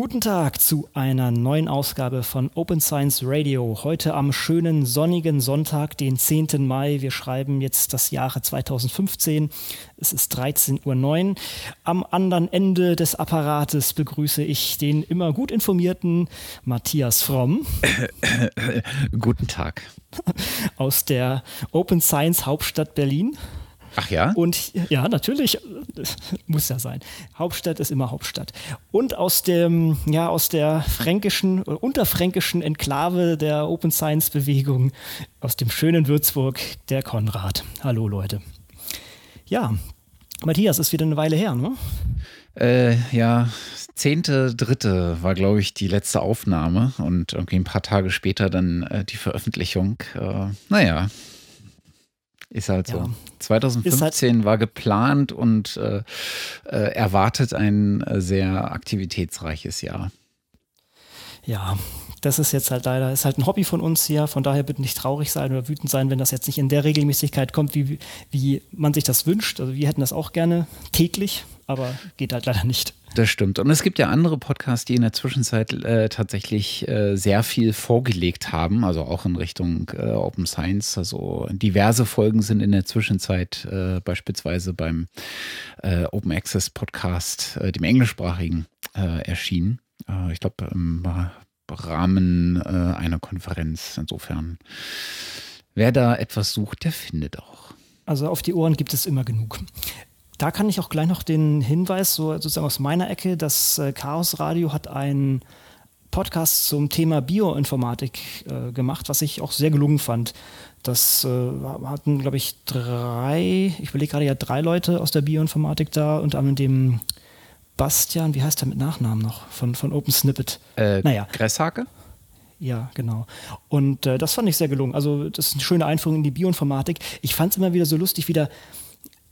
Guten Tag zu einer neuen Ausgabe von Open Science Radio. Heute am schönen sonnigen Sonntag, den 10. Mai. Wir schreiben jetzt das Jahre 2015. Es ist 13.09 Uhr. Am anderen Ende des Apparates begrüße ich den immer gut informierten Matthias Fromm. Guten Tag. Aus der Open Science Hauptstadt Berlin. Ach ja? Und ja, natürlich, muss ja sein. Hauptstadt ist immer Hauptstadt. Und aus dem, ja, aus der fränkischen, äh, unterfränkischen Enklave der Open Science Bewegung, aus dem schönen Würzburg, der Konrad. Hallo Leute. Ja, Matthias, ist wieder eine Weile her, ne? Äh, ja, zehnte dritte war, glaube ich, die letzte Aufnahme und irgendwie ein paar Tage später dann äh, die Veröffentlichung. Äh, naja, ist halt so. 2015 halt war geplant und äh, äh, erwartet ein äh, sehr aktivitätsreiches Jahr. Ja, das ist jetzt halt leider, ist halt ein Hobby von uns hier, von daher bitte nicht traurig sein oder wütend sein, wenn das jetzt nicht in der Regelmäßigkeit kommt, wie, wie man sich das wünscht. Also wir hätten das auch gerne täglich, aber geht halt leider nicht. Das stimmt. Und es gibt ja andere Podcasts, die in der Zwischenzeit äh, tatsächlich äh, sehr viel vorgelegt haben, also auch in Richtung äh, Open Science. Also diverse Folgen sind in der Zwischenzeit äh, beispielsweise beim äh, Open Access Podcast, äh, dem englischsprachigen, erschienen. ich glaube, im Rahmen einer Konferenz. Insofern, wer da etwas sucht, der findet auch. Also auf die Ohren gibt es immer genug. Da kann ich auch gleich noch den Hinweis, so sozusagen aus meiner Ecke, das äh, Chaos Radio hat einen Podcast zum Thema Bioinformatik äh, gemacht, was ich auch sehr gelungen fand. Das äh, hatten, glaube ich, drei, ich überlege gerade ja drei Leute aus der Bioinformatik da, unter anderem dem Bastian, wie heißt der mit Nachnamen noch, von, von Open Snippet. Äh, naja. Gresshake? Ja, genau. Und äh, das fand ich sehr gelungen. Also, das ist eine schöne Einführung in die Bioinformatik. Ich fand es immer wieder so lustig, wieder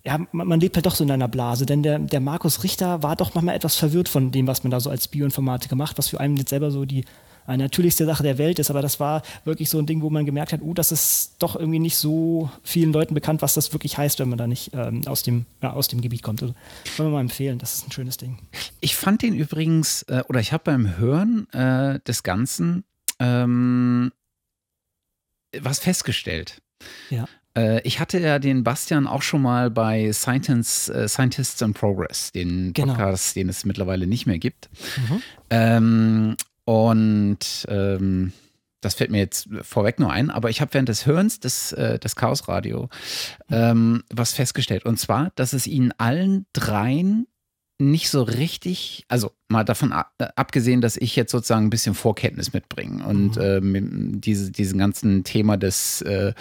ja, man, man, lebt halt doch so in einer Blase, denn der, der Markus Richter war doch manchmal etwas verwirrt von dem, was man da so als Bioinformatiker macht, was für einen jetzt selber so die eine natürlichste Sache der Welt ist, aber das war wirklich so ein Ding, wo man gemerkt hat, oh, das ist doch irgendwie nicht so vielen Leuten bekannt, was das wirklich heißt, wenn man da nicht ähm, aus, dem, ja, aus dem Gebiet kommt. Also, wollen wir mal empfehlen, das ist ein schönes Ding. Ich fand den übrigens, äh, oder ich habe beim Hören äh, des Ganzen ähm, was festgestellt. Ja. Äh, ich hatte ja den Bastian auch schon mal bei Scientists, äh, Scientists in Progress, den genau. Podcast, den es mittlerweile nicht mehr gibt. Mhm. Ähm, und ähm, das fällt mir jetzt vorweg nur ein, aber ich habe während des Hörens des, äh, des Chaos Radio ähm, was festgestellt. Und zwar, dass es ihnen allen dreien nicht so richtig, also mal davon äh, abgesehen, dass ich jetzt sozusagen ein bisschen Vorkenntnis mitbringe und mhm. äh, diese, diesen ganzen Thema des äh,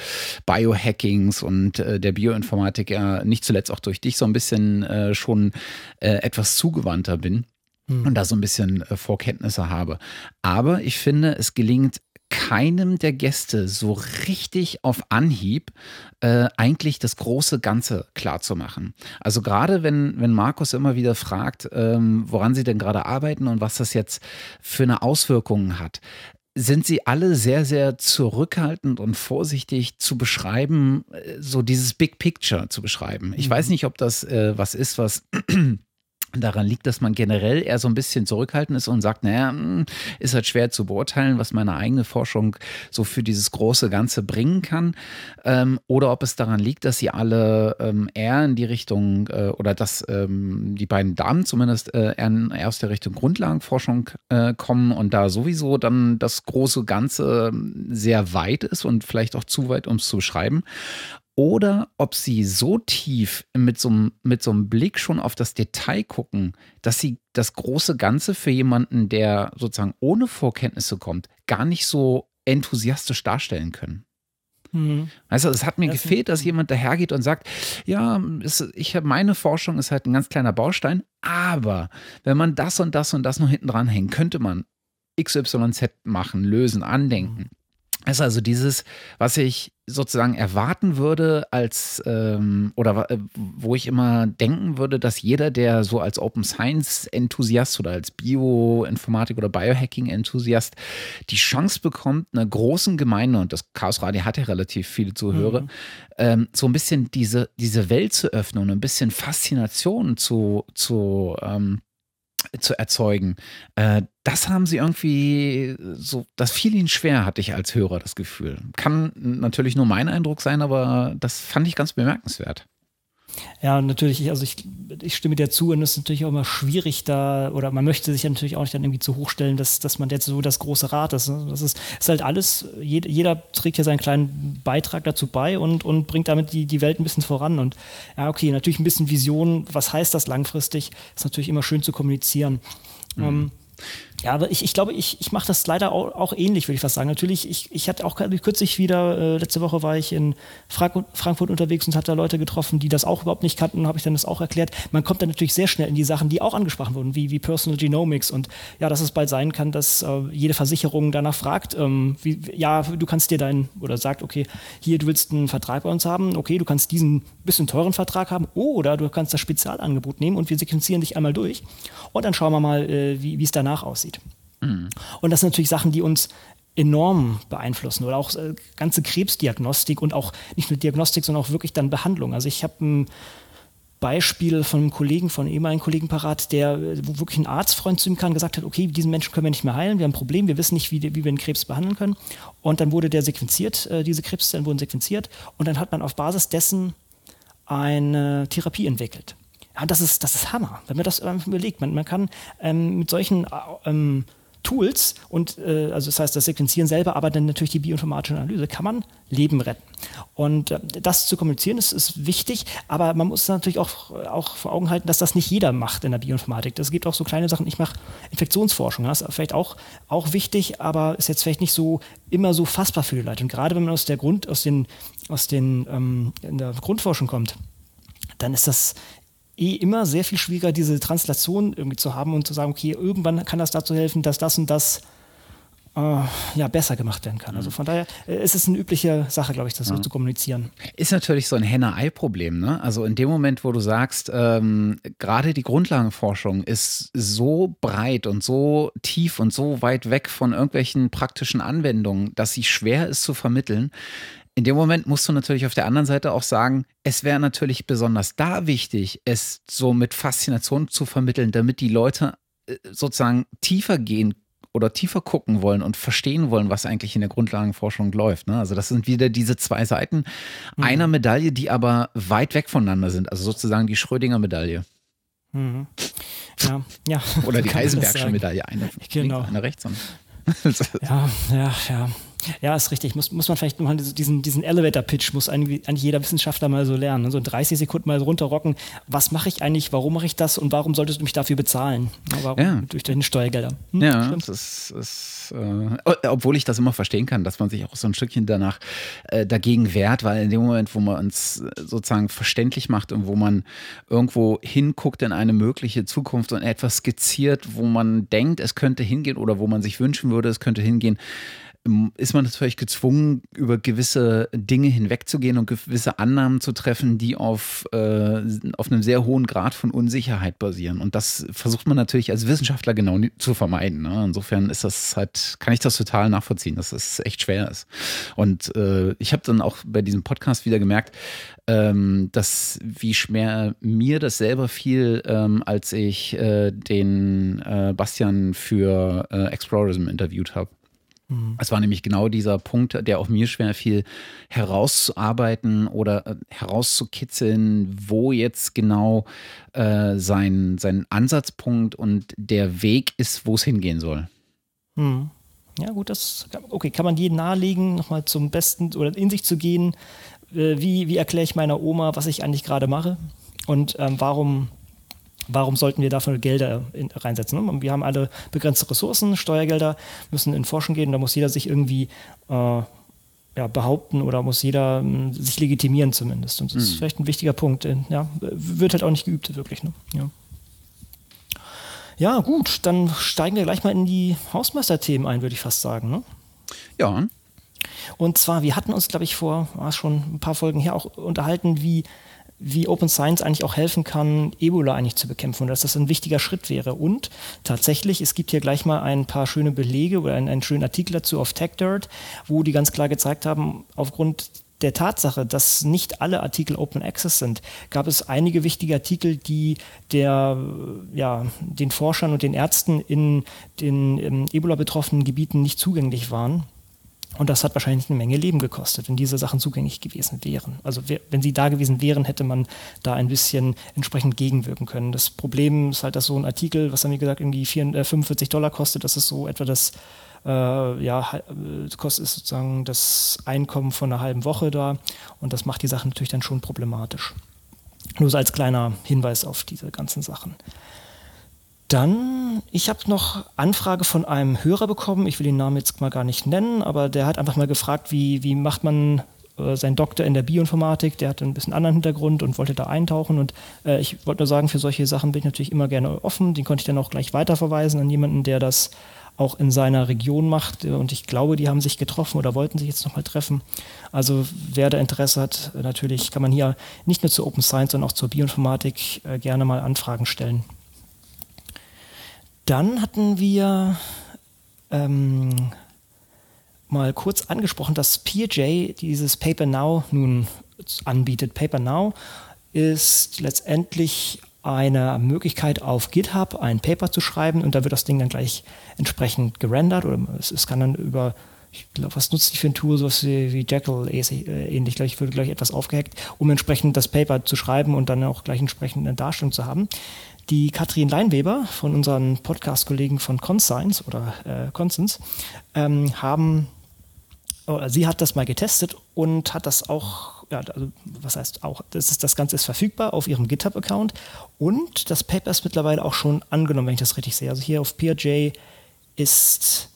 Biohackings und äh, der Bioinformatik ja nicht zuletzt auch durch dich so ein bisschen äh, schon äh, etwas zugewandter bin mhm. und da so ein bisschen Vorkenntnisse habe. Aber ich finde, es gelingt keinem der Gäste so richtig auf Anhieb äh, eigentlich das große Ganze klar zu machen. Also gerade wenn, wenn Markus immer wieder fragt, ähm, woran sie denn gerade arbeiten und was das jetzt für eine Auswirkungen hat, sind sie alle sehr, sehr zurückhaltend und vorsichtig zu beschreiben, äh, so dieses Big Picture zu beschreiben. Ich mhm. weiß nicht, ob das äh, was ist, was daran liegt, dass man generell eher so ein bisschen zurückhaltend ist und sagt, naja, hm, ist halt schwer zu beurteilen, was meine eigene Forschung so für dieses große Ganze bringen kann. Ähm, oder ob es daran liegt, dass sie alle ähm, eher in die Richtung äh, oder dass ähm, die beiden Damen zumindest äh, eher aus der Richtung Grundlagenforschung äh, kommen und da sowieso dann das große Ganze ähm, sehr weit ist und vielleicht auch zu weit, um es zu beschreiben oder ob sie so tief mit so, mit so einem Blick schon auf das Detail gucken, dass sie das große Ganze für jemanden, der sozusagen ohne Vorkenntnisse kommt, gar nicht so enthusiastisch darstellen können. Mhm. Also es hat mir das gefehlt, dass jemand dahergeht und sagt, ja, es, ich habe meine Forschung ist halt ein ganz kleiner Baustein, aber wenn man das und das und das noch hinten dran hängt, könnte man XYZ machen, lösen, andenken. Es ist also dieses, was ich sozusagen erwarten würde, als ähm, oder äh, wo ich immer denken würde, dass jeder, der so als Open Science Enthusiast oder als Bioinformatik oder Biohacking Enthusiast die Chance bekommt, einer großen Gemeinde und das Chaos Radio hat ja relativ viele Zuhörer, mhm. ähm, so ein bisschen diese diese Welt zu öffnen und ein bisschen Faszination zu zu ähm, zu erzeugen. Äh, das haben sie irgendwie so, das fiel ihnen schwer, hatte ich als Hörer das Gefühl. Kann natürlich nur mein Eindruck sein, aber das fand ich ganz bemerkenswert. Ja, natürlich, also ich, ich stimme dir zu und es ist natürlich auch immer schwierig da, oder man möchte sich ja natürlich auch nicht dann irgendwie zu hochstellen, dass, dass man jetzt so das große Rad ist. Ne? Das ist, ist halt alles, jeder, jeder trägt ja seinen kleinen Beitrag dazu bei und, und bringt damit die, die Welt ein bisschen voran. Und ja, okay, natürlich ein bisschen Vision, was heißt das langfristig, ist natürlich immer schön zu kommunizieren. Mhm. Ähm, ja, aber ich, ich glaube, ich, ich mache das leider auch, auch ähnlich, würde ich fast sagen. Natürlich, ich, ich hatte auch kürzlich wieder, äh, letzte Woche war ich in Frank Frankfurt unterwegs und hatte da Leute getroffen, die das auch überhaupt nicht kannten, habe ich dann das auch erklärt. Man kommt dann natürlich sehr schnell in die Sachen, die auch angesprochen wurden, wie, wie Personal Genomics und ja, dass es bald sein kann, dass äh, jede Versicherung danach fragt, ähm, wie, ja, du kannst dir deinen, oder sagt, okay, hier, du willst einen Vertrag bei uns haben, okay, du kannst diesen bisschen teuren Vertrag haben oder du kannst das Spezialangebot nehmen und wir sequenzieren dich einmal durch und dann schauen wir mal, äh, wie es danach aussieht. Mhm. Und das sind natürlich Sachen, die uns enorm beeinflussen oder auch äh, ganze Krebsdiagnostik und auch nicht nur Diagnostik, sondern auch wirklich dann Behandlung. Also ich habe ein Beispiel von einem Kollegen, von einem ehemaligen Kollegen parat, der, wo wirklich ein Arztfreund zu ihm kam, gesagt hat, okay, diesen Menschen können wir nicht mehr heilen, wir haben ein Problem, wir wissen nicht, wie, wie wir den Krebs behandeln können. Und dann wurde der sequenziert, äh, diese Krebszellen wurden sequenziert und dann hat man auf Basis dessen eine Therapie entwickelt. Ja, das ist, das ist Hammer, wenn man das überlegt. Man, man kann ähm, mit solchen äh, ähm, Tools und äh, also das heißt das Sequenzieren selber, aber dann natürlich die bioinformatische Analyse, kann man Leben retten. Und äh, das zu kommunizieren ist, ist wichtig, aber man muss natürlich auch, auch vor Augen halten, dass das nicht jeder macht in der Bioinformatik. Das gibt auch so kleine Sachen. Ich mache Infektionsforschung, das ist vielleicht auch, auch wichtig, aber ist jetzt vielleicht nicht so immer so fassbar für die Leute. Und gerade wenn man aus der Grund, aus den, aus den ähm, in der Grundforschung kommt, dann ist das eh immer sehr viel schwieriger, diese Translation irgendwie zu haben und zu sagen, okay, irgendwann kann das dazu helfen, dass das und das äh, ja, besser gemacht werden kann. Also mhm. von daher äh, ist es eine übliche Sache, glaube ich, das so zu kommunizieren. Ist natürlich so ein Henne-Ei-Problem. Ne? Also in dem Moment, wo du sagst, ähm, gerade die Grundlagenforschung ist so breit und so tief und so weit weg von irgendwelchen praktischen Anwendungen, dass sie schwer ist zu vermitteln, in dem Moment musst du natürlich auf der anderen Seite auch sagen, es wäre natürlich besonders da wichtig, es so mit Faszination zu vermitteln, damit die Leute äh, sozusagen tiefer gehen oder tiefer gucken wollen und verstehen wollen, was eigentlich in der Grundlagenforschung läuft. Ne? Also das sind wieder diese zwei Seiten mhm. einer Medaille, die aber weit weg voneinander sind. Also sozusagen die Schrödinger-Medaille. Mhm. Ja, ja. Oder die Heisenbergsche Medaille. Eine, genau. eine rechts. ja, ja, ja. Ja, ist richtig. Muss, muss man vielleicht mal diesen, diesen Elevator-Pitch, muss eigentlich jeder Wissenschaftler mal so lernen. Ne? So 30 Sekunden mal runterrocken. Was mache ich eigentlich? Warum mache ich das? Und warum solltest du mich dafür bezahlen? Warum? Ja. Durch deine Steuergelder. Hm, ja, das ist, ist äh, obwohl ich das immer verstehen kann, dass man sich auch so ein Stückchen danach äh, dagegen wehrt, weil in dem Moment, wo man uns sozusagen verständlich macht und wo man irgendwo hinguckt in eine mögliche Zukunft und etwas skizziert, wo man denkt, es könnte hingehen oder wo man sich wünschen würde, es könnte hingehen, ist man natürlich gezwungen, über gewisse Dinge hinwegzugehen und gewisse Annahmen zu treffen, die auf, äh, auf einem sehr hohen Grad von Unsicherheit basieren. Und das versucht man natürlich als Wissenschaftler genau zu vermeiden. Ne? Insofern ist das halt, kann ich das total nachvollziehen, dass es das echt schwer ist. Und äh, ich habe dann auch bei diesem Podcast wieder gemerkt, ähm, dass wie schwer mir das selber fiel, ähm, als ich äh, den äh, Bastian für äh, Explorism interviewt habe. Mhm. Es war nämlich genau dieser Punkt, der auch mir schwer fiel, herauszuarbeiten oder äh, herauszukitzeln, wo jetzt genau äh, sein, sein Ansatzpunkt und der Weg ist, wo es hingehen soll. Mhm. Ja, gut, das okay, kann man jedem nahelegen, nochmal zum Besten oder in sich zu gehen. Äh, wie, wie erkläre ich meiner Oma, was ich eigentlich gerade mache? Und ähm, warum warum sollten wir dafür Gelder in, reinsetzen? Ne? Wir haben alle begrenzte Ressourcen, Steuergelder müssen in Forschung gehen, da muss jeder sich irgendwie äh, ja, behaupten oder muss jeder äh, sich legitimieren zumindest. Und das mhm. ist vielleicht ein wichtiger Punkt. Äh, ja, wird halt auch nicht geübt, wirklich. Ne? Ja. ja. gut, dann steigen wir gleich mal in die Hausmeisterthemen ein, würde ich fast sagen. Ne? Ja. Und zwar, wir hatten uns, glaube ich, vor war schon ein paar Folgen her auch unterhalten, wie wie Open Science eigentlich auch helfen kann, Ebola eigentlich zu bekämpfen und dass das ein wichtiger Schritt wäre. Und tatsächlich, es gibt hier gleich mal ein paar schöne Belege oder einen, einen schönen Artikel dazu auf TechDirt, wo die ganz klar gezeigt haben, aufgrund der Tatsache, dass nicht alle Artikel Open Access sind, gab es einige wichtige Artikel, die der, ja, den Forschern und den Ärzten in den Ebola-betroffenen Gebieten nicht zugänglich waren. Und das hat wahrscheinlich eine Menge Leben gekostet, wenn diese Sachen zugänglich gewesen wären. Also wenn sie da gewesen wären, hätte man da ein bisschen entsprechend gegenwirken können. Das Problem ist halt, dass so ein Artikel, was haben wir gesagt, irgendwie 45 Dollar kostet, das ist so etwa das äh, ja, äh, kostet sozusagen das Einkommen von einer halben Woche da und das macht die Sache natürlich dann schon problematisch. Nur so als kleiner Hinweis auf diese ganzen Sachen. Dann, ich habe noch Anfrage von einem Hörer bekommen, ich will den Namen jetzt mal gar nicht nennen, aber der hat einfach mal gefragt, wie, wie macht man äh, sein Doktor in der Bioinformatik, der hat ein bisschen anderen Hintergrund und wollte da eintauchen. Und äh, ich wollte nur sagen, für solche Sachen bin ich natürlich immer gerne offen. Den konnte ich dann auch gleich weiterverweisen an jemanden, der das auch in seiner Region macht. Und ich glaube, die haben sich getroffen oder wollten sich jetzt nochmal treffen. Also wer da Interesse hat, natürlich kann man hier nicht nur zur Open Science, sondern auch zur Bioinformatik äh, gerne mal Anfragen stellen. Dann hatten wir ähm, mal kurz angesprochen, dass PJ dieses Paper Now nun anbietet. Paper Now ist letztendlich eine Möglichkeit auf GitHub ein Paper zu schreiben und da wird das Ding dann gleich entsprechend gerendert oder es, es kann dann über, ich glaube, was nutzt die für ein Tool, sowas wie, wie Jekyll äh, ähnlich, glaube ich, würde gleich etwas aufgehackt, um entsprechend das Paper zu schreiben und dann auch gleich entsprechend eine Darstellung zu haben. Die Katrin Leinweber von unseren Podcast-Kollegen von Conscience oder äh, Consens ähm, haben, oh, sie hat das mal getestet und hat das auch ja, also was heißt auch, das, ist, das Ganze ist verfügbar auf ihrem GitHub-Account und das Paper ist mittlerweile auch schon angenommen, wenn ich das richtig sehe. Also hier auf PRJ ist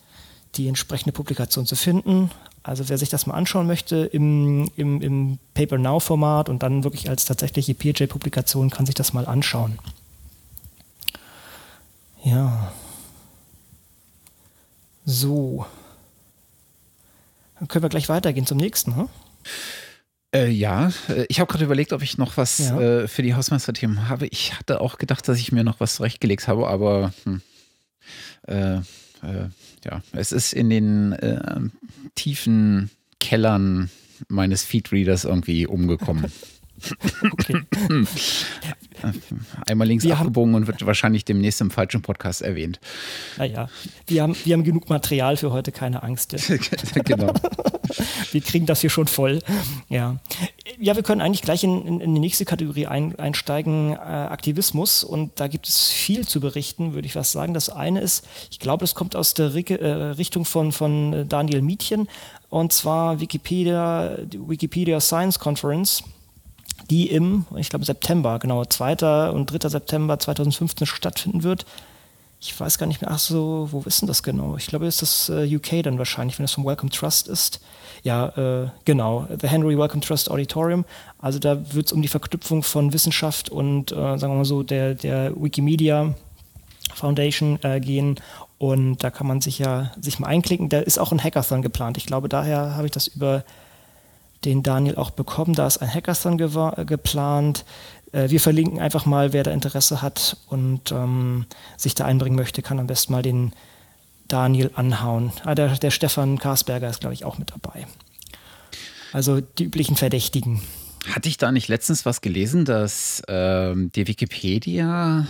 die entsprechende Publikation zu finden. Also wer sich das mal anschauen möchte im, im, im Paper Now-Format und dann wirklich als tatsächliche PRJ-Publikation, kann sich das mal anschauen. Ja. So. Dann können wir gleich weitergehen zum nächsten. Hm? Äh, ja, äh, ich habe gerade überlegt, ob ich noch was ja. äh, für die Hausmeisterthemen habe. Ich hatte auch gedacht, dass ich mir noch was zurechtgelegt habe, aber hm, äh, äh ja, es ist in den äh, tiefen Kellern meines Feedreaders irgendwie umgekommen. okay. Einmal links wir abgebogen haben, und wird wahrscheinlich demnächst im falschen Podcast erwähnt. Naja, wir haben, wir haben genug Material für heute, keine Angst. genau. wir kriegen das hier schon voll. Ja, ja wir können eigentlich gleich in, in, in die nächste Kategorie ein, einsteigen, äh, Aktivismus. Und da gibt es viel zu berichten, würde ich was sagen. Das eine ist, ich glaube, das kommt aus der Rick, äh, Richtung von, von Daniel Mietchen, und zwar Wikipedia, Wikipedia Science Conference die im, ich glaube September, genau, 2. und 3. September 2015 stattfinden wird. Ich weiß gar nicht mehr, ach so, wo ist denn das genau? Ich glaube, ist das äh, UK dann wahrscheinlich, wenn es vom Welcome Trust ist. Ja, äh, genau, The Henry Welcome Trust Auditorium. Also da wird es um die Verknüpfung von Wissenschaft und, äh, sagen wir mal so, der, der Wikimedia Foundation äh, gehen. Und da kann man sich ja sich mal einklicken. Da ist auch ein Hackathon geplant. Ich glaube, daher habe ich das über den Daniel auch bekommen. Da ist ein Hackathon äh, geplant. Äh, wir verlinken einfach mal, wer da Interesse hat und ähm, sich da einbringen möchte, kann am besten mal den Daniel anhauen. Ah, der, der Stefan Karsberger ist, glaube ich, auch mit dabei. Also die üblichen Verdächtigen. Hatte ich da nicht letztens was gelesen, dass ähm, die Wikipedia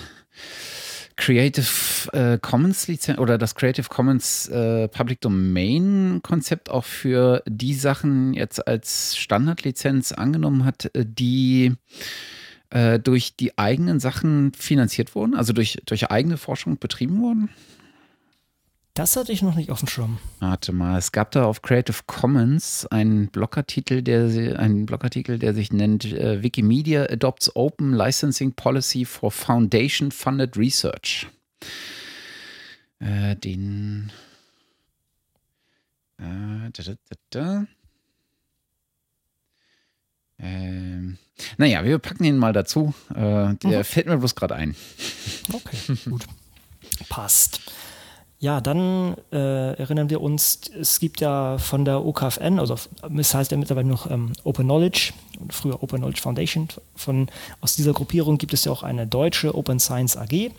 Creative äh, Commons Lizenz oder das Creative Commons äh, Public Domain Konzept auch für die Sachen jetzt als Standardlizenz angenommen hat, äh, die äh, durch die eigenen Sachen finanziert wurden, also durch, durch eigene Forschung betrieben wurden? Das hatte ich noch nicht auf dem Schirm. Warte mal, es gab da auf Creative Commons einen Blogartikel, der, einen Blogartikel, der sich nennt äh, Wikimedia Adopts Open Licensing Policy for Foundation Funded Research. Äh, den. Äh, da, da, da. Ähm, naja, wir packen ihn mal dazu. Äh, der mhm. fällt mir bloß gerade ein. Okay, gut. Passt. Ja, dann äh, erinnern wir uns, es gibt ja von der OKFN, also es heißt ja mittlerweile noch ähm, Open Knowledge, früher Open Knowledge Foundation, von, aus dieser Gruppierung gibt es ja auch eine deutsche Open Science AG,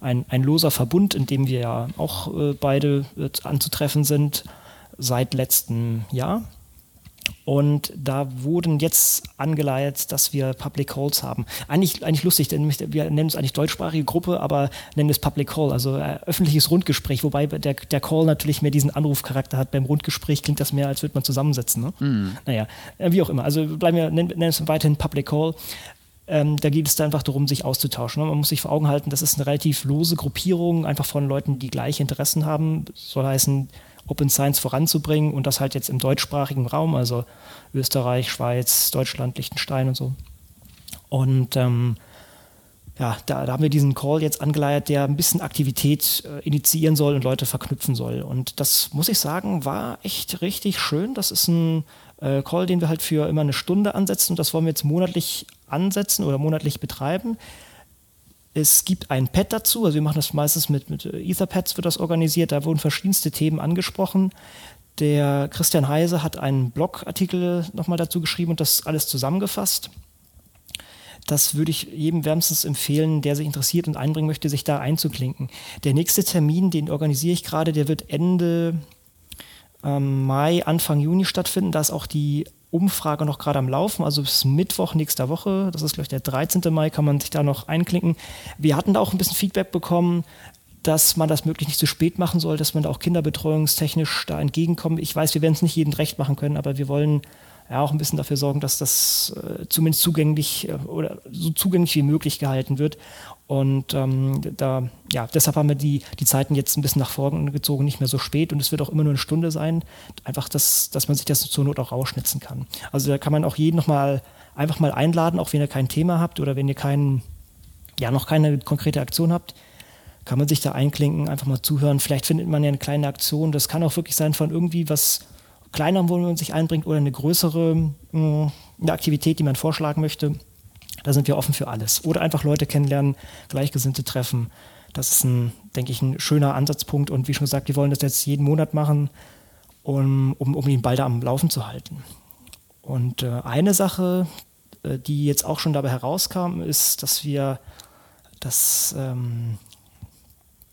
ein, ein loser Verbund, in dem wir ja auch äh, beide äh, anzutreffen sind seit letztem Jahr. Und da wurden jetzt angeleitet, dass wir Public Calls haben. Eigentlich, eigentlich lustig, denn wir nennen es eigentlich deutschsprachige Gruppe, aber nennen es Public Call, also äh, öffentliches Rundgespräch, wobei der, der Call natürlich mehr diesen Anrufcharakter hat. Beim Rundgespräch klingt das mehr, als würde man zusammensetzen. Ne? Mhm. Naja, äh, wie auch immer. Also bleiben wir, nennen, nennen es weiterhin Public Call. Ähm, da geht es da einfach darum, sich auszutauschen. Ne? Man muss sich vor Augen halten, das ist eine relativ lose Gruppierung, einfach von Leuten, die gleiche Interessen haben. Soll heißen, Open Science voranzubringen und das halt jetzt im deutschsprachigen Raum, also Österreich, Schweiz, Deutschland, Liechtenstein und so. Und ähm, ja, da, da, haben wir diesen Call jetzt angeleiert, der ein bisschen Aktivität äh, initiieren soll und Leute verknüpfen soll. Und das muss ich sagen, war echt richtig schön. Das ist ein äh, Call, den wir halt für immer eine Stunde ansetzen und das wollen wir jetzt monatlich ansetzen oder monatlich betreiben. Es gibt ein Pad dazu, also wir machen das meistens mit, mit Etherpads wird das organisiert, da wurden verschiedenste Themen angesprochen. Der Christian Heise hat einen Blogartikel nochmal dazu geschrieben und das alles zusammengefasst. Das würde ich jedem wärmstens empfehlen, der sich interessiert und einbringen möchte, sich da einzuklinken. Der nächste Termin, den organisiere ich gerade, der wird Ende ähm, Mai, Anfang Juni stattfinden. Da ist auch die Umfrage noch gerade am Laufen, also bis Mittwoch nächster Woche, das ist glaube ich der 13. Mai, kann man sich da noch einklinken. Wir hatten da auch ein bisschen Feedback bekommen, dass man das möglichst nicht zu spät machen soll, dass man da auch kinderbetreuungstechnisch da entgegenkommt. Ich weiß, wir werden es nicht jedem recht machen können, aber wir wollen ja auch ein bisschen dafür sorgen, dass das äh, zumindest zugänglich äh, oder so zugänglich wie möglich gehalten wird. Und ähm, da, ja, deshalb haben wir die, die Zeiten jetzt ein bisschen nach vorne gezogen, nicht mehr so spät und es wird auch immer nur eine Stunde sein. Einfach, dass, dass man sich das zur Not auch rausschnitzen kann. Also da kann man auch jeden nochmal einfach mal einladen, auch wenn ihr kein Thema habt oder wenn ihr kein, ja, noch keine konkrete Aktion habt, kann man sich da einklinken, einfach mal zuhören. Vielleicht findet man ja eine kleine Aktion. Das kann auch wirklich sein von irgendwie was Kleinerem, wo man sich einbringt oder eine größere mh, hm, eine Aktivität, die man vorschlagen möchte da sind wir offen für alles. Oder einfach Leute kennenlernen, Gleichgesinnte treffen. Das ist ein, denke ich, ein schöner Ansatzpunkt. Und wie schon gesagt, wir wollen das jetzt jeden Monat machen, um, um, um ihn bald am Laufen zu halten. Und äh, eine Sache, äh, die jetzt auch schon dabei herauskam, ist, dass wir das ähm,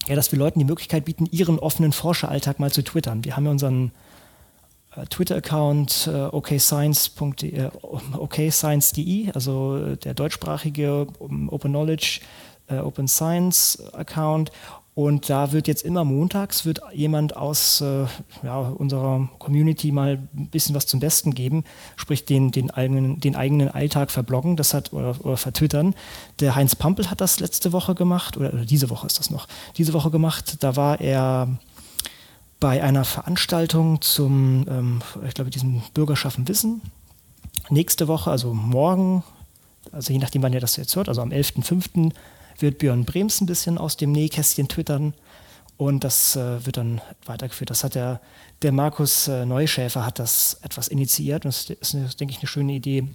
ja, dass wir Leuten die Möglichkeit bieten, ihren offenen Forscheralltag mal zu twittern. Wir haben ja unseren Twitter-Account äh, okscience.de, äh, okscience.de, also äh, der deutschsprachige Open Knowledge, äh, Open Science Account. Und da wird jetzt immer montags wird jemand aus äh, ja, unserer Community mal ein bisschen was zum Besten geben, sprich den, den, eigenen, den eigenen Alltag verbloggen, das hat oder, oder vertwittern. Der Heinz Pampel hat das letzte Woche gemacht, oder, oder diese Woche ist das noch, diese Woche gemacht. Da war er bei einer Veranstaltung zum, ähm, ich glaube, diesem Bürgerschaften Wissen. Nächste Woche, also morgen, also je nachdem, wann ihr das jetzt hört, also am 11.05. wird Björn Brems ein bisschen aus dem Nähkästchen twittern und das äh, wird dann weitergeführt. Das hat der, der Markus äh, Neuschäfer hat das etwas initiiert und das ist, denke ich, eine schöne Idee.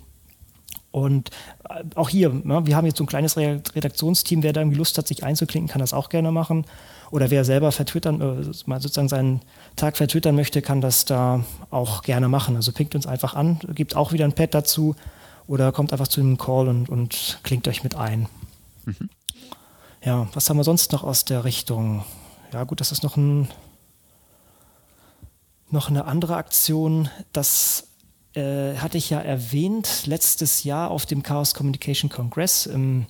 Und äh, auch hier, ne, wir haben jetzt so ein kleines Redaktionsteam, wer da irgendwie Lust hat, sich einzuklinken, kann das auch gerne machen. Oder wer selber vertwittern, äh, mal sozusagen seinen Tag vertwittern möchte, kann das da auch gerne machen. Also pinkt uns einfach an, gibt auch wieder ein Pad dazu oder kommt einfach zu einem Call und, und klingt euch mit ein. Mhm. Ja, was haben wir sonst noch aus der Richtung? Ja, gut, das ist noch ein noch eine andere Aktion, das äh, hatte ich ja erwähnt, letztes Jahr auf dem Chaos Communication Congress im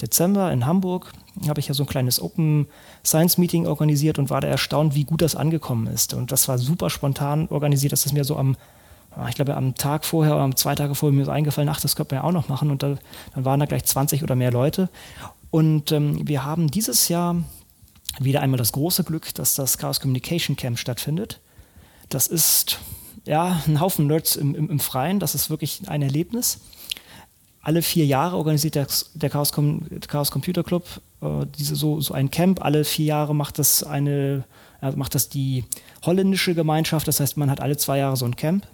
Dezember in Hamburg habe ich ja so ein kleines Open Science Meeting organisiert und war da erstaunt, wie gut das angekommen ist. Und das war super spontan organisiert. Das ist mir so am, ah, ich glaube, am Tag vorher oder am zwei Tage vorher mir so eingefallen, ach, das könnte man ja auch noch machen. Und da, dann waren da gleich 20 oder mehr Leute. Und ähm, wir haben dieses Jahr wieder einmal das große Glück, dass das Chaos Communication Camp stattfindet. Das ist ja ein Haufen Nerds im, im, im Freien. Das ist wirklich ein Erlebnis alle vier Jahre organisiert der, Chaos, Chaos, Computer Club äh, diese, so, so ein Camp. Alle vier Jahre macht das eine, äh, macht das die holländische Gemeinschaft. Das heißt, man hat alle zwei Jahre so ein Camp.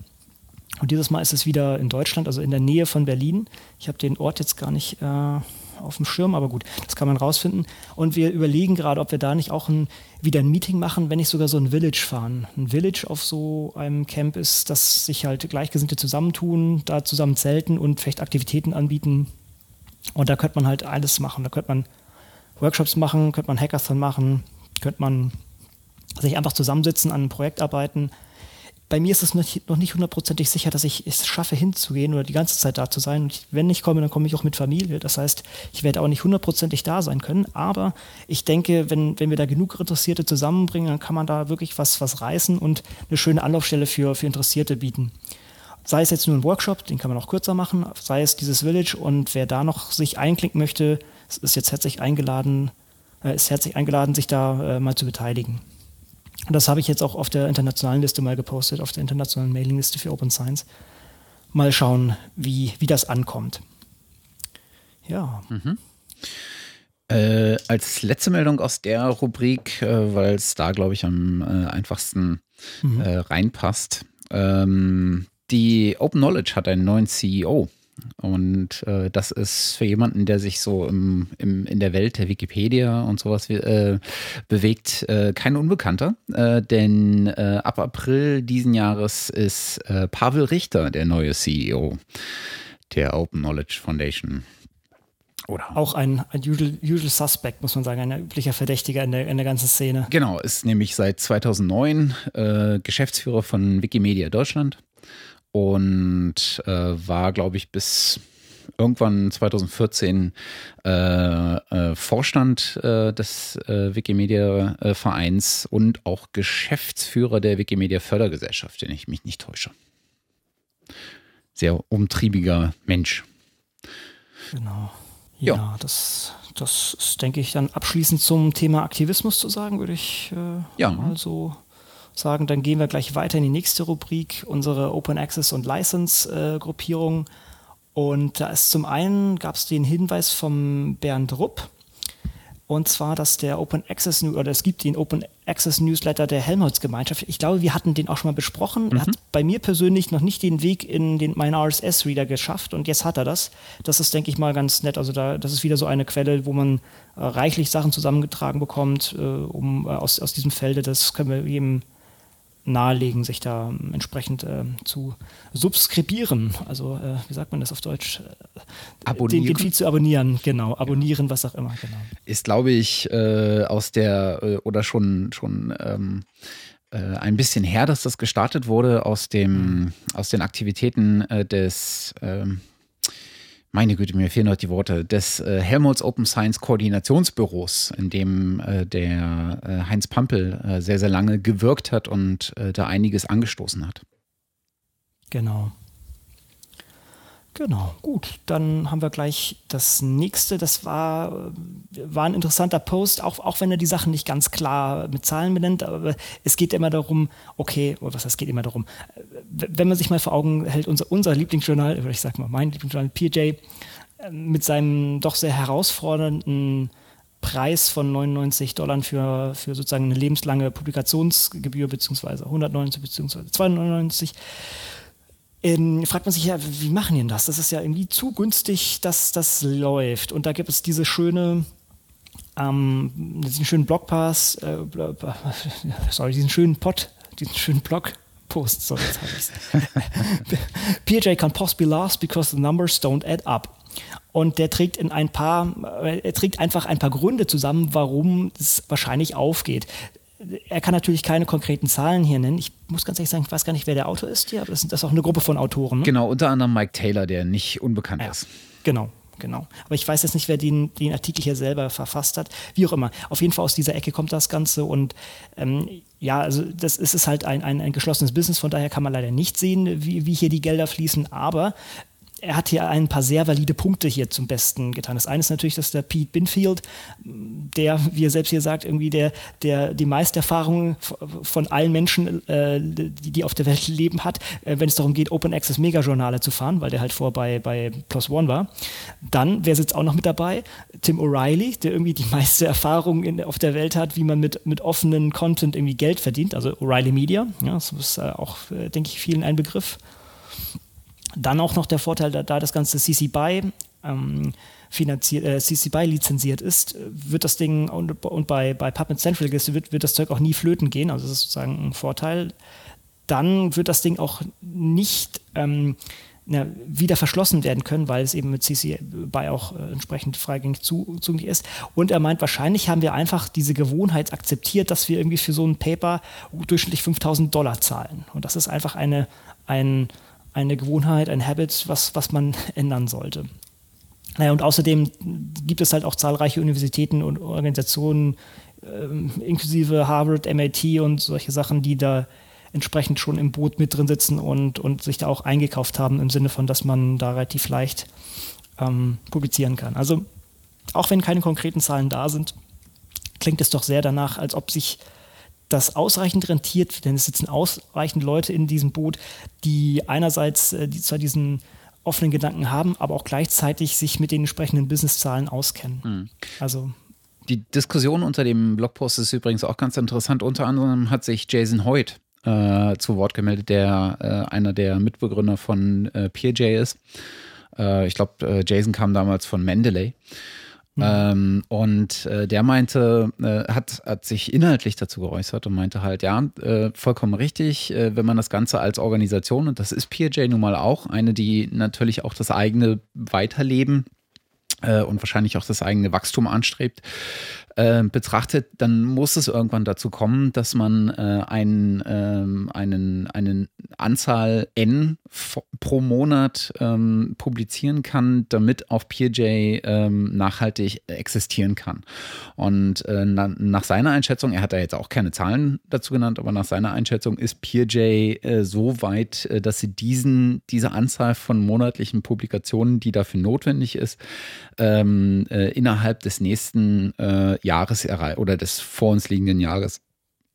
Und dieses Mal ist es wieder in Deutschland, also in der Nähe von Berlin. Ich habe den Ort jetzt gar nicht äh, auf dem Schirm, aber gut, das kann man rausfinden. Und wir überlegen gerade, ob wir da nicht auch ein, wieder ein Meeting machen, wenn nicht sogar so ein Village fahren. Ein Village auf so einem Camp ist, dass sich halt Gleichgesinnte zusammentun, da zusammen zelten und vielleicht Aktivitäten anbieten. Und da könnte man halt alles machen. Da könnte man Workshops machen, könnte man Hackathon machen, könnte man sich einfach zusammensitzen, an einem Projekt arbeiten. bei mir ist es noch nicht hundertprozentig sicher, dass ich es schaffe, hinzugehen oder die ganze Zeit da zu sein. Und wenn ich komme, dann komme ich auch mit Familie. Das heißt, ich werde auch nicht hundertprozentig da sein können. Aber ich denke, wenn, wenn wir da genug Interessierte zusammenbringen, dann kann man da wirklich was, was reißen und eine schöne Anlaufstelle für, für Interessierte bieten. Sei es jetzt nur ein Workshop, den kann man auch kürzer machen, sei es dieses Village und wer da noch sich einklinken möchte, ist jetzt herzlich eingeladen, äh, ist herzlich eingeladen, sich da äh, mal zu beteiligen. Und das habe ich jetzt auch auf der internationalen Liste mal gepostet, auf der internationalen Mailingliste für Open Science. Mal schauen, wie, wie das ankommt. Ja. Mhm. Äh, als letzte Meldung aus der Rubrik, äh, weil es da, glaube ich, am äh, einfachsten mhm. Äh, reinpasst. Ähm, die Open Knowledge hat einen neuen CEO. Und äh, das ist für jemanden, der sich so im, im, in der Welt der Wikipedia und sowas äh, bewegt, äh, kein Unbekannter. Äh, denn äh, ab April diesen Jahres ist äh, Pavel Richter der neue CEO der Open Knowledge Foundation. Oder? Auch ein, ein usual, usual, Suspect, muss man sagen, ein üblicher Verdächtiger in der, in der ganzen Szene. Genau, ist nämlich seit 2009 Geschäftsführer von Wikimedia Deutschland und äh, war, glaube ich, bis irgendwann 2014 äh, äh, Vorstand äh, des äh, Wikimedia-Vereins und auch Geschäftsführer der Wikimedia-Fördergesellschaft, wenn ich mich nicht täusche. Sehr umtriebiger Mensch. Genau. Ja, ja. das, das ist, denke ich, dann abschließend zum Thema Aktivismus zu sagen, würde ich äh, ja. mal so sagen, dann gehen wir gleich weiter in die nächste Rubrik, unsere Open Access und License äh, Gruppierung. Und da ist zum einen gab es den Hinweis vom Bernd Rupp, und zwar, dass der Open Access oder es gibt den Open Access Newsletter der Helmholtz Gemeinschaft. Ich glaube, wir hatten den auch schon mal besprochen. Mhm. Er hat bei mir persönlich noch nicht den Weg in den meinen RSS Reader geschafft und jetzt hat er das. Das ist, denke ich mal, ganz nett. Also da, das ist wieder so eine Quelle, wo man äh, reichlich Sachen zusammengetragen bekommt, äh, um äh, aus, aus diesem Felde. Das können wir jedem nahelegen, sich da ähm, entsprechend äh, zu subskribieren. Also, äh, wie sagt man das auf Deutsch? Äh, abonnieren. Den, den Feed zu abonnieren, genau. Abonnieren, ja. was auch immer, genau. Ist, glaube ich, äh, aus der äh, oder schon, schon ähm, äh, ein bisschen her, dass das gestartet wurde aus dem, mhm. aus den Aktivitäten des ähm, meine Güte, mir fehlen heute die Worte, des äh, Helmholtz Open Science Koordinationsbüros, in dem äh, der äh, Heinz Pampel äh, sehr, sehr lange gewirkt hat und äh, da einiges angestoßen hat. Genau. Genau, gut. Dann haben wir gleich das nächste. Das war, war ein interessanter Post, auch, auch wenn er die Sachen nicht ganz klar mit Zahlen benennt. Aber es geht immer darum, okay, oder was heißt, geht immer darum, wenn man sich mal vor Augen hält, unser, unser Lieblingsjournal, oder ich sag mal mein Lieblingsjournal, PJ, mit seinem doch sehr herausfordernden Preis von 99 Dollar für, für sozusagen eine lebenslange Publikationsgebühr, beziehungsweise 190 beziehungsweise 299 ähm, fragt man sich ja, wie machen die denn das? Das ist ja irgendwie zu günstig, dass das läuft. Und da gibt es diese schöne, ähm, diesen schönen Blogpass, äh, sorry, diesen schönen Pod, diesen schönen Blog. Post, so jetzt habe ich PJ can possibly last because the numbers don't add up. Und der trägt in ein paar, äh, er trägt einfach ein paar Gründe zusammen, warum es wahrscheinlich aufgeht er kann natürlich keine konkreten Zahlen hier nennen. Ich muss ganz ehrlich sagen, ich weiß gar nicht, wer der Autor ist hier, aber das ist auch eine Gruppe von Autoren. Ne? Genau, unter anderem Mike Taylor, der nicht unbekannt ja, ist. Genau, genau. Aber ich weiß jetzt nicht, wer den, den Artikel hier selber verfasst hat. Wie auch immer. Auf jeden Fall aus dieser Ecke kommt das Ganze und ähm, ja, also das ist es halt ein, ein, ein geschlossenes Business, von daher kann man leider nicht sehen, wie, wie hier die Gelder fließen, aber er hat hier ein paar sehr valide Punkte hier zum Besten getan. Das eine ist natürlich, dass der Pete Binfield, der, wie er selbst hier sagt, irgendwie der, der die meiste Erfahrung von allen Menschen, äh, die, die auf der Welt leben hat, äh, wenn es darum geht, Open Access Megajournale zu fahren, weil der halt vor bei, bei Plus One war. Dann, wer sitzt auch noch mit dabei? Tim O'Reilly, der irgendwie die meiste Erfahrung in, auf der Welt hat, wie man mit, mit offenen Content irgendwie Geld verdient, also O'Reilly Media. Ja, das ist äh, auch, äh, denke ich, vielen ein Begriff. Dann auch noch der Vorteil, da, da das ganze CC BY ähm, finanziert, äh, CC BY lizenziert ist, wird das Ding und, und bei, bei PubMed Central wird, wird das Zeug auch nie flöten gehen. Also das ist sozusagen ein Vorteil. Dann wird das Ding auch nicht ähm, ja, wieder verschlossen werden können, weil es eben mit CC BY auch äh, entsprechend freigängig zu, zugänglich ist. Und er meint, wahrscheinlich haben wir einfach diese Gewohnheit akzeptiert, dass wir irgendwie für so ein Paper durchschnittlich 5000 Dollar zahlen. Und das ist einfach eine, ein, eine Gewohnheit, ein Habit, was, was man ändern sollte. Naja, und außerdem gibt es halt auch zahlreiche Universitäten und Organisationen, äh, inklusive Harvard, MIT und solche Sachen, die da entsprechend schon im Boot mit drin sitzen und, und sich da auch eingekauft haben, im Sinne von, dass man da relativ leicht ähm, publizieren kann. Also auch wenn keine konkreten Zahlen da sind, klingt es doch sehr danach, als ob sich das ausreichend rentiert, denn es sitzen ausreichend Leute in diesem Boot, die einerseits äh, die zwar diesen offenen Gedanken haben, aber auch gleichzeitig sich mit den entsprechenden Businesszahlen auskennen. Mhm. Also die Diskussion unter dem Blogpost ist übrigens auch ganz interessant. Unter anderem hat sich Jason Hoyt äh, zu Wort gemeldet, der äh, einer der Mitbegründer von äh, PeerJ ist. Äh, ich glaube, äh, Jason kam damals von Mendeley. Mhm. Ähm, und äh, der meinte, hat, hat sich inhaltlich dazu geäußert und meinte halt, ja, vollkommen richtig, wenn man das Ganze als Organisation, und das ist PeerJ nun mal auch, eine, die natürlich auch das eigene Weiterleben und wahrscheinlich auch das eigene Wachstum anstrebt, äh, betrachtet, dann muss es irgendwann dazu kommen, dass man äh, ein, ähm, einen, einen Anzahl N pro Monat ähm, publizieren kann, damit auch PeerJ ähm, nachhaltig existieren kann. Und äh, na, nach seiner Einschätzung, er hat da jetzt auch keine Zahlen dazu genannt, aber nach seiner Einschätzung ist PeerJ äh, so weit, äh, dass sie diesen, diese Anzahl von monatlichen Publikationen, die dafür notwendig ist, ähm, äh, innerhalb des nächsten äh, Jahres oder des vor uns liegenden Jahres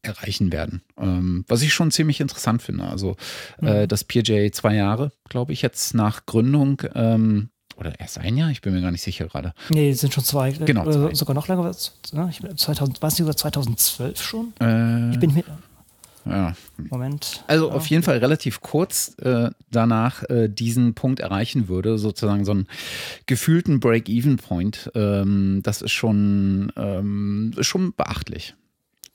erreichen werden. Ähm, was ich schon ziemlich interessant finde. Also äh, mhm. äh, das PJ zwei Jahre, glaube ich, jetzt nach Gründung. Ähm, oder erst ein Jahr? Ich bin mir gar nicht sicher gerade. Nee, es sind schon zwei. Genau. Zwei. Sogar noch länger. Ne? Ich, 2000, war es nicht sogar 2012 schon? Äh, ich bin mir. Ja. Moment. Also ja. auf jeden Fall relativ kurz äh, danach äh, diesen Punkt erreichen würde, sozusagen so einen gefühlten Break-Even-Point. Ähm, das ist schon, ähm, schon beachtlich.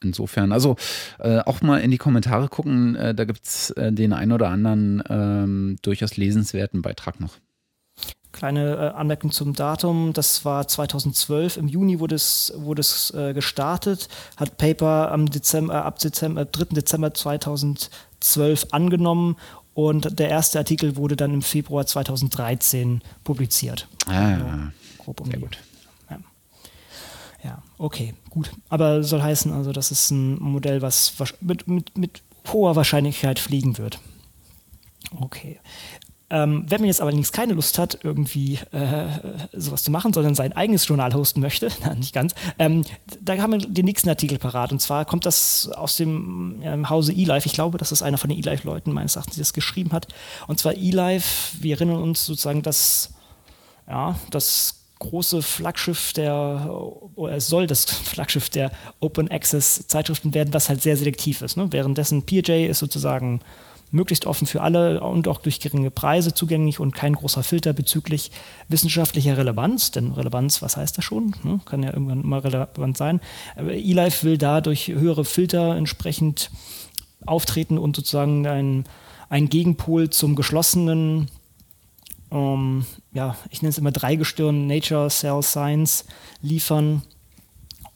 Insofern, also äh, auch mal in die Kommentare gucken, äh, da gibt es äh, den ein oder anderen ähm, durchaus lesenswerten Beitrag noch. Kleine äh, Anmerkung zum Datum, das war 2012, im Juni wurde es, wurde es äh, gestartet, hat Paper am Dezember, äh, ab Dezember, 3. Dezember 2012 angenommen und der erste Artikel wurde dann im Februar 2013 publiziert. Ah, ja, grob um sehr gut. Ja, okay, gut. Aber soll heißen, also das ist ein Modell, was mit, mit, mit hoher Wahrscheinlichkeit fliegen wird. Okay. Ähm, wenn man jetzt allerdings keine Lust hat, irgendwie äh, sowas zu machen, sondern sein eigenes Journal hosten möchte, na, nicht ganz, ähm, da haben wir den nächsten Artikel parat. Und zwar kommt das aus dem im Hause eLife. Ich glaube, das ist einer von den eLife-Leuten meines Erachtens, die das geschrieben hat. Und zwar eLife, wir erinnern uns sozusagen, dass ja, das große Flaggschiff der, oder es soll das Flaggschiff der Open Access Zeitschriften werden, was halt sehr selektiv ist. Ne? Währenddessen PJ ist sozusagen möglichst offen für alle und auch durch geringe Preise zugänglich und kein großer Filter bezüglich wissenschaftlicher Relevanz. Denn Relevanz, was heißt das schon? Ne? Kann ja irgendwann mal relevant sein. ELife will da durch höhere Filter entsprechend auftreten und sozusagen ein, ein Gegenpol zum geschlossenen ähm, ja, ich nenne es immer Dreigestirn Nature, Cell, Science liefern.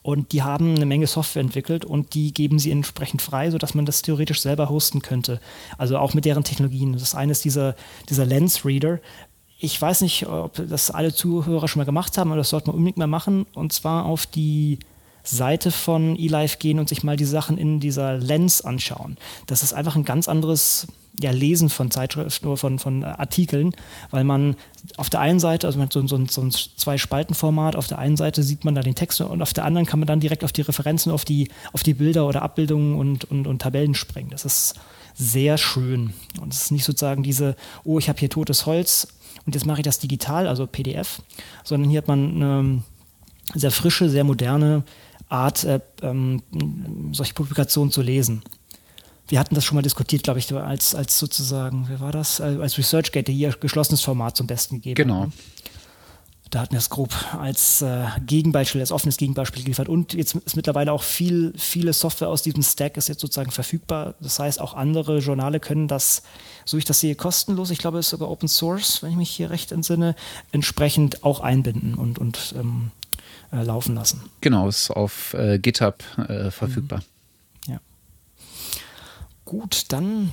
Und die haben eine Menge Software entwickelt und die geben sie entsprechend frei, sodass man das theoretisch selber hosten könnte. Also auch mit deren Technologien. Das eine ist dieser, dieser Lens Reader. Ich weiß nicht, ob das alle Zuhörer schon mal gemacht haben, aber das sollte man unbedingt mal machen. Und zwar auf die Seite von eLife gehen und sich mal die Sachen in dieser Lens anschauen. Das ist einfach ein ganz anderes ja, Lesen von Zeitschriften oder von, von Artikeln, weil man auf der einen Seite, also man hat so, so, so ein Zwei-Spalten-Format, auf der einen Seite sieht man da den Text und auf der anderen kann man dann direkt auf die Referenzen, auf die, auf die Bilder oder Abbildungen und, und, und Tabellen springen. Das ist sehr schön. Und es ist nicht sozusagen diese, oh, ich habe hier totes Holz und jetzt mache ich das digital, also PDF, sondern hier hat man eine sehr frische, sehr moderne Art, äh, ähm, solche Publikationen zu lesen wir hatten das schon mal diskutiert, glaube ich, als, als sozusagen, wer war das? Als ResearchGate, der hier geschlossenes Format zum Besten gegeben Genau. Hat, Da hatten wir es grob als äh, Gegenbeispiel, als offenes Gegenbeispiel geliefert. Und jetzt ist mittlerweile auch viel, viele Software aus diesem Stack ist jetzt sozusagen verfügbar. Das heißt, auch andere Journale können das, so ich das sehe, kostenlos, ich glaube, es ist sogar Open Source, wenn ich mich hier recht entsinne, entsprechend auch einbinden und, und ähm, äh, laufen lassen. Genau, ist auf äh, GitHub äh, verfügbar. Gut, dann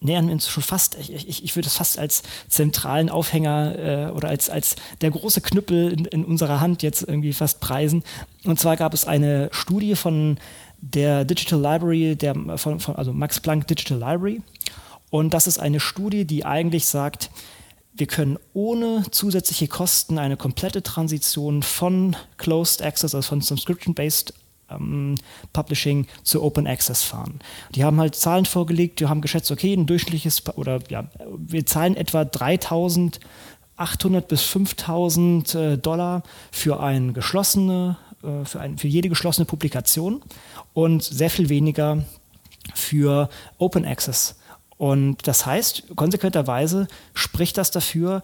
nähern wir uns schon fast, ich, ich, ich würde es fast als zentralen Aufhänger äh, oder als, als der große Knüppel in, in unserer Hand jetzt irgendwie fast preisen. Und zwar gab es eine Studie von der Digital Library, der, von, von, also Max Planck Digital Library. Und das ist eine Studie, die eigentlich sagt, wir können ohne zusätzliche Kosten eine komplette Transition von Closed Access, also von Subscription-Based ähm, Publishing zu Open Access fahren. Die haben halt Zahlen vorgelegt, die haben geschätzt, okay, ein durchschnittliches, oder ja, wir zahlen etwa 3800 bis 5000 äh, Dollar für eine geschlossene, äh, für, ein, für jede geschlossene Publikation und sehr viel weniger für Open Access. Und das heißt, konsequenterweise spricht das dafür,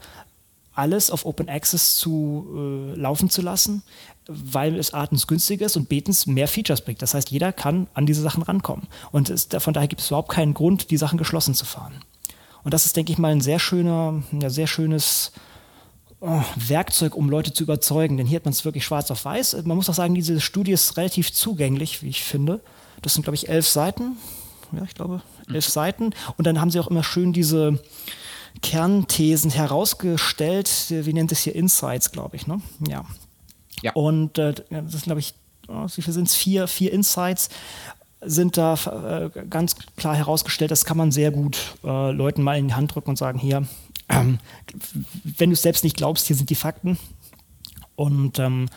alles auf Open Access zu äh, laufen zu lassen, weil es artens günstiger ist und betens mehr Features bringt. Das heißt, jeder kann an diese Sachen rankommen. Und es, von daher gibt es überhaupt keinen Grund, die Sachen geschlossen zu fahren. Und das ist, denke ich mal, ein sehr schöner, ja, sehr schönes oh, Werkzeug, um Leute zu überzeugen. Denn hier hat man es wirklich schwarz auf weiß. Man muss auch sagen, diese Studie ist relativ zugänglich, wie ich finde. Das sind, glaube ich, elf Seiten. Ja, ich glaube, elf mhm. Seiten. Und dann haben sie auch immer schön diese Kernthesen herausgestellt. Wie nennt es hier? Insights, glaube ich. Ne? Ja, ja. Und äh, das sind, glaube ich, oh, wie viel sind es? Vier, vier Insights sind da äh, ganz klar herausgestellt. Das kann man sehr gut äh, Leuten mal in die Hand drücken und sagen, hier, ähm, wenn du es selbst nicht glaubst, hier sind die Fakten. Und ähm,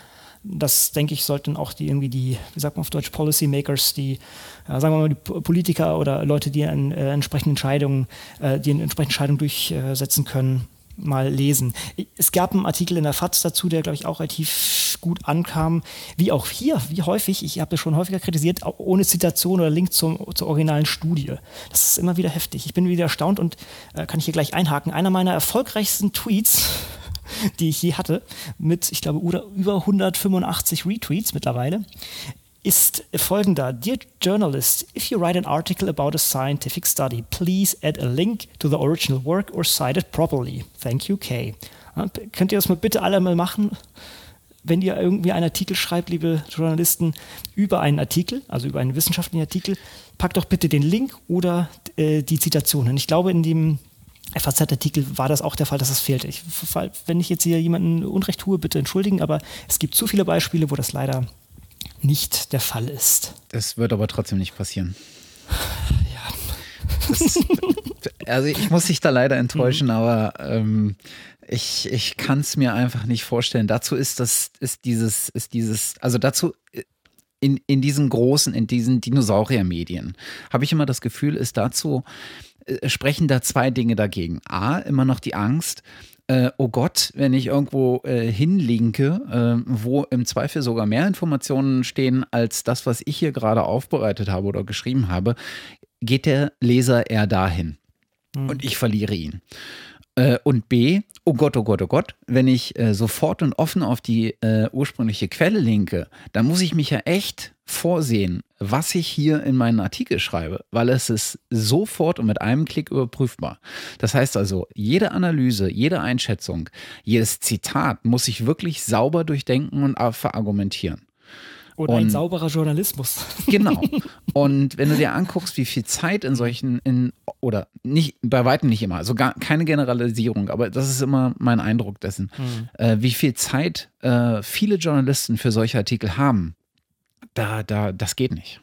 das, denke ich, sollten auch die irgendwie die, wie sagt man auf Deutsch, Policymakers, die, äh, sagen wir mal, die Politiker oder Leute, die an äh, entsprechenden Entscheidungen, äh, die eine entsprechende Entscheidung durchsetzen können, mal lesen. Es gab einen Artikel in der FAZ dazu, der, glaube ich, auch relativ gut ankam. Wie auch hier, wie häufig, ich habe es schon häufiger kritisiert, ohne Zitation oder Link zum, zur originalen Studie. Das ist immer wieder heftig. Ich bin wieder erstaunt und äh, kann ich hier gleich einhaken. Einer meiner erfolgreichsten Tweets, die ich je hatte, mit, ich glaube, über 185 Retweets mittlerweile, ist folgender. Dear journalist, if you write an article about a scientific study, please add a link to the original work or cite it properly. Thank you, Kay. Könnt ihr das mal bitte alle mal machen? Wenn ihr irgendwie einen Artikel schreibt, liebe Journalisten, über einen Artikel, also über einen wissenschaftlichen Artikel, packt doch bitte den Link oder äh, die Zitation. Und ich glaube, in dem FAZ-Artikel war das auch der Fall, dass das fehlte. Ich, wenn ich jetzt hier jemanden Unrecht tue, bitte entschuldigen, aber es gibt zu viele Beispiele, wo das leider nicht der Fall ist. Das wird aber trotzdem nicht passieren. Ja. Das, also ich muss dich da leider enttäuschen, mhm. aber ähm, ich, ich kann es mir einfach nicht vorstellen. Dazu ist das, ist dieses, ist dieses, also dazu äh, in, in diesen großen, in diesen Dinosauriermedien, habe ich immer das Gefühl, ist dazu, äh, sprechen da zwei Dinge dagegen. A, immer noch die Angst, äh, oh Gott, wenn ich irgendwo äh, hinlinke, äh, wo im Zweifel sogar mehr Informationen stehen als das, was ich hier gerade aufbereitet habe oder geschrieben habe, geht der Leser eher dahin. Mhm. Und ich verliere ihn. Äh, und B, oh Gott, oh Gott, oh Gott, wenn ich äh, sofort und offen auf die äh, ursprüngliche Quelle linke, dann muss ich mich ja echt vorsehen, was ich hier in meinen Artikel schreibe, weil es ist sofort und mit einem Klick überprüfbar. Das heißt also, jede Analyse, jede Einschätzung, jedes Zitat muss ich wirklich sauber durchdenken und verargumentieren. Oder und, ein sauberer Journalismus. Genau. Und wenn du dir anguckst, wie viel Zeit in solchen, in, oder nicht, bei weitem nicht immer, also gar keine Generalisierung, aber das ist immer mein Eindruck dessen, mhm. äh, wie viel Zeit äh, viele Journalisten für solche Artikel haben, da, da, das geht nicht.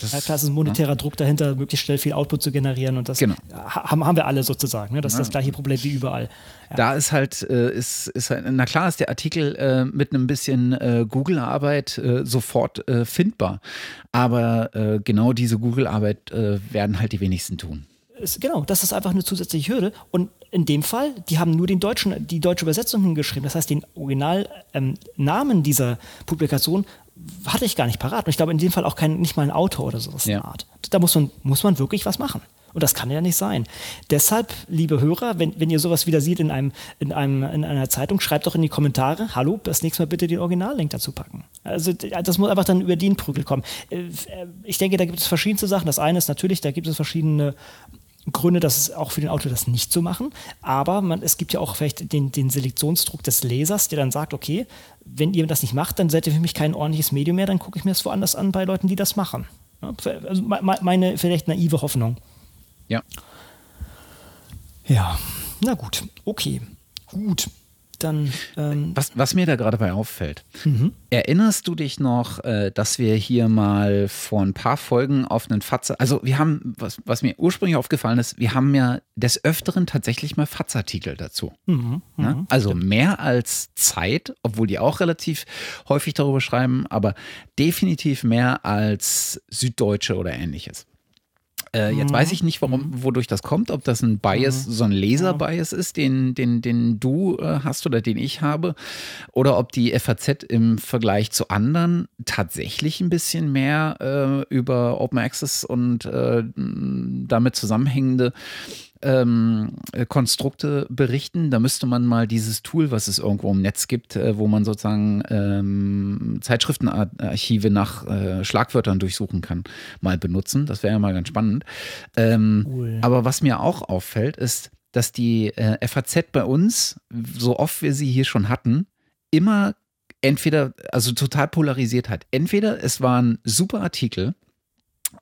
Das, ja, klar, es ist ein monetärer ja. Druck dahinter, möglichst schnell viel Output zu generieren und das genau. haben, haben wir alle sozusagen. Ne? Das ist ja. das gleiche Problem wie überall. Da ist halt, äh, ist, ist halt, na klar ist der Artikel äh, mit einem bisschen äh, Google-Arbeit äh, sofort äh, findbar. Aber äh, genau diese Google-Arbeit werden halt die wenigsten tun. Ist, genau, das ist einfach eine zusätzliche Hürde. Und in dem Fall, die haben nur den deutschen, die deutsche Übersetzung hingeschrieben. Das heißt, den Originalnamen ähm, dieser Publikation hatte ich gar nicht parat. Und ich glaube in dem Fall auch kein, nicht mal ein Autor oder sowas ja. in der Art. Da muss man, muss man wirklich was machen. Und das kann ja nicht sein. Deshalb, liebe Hörer, wenn, wenn ihr sowas wieder seht in, einem, in, einem, in einer Zeitung, schreibt doch in die Kommentare, hallo, das nächste Mal bitte den Originallink dazu packen. Also das muss einfach dann über den Prügel kommen. Äh, ich denke, da gibt es verschiedenste Sachen. Das eine ist natürlich, da gibt es verschiedene Gründe, dass auch für den Autor das nicht zu machen. Aber man, es gibt ja auch vielleicht den, den Selektionsdruck des Lesers, der dann sagt, okay, wenn ihr das nicht macht, dann seid ihr für mich kein ordentliches Medium mehr, dann gucke ich mir das woanders an bei Leuten, die das machen. Also meine vielleicht naive Hoffnung. Ja. Ja, na gut, okay, gut. Dann, ähm was, was mir da gerade bei auffällt, mhm. erinnerst du dich noch, äh, dass wir hier mal vor ein paar Folgen auf einen Fatzer, also wir haben, was, was mir ursprünglich aufgefallen ist, wir haben ja des Öfteren tatsächlich mal Fatzartikel dazu. Mhm, ne? Mhm. Also mehr als Zeit, obwohl die auch relativ häufig darüber schreiben, aber definitiv mehr als Süddeutsche oder ähnliches. Äh, jetzt mhm. weiß ich nicht, warum, wodurch das kommt, ob das ein Bias, mhm. so ein Laser-Bias ist, den, den, den du äh, hast oder den ich habe, oder ob die FAZ im Vergleich zu anderen tatsächlich ein bisschen mehr äh, über Open Access und äh, damit zusammenhängende ähm, äh, Konstrukte berichten. Da müsste man mal dieses Tool, was es irgendwo im Netz gibt, äh, wo man sozusagen ähm, Zeitschriftenarchive nach äh, Schlagwörtern durchsuchen kann, mal benutzen. Das wäre ja mal ganz spannend. Ähm, cool. Aber was mir auch auffällt, ist, dass die äh, FAZ bei uns, so oft wir sie hier schon hatten, immer entweder, also total polarisiert hat. Entweder es waren super Artikel,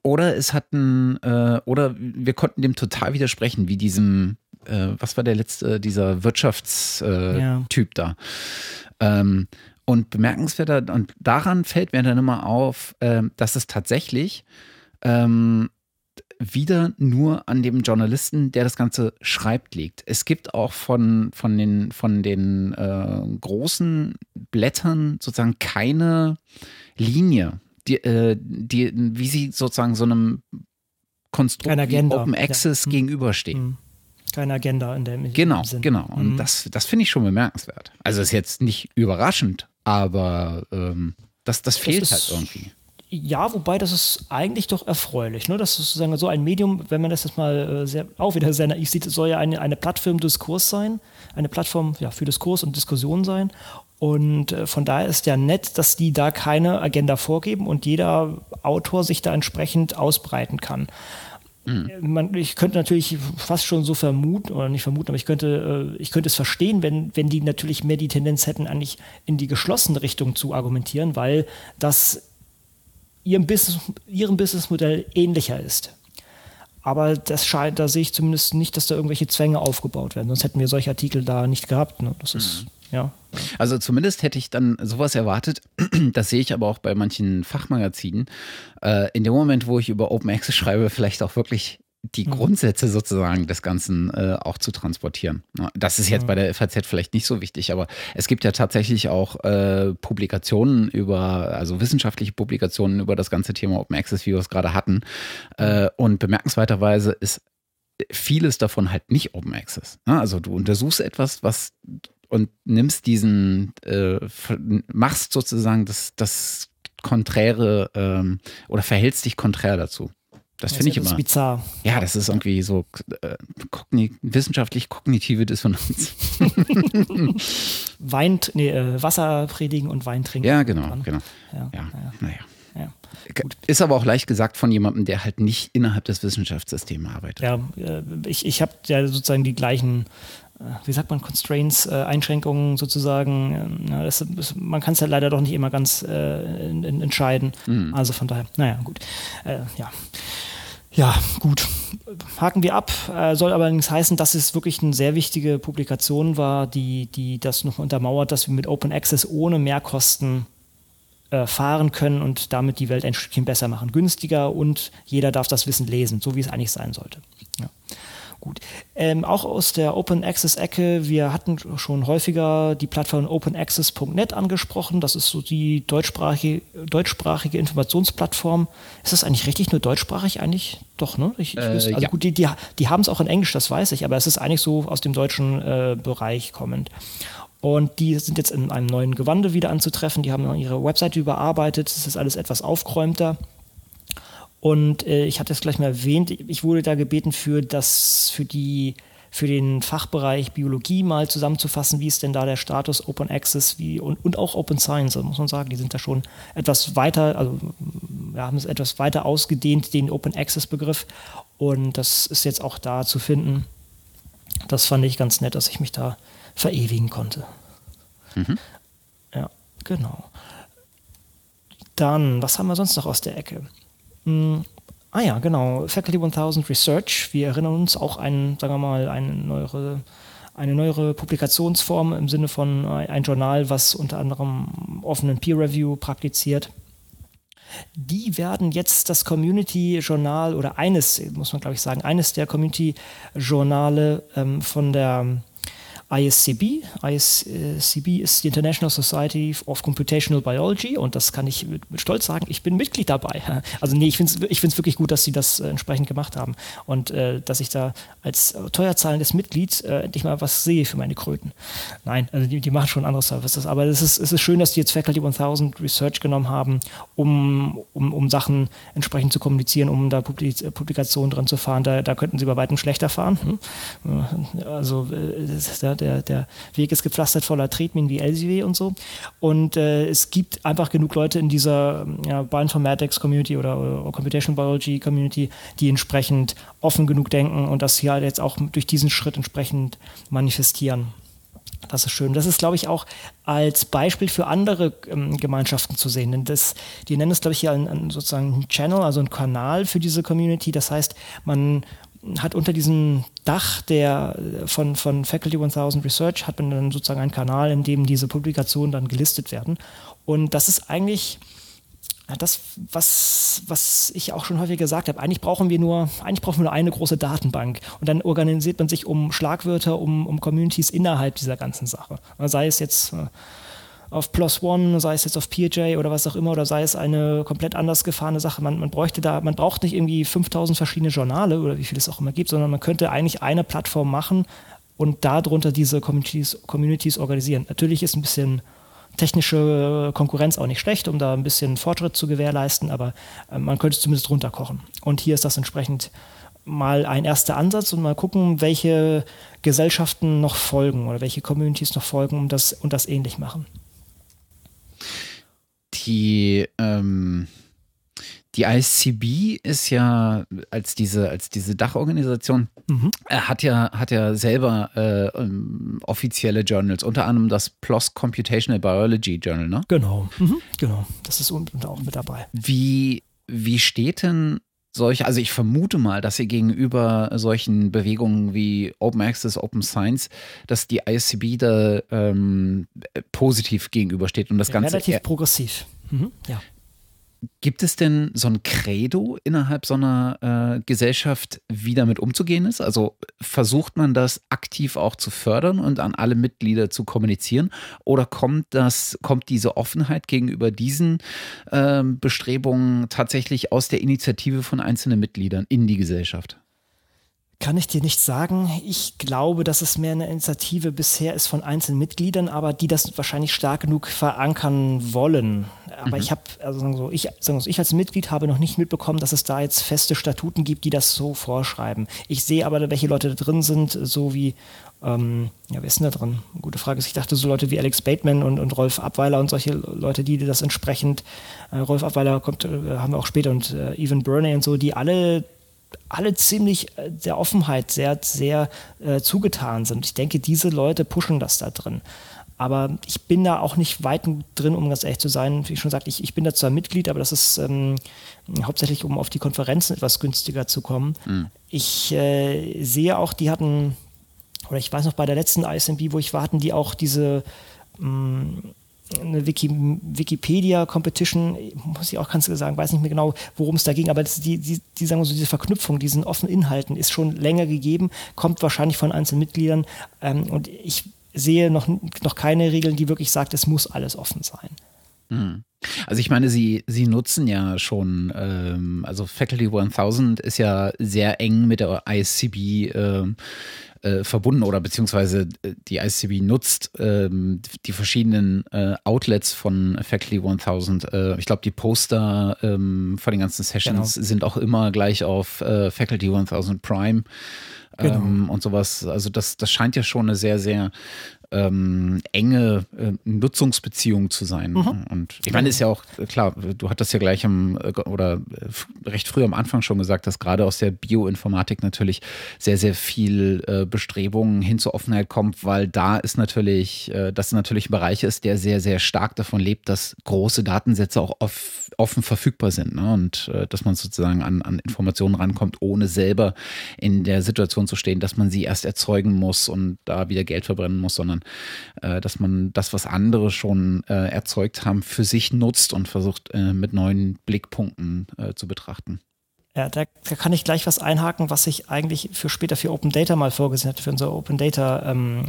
oder es hatten, äh, oder wir konnten dem total widersprechen, wie diesem, äh, was war der letzte, dieser Wirtschaftstyp äh, ja. da. Ähm, und bemerkenswerter, und daran fällt mir dann immer auf, äh, dass es tatsächlich ähm, wieder nur an dem Journalisten, der das Ganze schreibt, liegt. Es gibt auch von, von den, von den äh, großen Blättern sozusagen keine Linie die, äh, die, wie sie sozusagen so einem Konstrukt Open Access ja. Gegenüberstehen. Hm. Keine Agenda in dem Genau, Sinn. genau. Und mhm. das, das finde ich schon bemerkenswert. Also ist jetzt nicht überraschend, aber ähm, das, das fehlt das halt irgendwie. Ja, wobei das ist eigentlich doch erfreulich. Ne? Das ist sozusagen so ein Medium, wenn man das jetzt mal äh, sehr, auch wieder sehr naiv sieht, soll ja eine, eine Plattform Diskurs sein, eine Plattform ja, für Diskurs und Diskussion sein. Und äh, von daher ist ja nett, dass die da keine Agenda vorgeben und jeder Autor sich da entsprechend ausbreiten kann. Mhm. Man, ich könnte natürlich fast schon so vermuten, oder nicht vermuten, aber ich könnte, äh, ich könnte es verstehen, wenn, wenn die natürlich mehr die Tendenz hätten, eigentlich in die geschlossene Richtung zu argumentieren, weil das ihrem, Business, ihrem Businessmodell ähnlicher ist. Aber das scheint, da sehe ich zumindest nicht, dass da irgendwelche Zwänge aufgebaut werden. Sonst hätten wir solche Artikel da nicht gehabt. Ne? Das ist, mhm. Ja. Also zumindest hätte ich dann sowas erwartet. Das sehe ich aber auch bei manchen Fachmagazinen. Äh, in dem Moment, wo ich über Open Access schreibe, vielleicht auch wirklich die mhm. Grundsätze sozusagen des Ganzen äh, auch zu transportieren. Das ist jetzt bei der FAZ vielleicht nicht so wichtig, aber es gibt ja tatsächlich auch äh, Publikationen über, also wissenschaftliche Publikationen über das ganze Thema Open Access, wie wir es gerade hatten. Äh, und bemerkenswerterweise ist vieles davon halt nicht Open Access. Also du untersuchst etwas, was und nimmst diesen, äh, machst sozusagen das, das Konträre ähm, oder verhältst dich konträr dazu. Das, finde ich immer. Das ist bizarr. Ja, das ist irgendwie so äh, kogni wissenschaftlich kognitive Dissonanz. Wein, nee, äh, Wasser predigen und Wein trinken. Ja, genau, genau. Ja, ja, ja. naja. Ja. Ist aber auch leicht gesagt von jemandem, der halt nicht innerhalb des Wissenschaftssystems arbeitet. Ja, äh, ich, ich habe ja sozusagen die gleichen wie sagt man, Constraints, äh, Einschränkungen sozusagen. Ja, das, das, man kann es ja leider doch nicht immer ganz äh, in, in, entscheiden. Mhm. Also von daher, naja, gut. Äh, ja. Ja, gut. Haken wir ab. Äh, soll allerdings heißen, dass es wirklich eine sehr wichtige Publikation war, die, die das noch untermauert, dass wir mit Open Access ohne Mehrkosten äh, fahren können und damit die Welt ein Stückchen besser machen. Günstiger und jeder darf das Wissen lesen, so wie es eigentlich sein sollte. Ja. Gut. Ähm, auch aus der Open Access Ecke, wir hatten schon häufiger die Plattform openaccess.net angesprochen. Das ist so die deutschsprachige, deutschsprachige Informationsplattform. Ist das eigentlich richtig nur deutschsprachig eigentlich? Doch, ne? Ich, ich äh, also ja. gut, die, die, die haben es auch in Englisch, das weiß ich, aber es ist eigentlich so aus dem deutschen äh, Bereich kommend. Und die sind jetzt in einem neuen Gewande wieder anzutreffen. Die haben ihre Webseite überarbeitet. Es ist alles etwas aufgeräumter. Und äh, ich hatte es gleich mal erwähnt, ich wurde da gebeten für das, für die für den Fachbereich Biologie mal zusammenzufassen, wie ist denn da der Status Open Access wie, und, und auch Open Science, also muss man sagen, die sind da schon etwas weiter, also wir haben es etwas weiter ausgedehnt, den Open Access Begriff und das ist jetzt auch da zu finden. Das fand ich ganz nett, dass ich mich da verewigen konnte. Mhm. Ja, genau. Dann, was haben wir sonst noch aus der Ecke? Hm, Ah ja, genau. Faculty 1000 Research. Wir erinnern uns auch an, sagen wir mal, eine neuere, eine neuere Publikationsform im Sinne von ein Journal, was unter anderem offenen Peer Review praktiziert. Die werden jetzt das Community-Journal oder eines, muss man glaube ich sagen, eines der Community-Journale ähm, von der ISCB. ISCB ist die International Society of Computational Biology und das kann ich mit, mit Stolz sagen, ich bin Mitglied dabei. Also nee, ich finde es ich wirklich gut, dass sie das äh, entsprechend gemacht haben und äh, dass ich da als teuer zahlendes Mitglied äh, endlich mal was sehe für meine Kröten. Nein, also die, die machen schon andere Services, aber es ist, es ist schön, dass die jetzt Faculty 1000 Research genommen haben, um, um, um Sachen entsprechend zu kommunizieren, um da Publikationen drin zu fahren. Da, da könnten sie bei weitem schlechter fahren. Hm? Also der, der Weg ist gepflastert voller Tretminen wie Elsevier und so. Und äh, es gibt einfach genug Leute in dieser ja, Bioinformatics Community oder, oder Computational Biology Community, die entsprechend offen genug denken und das hier halt jetzt auch durch diesen Schritt entsprechend manifestieren. Das ist schön. Das ist, glaube ich, auch als Beispiel für andere ähm, Gemeinschaften zu sehen. Denn das, die nennen es, glaube ich, hier einen, einen sozusagen einen Channel, also einen Kanal für diese Community. Das heißt, man hat unter diesem Dach der, von, von Faculty 1000 Research hat man dann sozusagen einen Kanal, in dem diese Publikationen dann gelistet werden. Und das ist eigentlich das, was, was ich auch schon häufig gesagt habe. Eigentlich brauchen wir nur, eigentlich brauchen wir nur eine große Datenbank. Und dann organisiert man sich um Schlagwörter, um, um Communities innerhalb dieser ganzen Sache. Sei es jetzt äh, auf Plus One, sei es jetzt auf PJ oder was auch immer, oder sei es eine komplett anders gefahrene Sache. Man, man bräuchte da, man braucht nicht irgendwie 5000 verschiedene Journale oder wie viel es auch immer gibt, sondern man könnte eigentlich eine Plattform machen und darunter diese Communities, Communities organisieren. Natürlich ist ein bisschen technische Konkurrenz auch nicht schlecht, um da ein bisschen Fortschritt zu gewährleisten, aber äh, man könnte es zumindest runterkochen. Und hier ist das entsprechend mal ein erster Ansatz und mal gucken, welche Gesellschaften noch folgen oder welche Communities noch folgen und das, und das ähnlich machen die, ähm, die ICB ist ja als diese, als diese Dachorganisation, mhm. hat ja, hat ja selber äh, ähm, offizielle Journals, unter anderem das PLOS Computational Biology Journal, ne? Genau, mhm. genau. Das ist unten auch mit dabei. Wie, wie steht denn solche, also ich vermute mal, dass ihr gegenüber solchen Bewegungen wie Open Access, Open Science, dass die ISCB da ähm, positiv gegenübersteht und das Ganze. Relativ progressiv. Mhm, ja. Gibt es denn so ein Credo innerhalb so einer äh, Gesellschaft, wie damit umzugehen ist? Also versucht man das aktiv auch zu fördern und an alle Mitglieder zu kommunizieren? Oder kommt das, kommt diese Offenheit gegenüber diesen äh, Bestrebungen tatsächlich aus der Initiative von einzelnen Mitgliedern in die Gesellschaft? Kann ich dir nicht sagen. Ich glaube, dass es mehr eine Initiative bisher ist von einzelnen Mitgliedern, aber die das wahrscheinlich stark genug verankern wollen. Aber mhm. ich habe, also sagen so, ich, sagen so, ich als Mitglied habe noch nicht mitbekommen, dass es da jetzt feste Statuten gibt, die das so vorschreiben. Ich sehe aber, welche Leute da drin sind, so wie, ähm, ja, wer ist denn da drin? Gute Frage ist, ich dachte, so Leute wie Alex Bateman und, und Rolf Abweiler und solche Leute, die das entsprechend, äh, Rolf Abweiler kommt, äh, haben wir auch später und äh, Evan Burney und so, die alle alle ziemlich äh, der Offenheit sehr, sehr äh, zugetan sind. Ich denke, diese Leute pushen das da drin. Aber ich bin da auch nicht weit drin, um ganz ehrlich zu sein. Wie ich schon sagte, ich, ich bin da zwar Mitglied, aber das ist ähm, hauptsächlich, um auf die Konferenzen etwas günstiger zu kommen. Mhm. Ich äh, sehe auch, die hatten, oder ich weiß noch, bei der letzten ISMB, wo ich war, hatten die auch diese mh, mm, eine Wiki, Wikipedia-Competition, muss ich auch ganz sagen, weiß nicht mehr genau, worum es da ging, aber das, die, die, die sagen so, diese Verknüpfung, diesen offenen Inhalten ist schon länger gegeben, kommt wahrscheinlich von einzelnen Mitgliedern ähm, und ich sehe noch, noch keine Regeln, die wirklich sagt, es muss alles offen sein. Mhm. Also ich meine, sie, sie nutzen ja schon, ähm, also Faculty 1000 ist ja sehr eng mit der ISCB ähm, äh, verbunden oder beziehungsweise äh, die ICB nutzt ähm, die verschiedenen äh, Outlets von Faculty 1000. Äh, ich glaube, die Poster ähm, von den ganzen Sessions genau. sind auch immer gleich auf äh, Faculty 1000 Prime. Genau. Ähm, und sowas. Also das, das scheint ja schon eine sehr, sehr ähm, enge äh, Nutzungsbeziehung zu sein. Mhm. Und ich meine, ist ja auch klar, du hattest ja gleich am äh, oder äh, recht früh am Anfang schon gesagt, dass gerade aus der Bioinformatik natürlich sehr, sehr viel äh, Bestrebungen hin zur Offenheit kommt, weil da ist natürlich, äh, das natürlich ein Bereich ist, der sehr, sehr stark davon lebt, dass große Datensätze auch off, offen verfügbar sind ne? und äh, dass man sozusagen an, an Informationen rankommt, ohne selber in der Situation zu stehen, dass man sie erst erzeugen muss und da wieder Geld verbrennen muss, sondern äh, dass man das, was andere schon äh, erzeugt haben, für sich nutzt und versucht äh, mit neuen Blickpunkten äh, zu betrachten. Ja, da, da, kann ich gleich was einhaken, was ich eigentlich für später für Open Data mal vorgesehen hatte, für unsere Open Data ähm,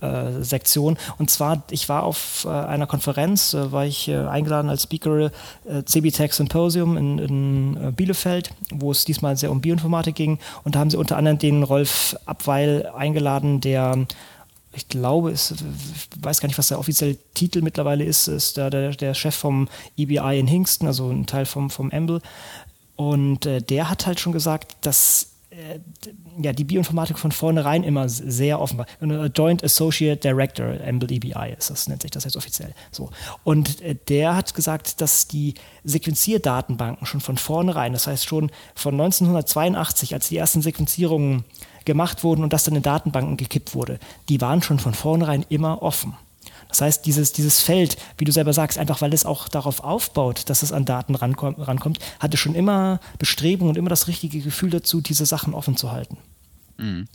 äh, äh, Sektion. Und zwar, ich war auf äh, einer Konferenz, äh, war ich eingeladen als Speaker äh, CBTech Symposium in, in Bielefeld, wo es diesmal sehr um Bioinformatik ging. Und da haben sie unter anderem den Rolf Abweil eingeladen, der ich glaube, ist, ich weiß gar nicht, was der offizielle Titel mittlerweile ist, ist der, der, der Chef vom EBI in Hingston, also ein Teil vom, vom Amble. Und äh, der hat halt schon gesagt, dass äh, ja, die Bioinformatik von vornherein immer sehr offen war. Joint Associate Director, Amble EBI ist das, nennt sich das jetzt offiziell. So. Und äh, der hat gesagt, dass die Sequenzierdatenbanken schon von vornherein, das heißt schon von 1982, als die ersten Sequenzierungen gemacht wurden und das dann in Datenbanken gekippt wurde, die waren schon von vornherein immer offen. Das heißt, dieses, dieses Feld, wie du selber sagst, einfach weil es auch darauf aufbaut, dass es an Daten rankommt, rankommt hatte schon immer Bestrebungen und immer das richtige Gefühl dazu, diese Sachen offen zu halten. Mhm.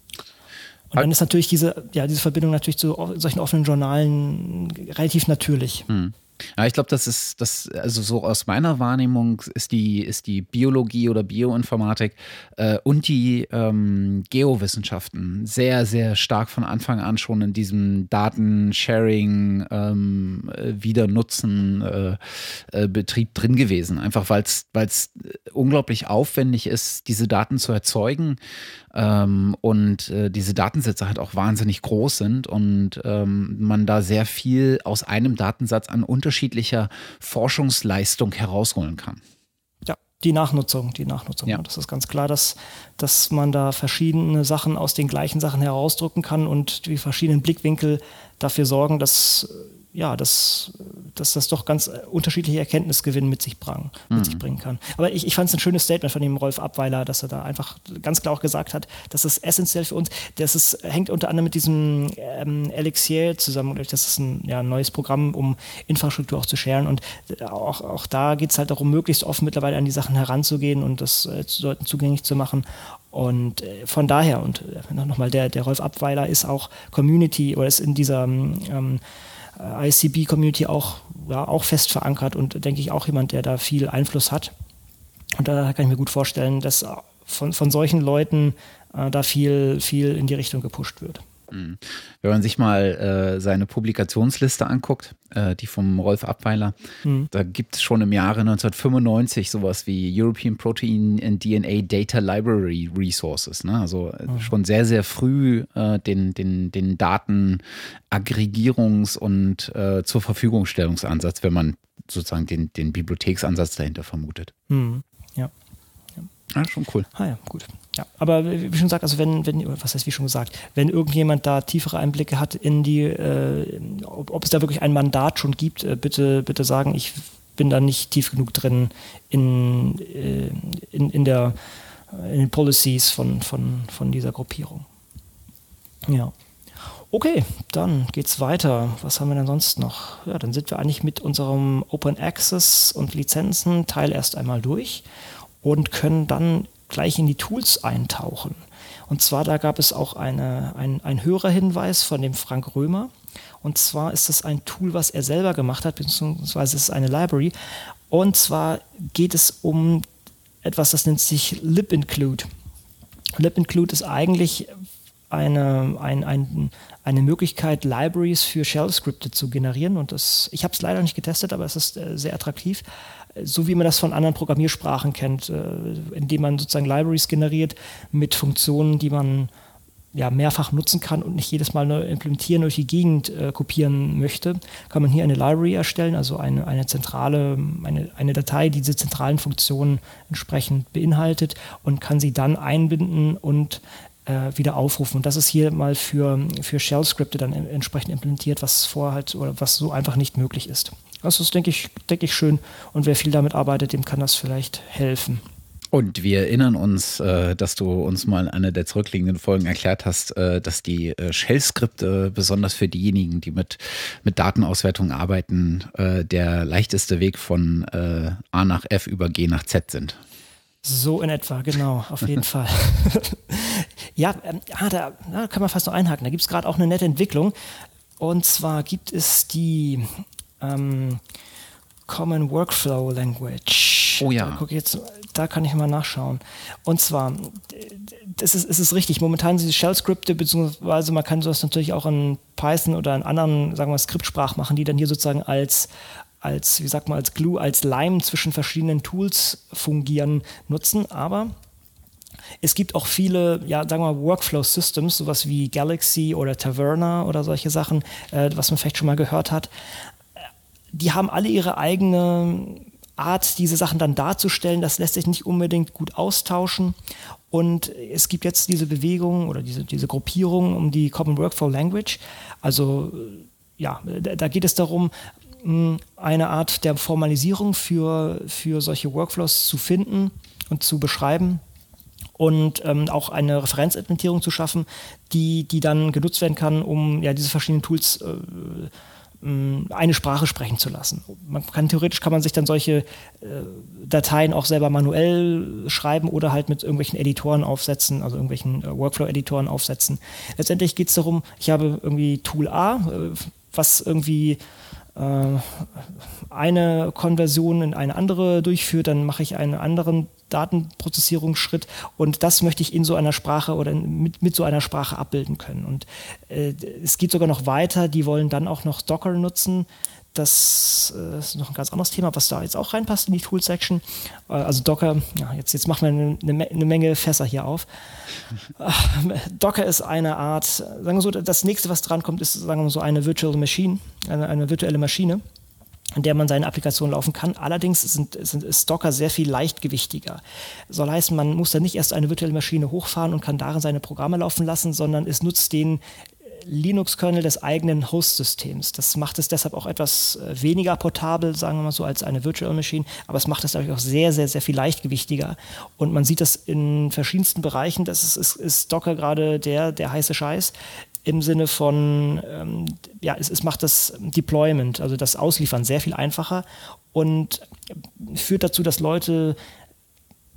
Und dann ist natürlich diese, ja, diese Verbindung natürlich zu solchen offenen Journalen relativ natürlich. Mhm. Ja, ich glaube, das ist das, also so aus meiner Wahrnehmung ist die, ist die Biologie oder Bioinformatik äh, und die ähm, Geowissenschaften sehr, sehr stark von Anfang an schon in diesem Datensharing, ähm, Wiedernutzen, äh, äh, Betrieb drin gewesen. Einfach weil es unglaublich aufwendig ist, diese Daten zu erzeugen und äh, diese Datensätze halt auch wahnsinnig groß sind und ähm, man da sehr viel aus einem Datensatz an unterschiedlicher Forschungsleistung herausholen kann. Ja, die Nachnutzung, die Nachnutzung. Ja. Das ist ganz klar, dass, dass man da verschiedene Sachen aus den gleichen Sachen herausdrücken kann und die verschiedenen Blickwinkel dafür sorgen, dass ja, dass, dass das doch ganz unterschiedliche Erkenntnisgewinne mit sich, brang, mit mhm. sich bringen kann. Aber ich, ich fand es ein schönes Statement von dem Rolf Abweiler, dass er da einfach ganz klar auch gesagt hat, dass es essentiell für uns, das ist, hängt unter anderem mit diesem ähm, Elixir zusammen, das ist ein, ja, ein neues Programm, um Infrastruktur auch zu scheren und auch, auch da geht es halt darum, möglichst offen mittlerweile an die Sachen heranzugehen und das äh, Leuten zugänglich zu machen und äh, von daher, und äh, nochmal, der, der Rolf Abweiler ist auch Community oder ist in dieser ähm, äh, ICB-Community auch, ja, auch fest verankert und denke ich auch jemand, der da viel Einfluss hat. Und da kann ich mir gut vorstellen, dass von, von solchen Leuten äh, da viel, viel in die Richtung gepusht wird. Mhm. Wenn man sich mal äh, seine Publikationsliste anguckt, äh, die vom Rolf Abweiler, mhm. da gibt es schon im Jahre 1995 sowas wie European Protein and DNA Data Library Resources. Ne? Also mhm. schon sehr, sehr früh äh, den, den, den Datenaggregierungs- und äh, zur Verfügungstellungsansatz, wenn man sozusagen den, den Bibliotheksansatz dahinter vermutet. Mhm. Ja. Ja, schon cool. Ah ja, gut. Ja, aber wie schon gesagt, also wenn, wenn, was heißt wie schon gesagt, wenn irgendjemand da tiefere Einblicke hat in die, äh, ob, ob, es da wirklich ein Mandat schon gibt, äh, bitte, bitte sagen, ich bin da nicht tief genug drin in, äh, in, in, der, in den Policies von, von, von dieser Gruppierung. Ja. Okay, dann geht's weiter. Was haben wir denn sonst noch? Ja, dann sind wir eigentlich mit unserem Open Access und Lizenzen Teil erst einmal durch und können dann gleich in die Tools eintauchen. Und zwar, da gab es auch eine, ein, ein Hörerhinweis von dem Frank Römer. Und zwar ist es ein Tool, was er selber gemacht hat, beziehungsweise es ist eine Library. Und zwar geht es um etwas, das nennt sich LibInclude. LibInclude ist eigentlich eine, ein, ein, eine Möglichkeit, Libraries für Shell-Skripte zu generieren. Und das, ich habe es leider nicht getestet, aber es ist äh, sehr attraktiv. So wie man das von anderen Programmiersprachen kennt, äh, indem man sozusagen Libraries generiert mit Funktionen, die man ja, mehrfach nutzen kann und nicht jedes Mal neu implementieren durch die Gegend äh, kopieren möchte, kann man hier eine Library erstellen, also eine, eine zentrale, eine, eine Datei, die diese zentralen Funktionen entsprechend beinhaltet und kann sie dann einbinden und äh, wieder aufrufen. Und das ist hier mal für, für Shell-Skripte dann entsprechend implementiert, was vorher halt oder was so einfach nicht möglich ist. Das ist, denke ich, denke ich, schön. Und wer viel damit arbeitet, dem kann das vielleicht helfen. Und wir erinnern uns, äh, dass du uns mal in einer der zurückliegenden Folgen erklärt hast, äh, dass die äh, Shell-Skripte besonders für diejenigen, die mit, mit Datenauswertung arbeiten, der leichteste Weg von A nach F über G nach Z sind. So in etwa, genau, auf jeden Fall. ja, ähm, ah, da, da kann man fast noch einhaken. Da gibt es gerade auch eine nette Entwicklung. Und zwar gibt es die ähm, Common Workflow Language. Oh ja. Da, jetzt, da kann ich mal nachschauen. Und zwar, das ist, ist es richtig, momentan sind die Shell-Skripte, beziehungsweise man kann sowas natürlich auch in Python oder in anderen, sagen wir, Skriptsprachen machen, die dann hier sozusagen als, als, wie sagt man, als Glue, als Leim zwischen verschiedenen Tools fungieren, nutzen. Aber es gibt auch viele, ja, sagen wir mal, Workflow-Systems, sowas wie Galaxy oder Taverna oder solche Sachen, äh, was man vielleicht schon mal gehört hat die haben alle ihre eigene Art, diese Sachen dann darzustellen. Das lässt sich nicht unbedingt gut austauschen. Und es gibt jetzt diese Bewegung oder diese, diese Gruppierung um die Common Workflow Language. Also ja, da geht es darum, eine Art der Formalisierung für, für solche Workflows zu finden und zu beschreiben und ähm, auch eine Referenzimplementierung zu schaffen, die, die dann genutzt werden kann, um ja, diese verschiedenen Tools äh, eine Sprache sprechen zu lassen. Man kann theoretisch kann man sich dann solche äh, Dateien auch selber manuell schreiben oder halt mit irgendwelchen Editoren aufsetzen, also irgendwelchen äh, Workflow-Editoren aufsetzen. Letztendlich geht es darum, ich habe irgendwie Tool A, äh, was irgendwie äh, eine Konversion in eine andere durchführt, dann mache ich einen anderen Datenprozessierungsschritt und das möchte ich in so einer Sprache oder mit, mit so einer Sprache abbilden können. Und äh, es geht sogar noch weiter, die wollen dann auch noch Docker nutzen. Das äh, ist noch ein ganz anderes Thema, was da jetzt auch reinpasst in die Tool-Section. Äh, also Docker, ja, jetzt, jetzt machen wir eine, eine Menge Fässer hier auf. Docker ist eine Art, sagen wir so, das nächste, was dran kommt, ist, sagen wir so, eine Virtual Machine, eine, eine virtuelle Maschine in der man seine Applikation laufen kann. Allerdings sind, sind, Docker sehr viel leichtgewichtiger. Soll heißen, man muss dann nicht erst eine virtuelle Maschine hochfahren und kann darin seine Programme laufen lassen, sondern es nutzt den Linux-Kernel des eigenen Host-Systems. Das macht es deshalb auch etwas äh, weniger portabel, sagen wir mal so, als eine Virtual Machine, aber es macht es dadurch auch sehr, sehr, sehr viel leichtgewichtiger. Und man sieht das in verschiedensten Bereichen. Das ist, ist, ist Docker gerade der, der heiße Scheiß im Sinne von, ähm, ja, es, es macht das Deployment, also das Ausliefern sehr viel einfacher und führt dazu, dass Leute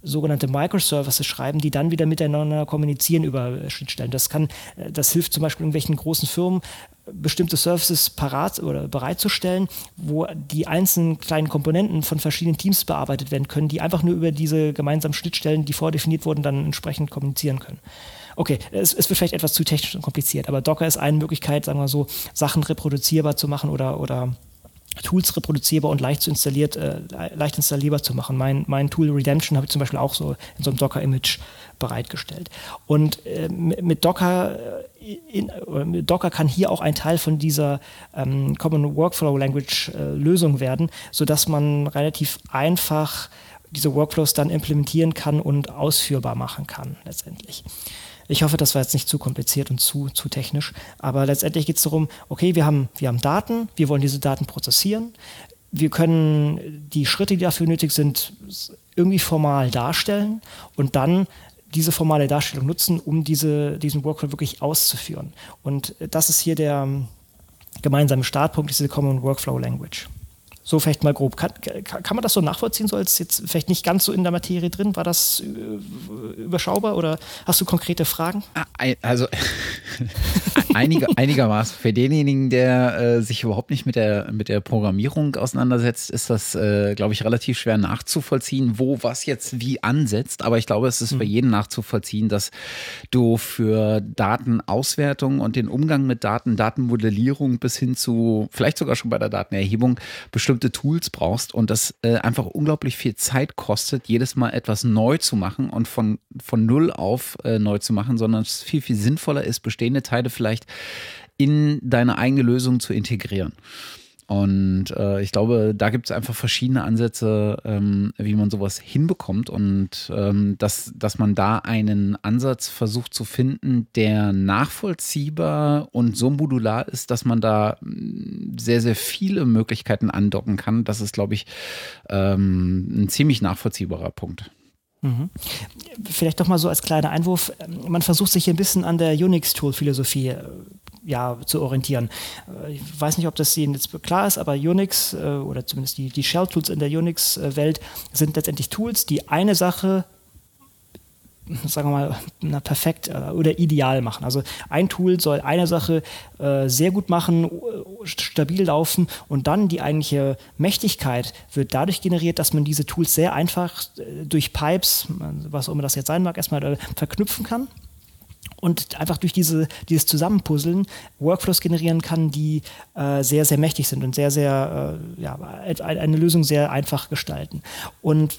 sogenannte Microservices schreiben, die dann wieder miteinander kommunizieren über Schnittstellen. Das kann, das hilft zum Beispiel irgendwelchen großen Firmen, bestimmte Services parat oder bereitzustellen, wo die einzelnen kleinen Komponenten von verschiedenen Teams bearbeitet werden können, die einfach nur über diese gemeinsamen Schnittstellen, die vordefiniert wurden, dann entsprechend kommunizieren können. Okay, es, es, wird vielleicht etwas zu technisch und kompliziert, aber Docker ist eine Möglichkeit, sagen wir so, Sachen reproduzierbar zu machen oder, oder Tools reproduzierbar und leicht, zu installiert, äh, leicht installierbar zu machen. Mein, mein Tool Redemption habe ich zum Beispiel auch so in so einem Docker-Image bereitgestellt. Und äh, mit Docker, äh, in, mit Docker kann hier auch ein Teil von dieser ähm, Common Workflow Language äh, Lösung werden, sodass man relativ einfach diese Workflows dann implementieren kann und ausführbar machen kann letztendlich. Ich hoffe, das war jetzt nicht zu kompliziert und zu, zu technisch. Aber letztendlich geht es darum, okay, wir haben, wir haben Daten, wir wollen diese Daten prozessieren. Wir können die Schritte, die dafür nötig sind, irgendwie formal darstellen und dann diese formale Darstellung nutzen, um diese, diesen Workflow wirklich auszuführen. Und das ist hier der gemeinsame Startpunkt, diese Common Workflow Language. So vielleicht mal grob. Kann, kann man das so nachvollziehen, so als jetzt vielleicht nicht ganz so in der Materie drin? War das äh, überschaubar oder hast du konkrete Fragen? Ah, also Einiger, einigermaßen. Für denjenigen, der äh, sich überhaupt nicht mit der, mit der Programmierung auseinandersetzt, ist das, äh, glaube ich, relativ schwer nachzuvollziehen, wo was jetzt wie ansetzt. Aber ich glaube, es ist mhm. für jeden nachzuvollziehen, dass du für Datenauswertung und den Umgang mit Daten, Datenmodellierung bis hin zu vielleicht sogar schon bei der Datenerhebung bestimmte Tools brauchst und das äh, einfach unglaublich viel Zeit kostet, jedes Mal etwas neu zu machen und von, von null auf äh, neu zu machen, sondern es viel, viel sinnvoller ist, bestehende Teile vielleicht in deine eigene Lösung zu integrieren. Und äh, ich glaube, da gibt es einfach verschiedene Ansätze, ähm, wie man sowas hinbekommt und ähm, dass, dass man da einen Ansatz versucht zu finden, der nachvollziehbar und so modular ist, dass man da mm, sehr, sehr viele Möglichkeiten andocken kann. Das ist, glaube ich, ähm, ein ziemlich nachvollziehbarer Punkt. Mhm. Vielleicht doch mal so als kleiner Einwurf, man versucht sich hier ein bisschen an der Unix-Tool-Philosophie äh, ja, zu orientieren. Äh, ich weiß nicht, ob das Ihnen jetzt klar ist, aber Unix äh, oder zumindest die, die Shell-Tools in der Unix-Welt sind letztendlich Tools, die eine Sache sagen wir mal, na, perfekt äh, oder ideal machen. Also ein Tool soll eine Sache äh, sehr gut machen, stabil laufen und dann die eigentliche Mächtigkeit wird dadurch generiert, dass man diese Tools sehr einfach äh, durch Pipes, was auch immer das jetzt sein mag, erstmal äh, verknüpfen kann und einfach durch diese, dieses Zusammenpuzzeln Workflows generieren kann, die äh, sehr, sehr mächtig sind und sehr, sehr, äh, ja, eine Lösung sehr einfach gestalten. Und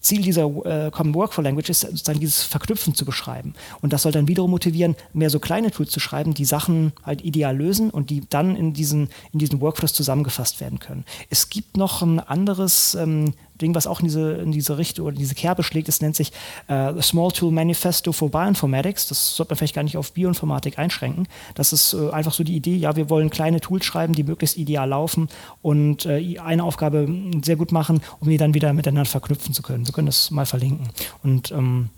Ziel dieser äh, Common Workflow Language ist sozusagen dieses Verknüpfen zu beschreiben. Und das soll dann wiederum motivieren, mehr so kleine Tools zu schreiben, die Sachen halt ideal lösen und die dann in diesen, in diesen Workflows zusammengefasst werden können. Es gibt noch ein anderes ähm, Ding, was auch in diese, in diese Richtung oder diese Kerbe schlägt, das nennt sich äh, Small Tool Manifesto for Bioinformatics. Das sollte man vielleicht gar nicht auf Bioinformatik einschränken. Das ist äh, einfach so die Idee, ja, wir wollen kleine Tools schreiben, die möglichst ideal laufen und äh, eine Aufgabe sehr gut machen, um die dann wieder miteinander verknüpfen zu können. Wir können das mal verlinken. Und ähm,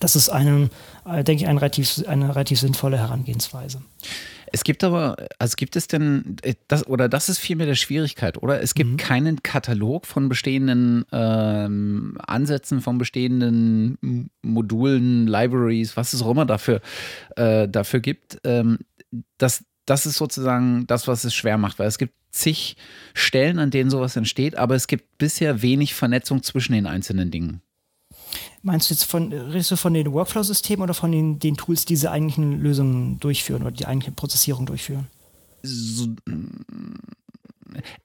das ist eine, äh, denke ich, eine relativ, eine relativ sinnvolle Herangehensweise. Es gibt aber, also gibt es denn, äh, das, oder das ist vielmehr der Schwierigkeit, oder? Es gibt mhm. keinen Katalog von bestehenden ähm, Ansätzen, von bestehenden Modulen, Libraries, was es auch immer dafür, äh, dafür gibt. Ähm, das, das ist sozusagen das, was es schwer macht, weil es gibt zig Stellen, an denen sowas entsteht, aber es gibt bisher wenig Vernetzung zwischen den einzelnen Dingen. Meinst du jetzt von, redest du von den Workflow-Systemen oder von den, den Tools, die diese eigentlichen Lösungen durchführen oder die eigentliche Prozessierung durchführen? So,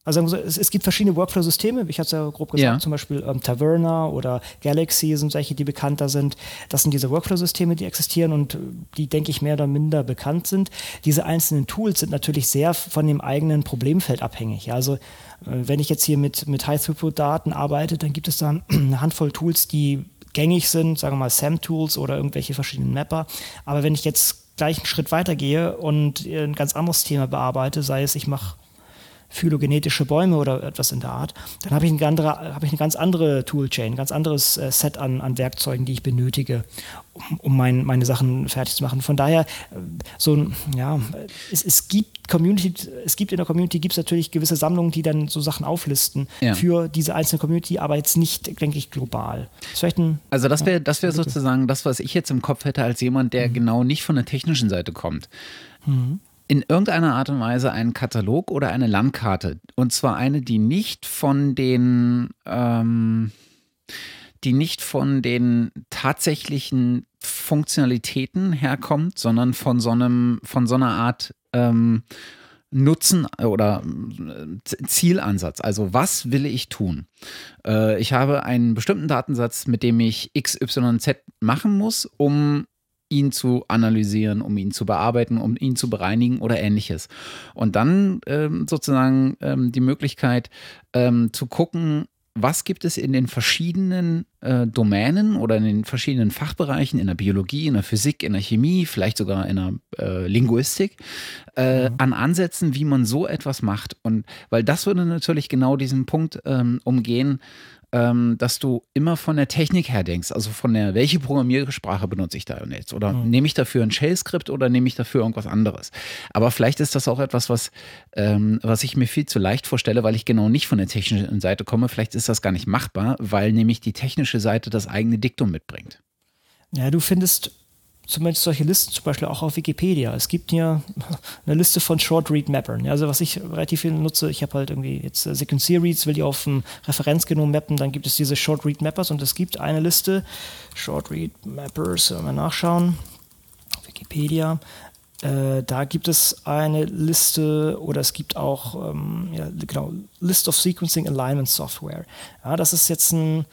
also es, es, gibt verschiedene Workflow-Systeme, ich hatte es ja grob gesagt, ja. zum Beispiel ähm, Taverna oder Galaxy sind solche, die bekannter sind. Das sind diese Workflow-Systeme, die existieren und äh, die, denke ich, mehr oder minder bekannt sind. Diese einzelnen Tools sind natürlich sehr von dem eigenen Problemfeld abhängig. Also äh, wenn ich jetzt hier mit, mit High-Throughput-Daten arbeite, dann gibt es dann eine Handvoll Tools, die gängig sind, sagen wir mal SAM-Tools oder irgendwelche verschiedenen Mapper. Aber wenn ich jetzt gleich einen Schritt weiter gehe und ein ganz anderes Thema bearbeite, sei es ich mache phylogenetische Bäume oder etwas in der Art, dann habe ich, eine andere, habe ich eine ganz andere Toolchain, ein ganz anderes äh, Set an, an Werkzeugen, die ich benötige, um, um mein, meine Sachen fertig zu machen. Von daher, äh, so ein, ja, es, es gibt Community, es gibt in der Community gibt es natürlich gewisse Sammlungen, die dann so Sachen auflisten ja. für diese einzelne Community, aber jetzt nicht, denke ich, global. Das ein, also das wäre das wäre sozusagen das, was ich jetzt im Kopf hätte als jemand, der mhm. genau nicht von der technischen Seite kommt. Mhm in irgendeiner Art und Weise einen Katalog oder eine Landkarte. Und zwar eine, die nicht von den, ähm, die nicht von den tatsächlichen Funktionalitäten herkommt, sondern von so einem, von so einer Art ähm, Nutzen oder äh, Zielansatz. Also was will ich tun? Äh, ich habe einen bestimmten Datensatz, mit dem ich X, Y, Z machen muss, um ihn zu analysieren, um ihn zu bearbeiten, um ihn zu bereinigen oder ähnliches. Und dann ähm, sozusagen ähm, die Möglichkeit ähm, zu gucken, was gibt es in den verschiedenen äh, Domänen oder in den verschiedenen Fachbereichen, in der Biologie, in der Physik, in der Chemie, vielleicht sogar in der äh, Linguistik, äh, mhm. an Ansätzen, wie man so etwas macht. Und weil das würde natürlich genau diesen Punkt ähm, umgehen, ähm, dass du immer von der Technik her denkst, also von der, welche Programmiersprache benutze ich da jetzt? Oder mhm. nehme ich dafür ein Shell-Skript oder nehme ich dafür irgendwas anderes? Aber vielleicht ist das auch etwas, was, ähm, was ich mir viel zu leicht vorstelle, weil ich genau nicht von der technischen Seite komme. Vielleicht ist das gar nicht machbar, weil nämlich die technische Seite das eigene Diktum mitbringt. Ja, du findest zumindest solche Listen zum Beispiel auch auf Wikipedia. Es gibt hier eine Liste von Short Read Mappern. Also was ich relativ viel nutze, ich habe halt irgendwie jetzt äh, Sequencier Reads, will die auf ein Referenzgenom mappen, dann gibt es diese Short Read Mappers und es gibt eine Liste, Short Read Mappers, wenn wir nachschauen, Wikipedia, äh, da gibt es eine Liste oder es gibt auch ähm, ja, genau, List of Sequencing Alignment Software. Ja, das ist jetzt ein,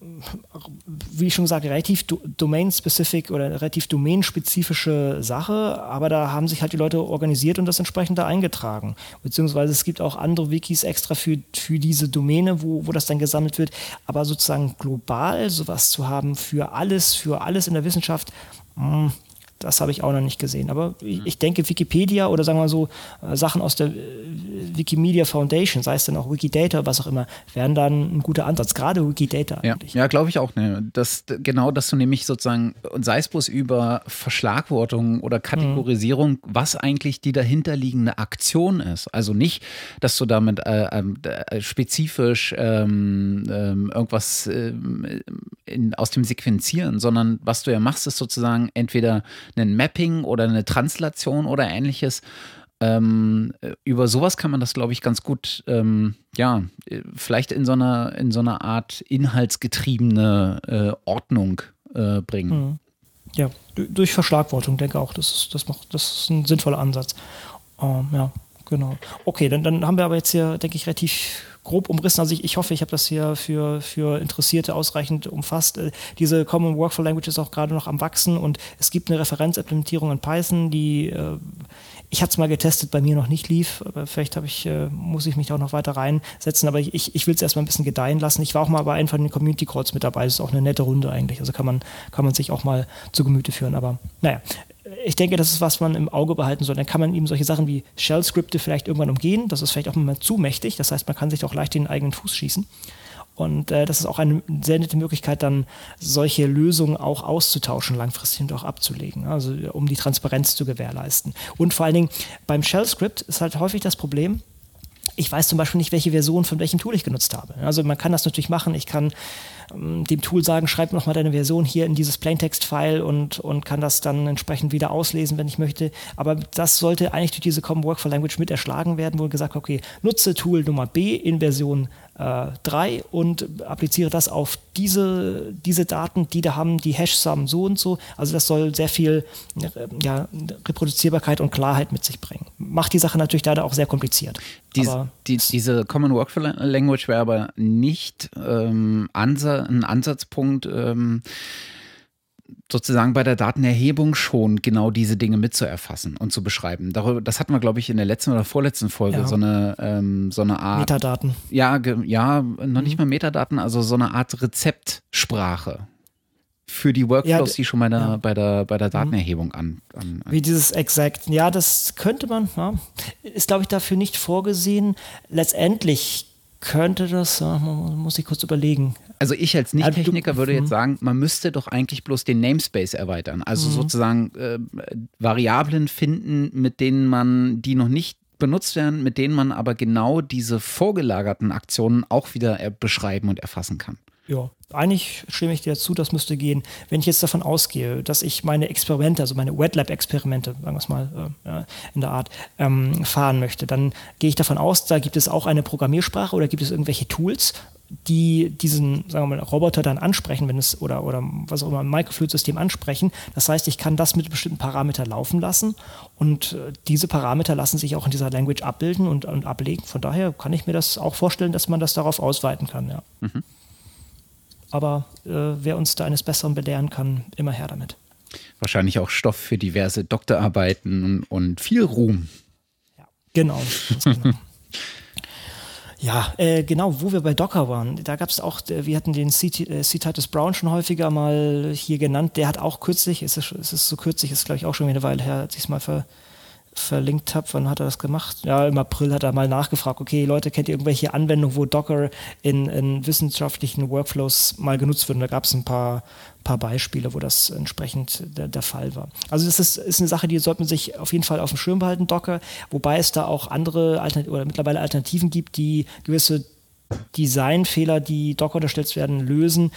wie ich schon gesagt, relativ do domain-specific oder relativ domainspezifische Sache, aber da haben sich halt die Leute organisiert und das entsprechend da eingetragen. Beziehungsweise es gibt auch andere Wikis extra für, für diese Domäne, wo, wo das dann gesammelt wird. Aber sozusagen global sowas zu haben für alles, für alles in der Wissenschaft, mh, hm, das habe ich auch noch nicht gesehen. Aber ich, ich denke, Wikipedia oder sagen wir mal so äh, Sachen aus der äh, Wikimedia Foundation, sei es dann auch Wikidata, was auch immer, wären dann ein guter Ansatz. Gerade Wikidata. Ja, ja glaube ich auch. Ne. Das, genau, dass du nämlich sozusagen, und sei es bloß über Verschlagwortung oder Kategorisierung, mhm. was eigentlich die dahinterliegende Aktion ist. Also nicht, dass du damit äh, ähm, äh, spezifisch ähm, ähm, irgendwas äh, in, aus dem Sequenzieren, sondern was du ja machst, ist sozusagen entweder ein Mapping oder eine Translation oder ähnliches. Ähm, über sowas kann man das, glaube ich, ganz gut, ähm, ja, vielleicht in so einer, in so einer Art inhaltsgetriebene äh, Ordnung äh, bringen. Mhm. Ja, durch Verschlagwortung, denke auch, das ist, das macht, das ist ein sinnvoller Ansatz. Ähm, ja, genau. Okay, dann, dann haben wir aber jetzt hier, denke ich, relativ grob umrissen. Also ich, ich hoffe, ich habe das hier für, für Interessierte ausreichend umfasst. Äh, diese Common Workflow Language ist auch gerade noch am Wachsen und es gibt eine Referenzimplementierung in Python, die äh, ich hatte es mal getestet, bei mir noch nicht lief, aber vielleicht habe ich, äh, muss ich mich auch noch weiter reinsetzen, aber ich, ich, ich will es erstmal ein bisschen gedeihen lassen. Ich war auch mal bei einem von den Community Calls mit dabei, das ist auch eine nette Runde eigentlich, also kann man, kann man sich auch mal zu Gemüte führen, aber naja, ich denke, das ist, was man im Auge behalten soll. Dann kann man eben solche Sachen wie Shell-Skripte vielleicht irgendwann umgehen. Das ist vielleicht auch immer zu mächtig. Das heißt, man kann sich auch leicht den eigenen Fuß schießen. Und äh, das ist auch eine sehr nette Möglichkeit, dann solche Lösungen auch auszutauschen, langfristig und auch abzulegen, also um die Transparenz zu gewährleisten. Und vor allen Dingen beim Shell-Script ist halt häufig das Problem, ich weiß zum Beispiel nicht, welche Version von welchem Tool ich genutzt habe. Also man kann das natürlich machen. Ich kann dem Tool sagen, schreib noch mal deine Version hier in dieses Plaintext-File und, und kann das dann entsprechend wieder auslesen, wenn ich möchte. Aber das sollte eigentlich durch diese Common Work for Language mit erschlagen werden, wo gesagt, okay, nutze Tool Nummer B in Version 3 und appliziere das auf diese, diese Daten, die da haben, die Hash-Sum so und so. Also das soll sehr viel äh, ja, Reproduzierbarkeit und Klarheit mit sich bringen. Macht die Sache natürlich leider auch sehr kompliziert. Dies, die, diese Common Workflow Language wäre aber nicht ähm, Ansa ein Ansatzpunkt, ähm, sozusagen bei der Datenerhebung schon genau diese Dinge mitzuerfassen und zu beschreiben. Darüber, das hatten wir, glaube ich, in der letzten oder vorletzten Folge, ja. so, eine, ähm, so eine Art. Metadaten. Ja, ja, noch nicht mhm. mal Metadaten, also so eine Art Rezeptsprache für die Workflows, ja, die schon bei der, ja. bei der, bei der mhm. Datenerhebung an, an, an, Wie dieses Exact. Ja, das könnte man, ja. ist glaube ich dafür nicht vorgesehen. Letztendlich könnte das, muss ich kurz überlegen. Also ich als Nicht-Techniker würde jetzt mhm. sagen, man müsste doch eigentlich bloß den Namespace erweitern. Also mhm. sozusagen äh, Variablen finden, mit denen man, die noch nicht benutzt werden, mit denen man aber genau diese vorgelagerten Aktionen auch wieder beschreiben und erfassen kann. Ja, eigentlich stimme ich dir zu, das müsste gehen. Wenn ich jetzt davon ausgehe, dass ich meine Experimente, also meine Wet Lab Experimente, sagen wir es mal äh, in der Art, ähm, fahren möchte, dann gehe ich davon aus, da gibt es auch eine Programmiersprache oder gibt es irgendwelche Tools, die diesen, sagen wir mal, Roboter dann ansprechen, wenn es oder, oder was auch immer ein Microfluid-System ansprechen. Das heißt, ich kann das mit bestimmten Parametern laufen lassen und äh, diese Parameter lassen sich auch in dieser Language abbilden und, und ablegen. Von daher kann ich mir das auch vorstellen, dass man das darauf ausweiten kann, ja. Mhm. Aber äh, wer uns da eines Besseren belehren kann, immer her damit. Wahrscheinlich auch Stoff für diverse Doktorarbeiten und, viel Ruhm. Ja, genau. genau. Ja, äh, genau, wo wir bei Docker waren, da gab es auch, äh, wir hatten den C-Titus äh, Brown schon häufiger mal hier genannt, der hat auch kürzlich, ist es, ist so kürzlich, ist glaube ich auch schon eine Weile her, hat sich mal ver, verlinkt habe. Wann hat er das gemacht? Ja, im April hat er mal nachgefragt, okay, Leute, kennt ihr irgendwelche Anwendungen, wo Docker in, in wissenschaftlichen Workflows mal genutzt wird? Und da gab es ein paar, paar Beispiele, wo das entsprechend der, der Fall war. Also das ist, ist eine Sache, die sollte man sich auf jeden Fall auf dem Schirm behalten, Docker, wobei es da auch andere Alternat oder mittlerweile Alternativen gibt, die gewisse Designfehler, die Docker unterstellt werden, lösen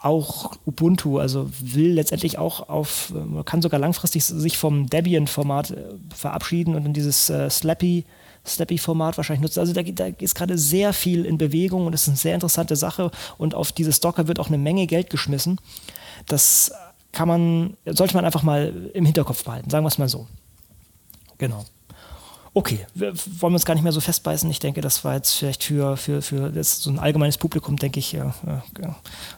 auch Ubuntu, also will letztendlich auch auf, man kann sogar langfristig sich vom Debian-Format äh, verabschieden und dann dieses äh, Slappy Slappy-Format wahrscheinlich nutzen. Also da, da ist gerade sehr viel in Bewegung und das ist eine sehr interessante Sache und auf dieses Docker wird auch eine Menge Geld geschmissen. Das kann man, sollte man einfach mal im Hinterkopf behalten, sagen wir es mal so. Genau. Okay, wir wollen uns gar nicht mehr so festbeißen. Ich denke, das war jetzt vielleicht für, für, für so ein allgemeines Publikum, denke ich, äh,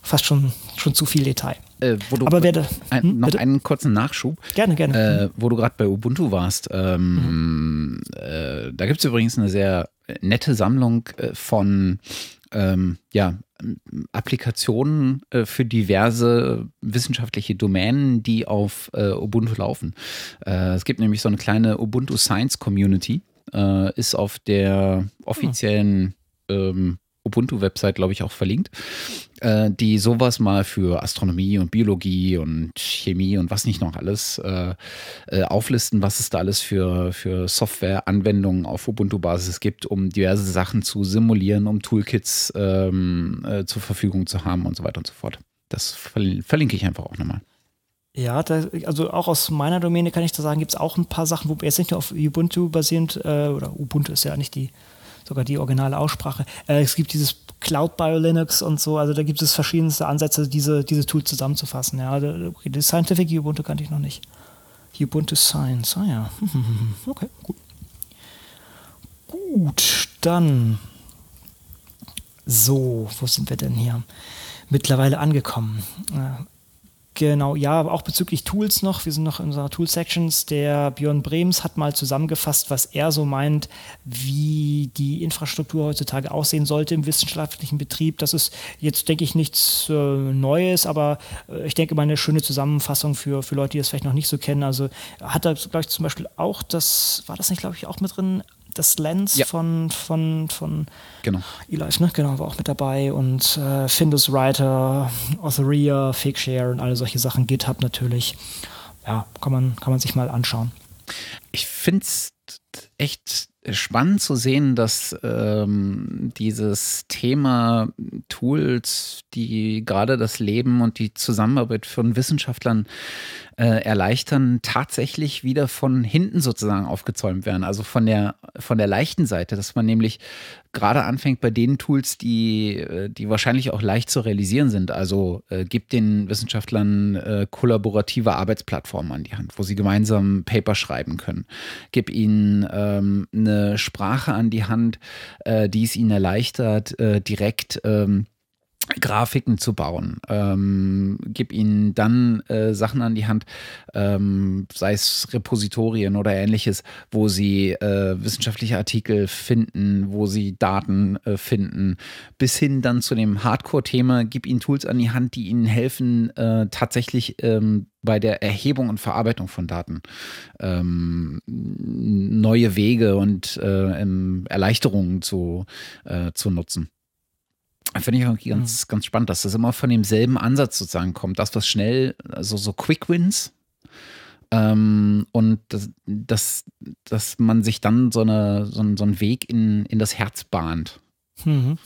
fast schon, schon zu viel Detail. Äh, Aber wer ein, hm, noch bitte? einen kurzen Nachschub. Gerne, gerne. Äh, wo du gerade bei Ubuntu warst. Ähm, mhm. äh, da gibt es übrigens eine sehr nette Sammlung äh, von ähm, ja, Applikationen äh, für diverse wissenschaftliche Domänen, die auf äh, Ubuntu laufen. Äh, es gibt nämlich so eine kleine Ubuntu Science Community, äh, ist auf der offiziellen ähm, Ubuntu-Website, glaube ich, auch verlinkt, äh, die sowas mal für Astronomie und Biologie und Chemie und was nicht noch alles äh, äh, auflisten, was es da alles für, für Software-Anwendungen auf Ubuntu-Basis gibt, um diverse Sachen zu simulieren, um Toolkits ähm, äh, zur Verfügung zu haben und so weiter und so fort. Das verlinke ich einfach auch nochmal. Ja, da, also auch aus meiner Domäne kann ich da sagen, gibt es auch ein paar Sachen, wo jetzt nicht nur auf Ubuntu basierend, äh, oder Ubuntu ist ja nicht die sogar die originale Aussprache. Äh, es gibt dieses Cloud Bio Linux und so, also da gibt es verschiedenste Ansätze, diese, diese Tools zusammenzufassen. Ja, also, die Scientific Ubuntu kannte ich noch nicht. Ubuntu Science, ah ja. Okay, gut. Gut, dann. So, wo sind wir denn hier? Mittlerweile angekommen. Genau, ja, auch bezüglich Tools noch. Wir sind noch in unserer Tool-Sections. Der Björn Brems hat mal zusammengefasst, was er so meint, wie die Infrastruktur heutzutage aussehen sollte im wissenschaftlichen Betrieb. Das ist jetzt, denke ich, nichts äh, Neues, aber äh, ich denke mal eine schöne Zusammenfassung für, für Leute, die das vielleicht noch nicht so kennen. Also hat er, glaube ich, zum Beispiel auch das, war das nicht, glaube ich, auch mit drin, das Lens ja. von, von, von genau. Elias, ne? Genau, war auch mit dabei und äh, Findus Writer, Authoria, Fakeshare und alle solche Sachen, GitHub natürlich. Ja, kann man, kann man sich mal anschauen. Ich finde es echt spannend zu sehen, dass ähm, dieses Thema Tools, die gerade das Leben und die Zusammenarbeit von Wissenschaftlern äh, erleichtern, tatsächlich wieder von hinten sozusagen aufgezäumt werden. Also von der, von der leichten Seite, dass man nämlich gerade anfängt bei den Tools, die, äh, die wahrscheinlich auch leicht zu realisieren sind. Also äh, gibt den Wissenschaftlern äh, kollaborative Arbeitsplattformen an die Hand, wo sie gemeinsam Paper schreiben können. Gib ihnen ähm, eine Sprache an die Hand, äh, die es ihnen erleichtert, äh, direkt ähm, Grafiken zu bauen. Ähm, gib ihnen dann äh, Sachen an die Hand, ähm, sei es Repositorien oder ähnliches, wo sie äh, wissenschaftliche Artikel finden, wo sie Daten äh, finden, bis hin dann zu dem Hardcore-Thema, gib ihnen Tools an die Hand, die ihnen helfen, äh, tatsächlich ähm, bei der Erhebung und Verarbeitung von Daten ähm, neue Wege und äh, Erleichterungen zu, äh, zu nutzen. Finde ich irgendwie ganz, mhm. ganz spannend, dass das immer von demselben Ansatz sozusagen kommt. Das, was schnell, also so Quick Wins. Ähm, und das, das, dass man sich dann so, eine, so, ein, so einen Weg in, in das Herz bahnt. Mhm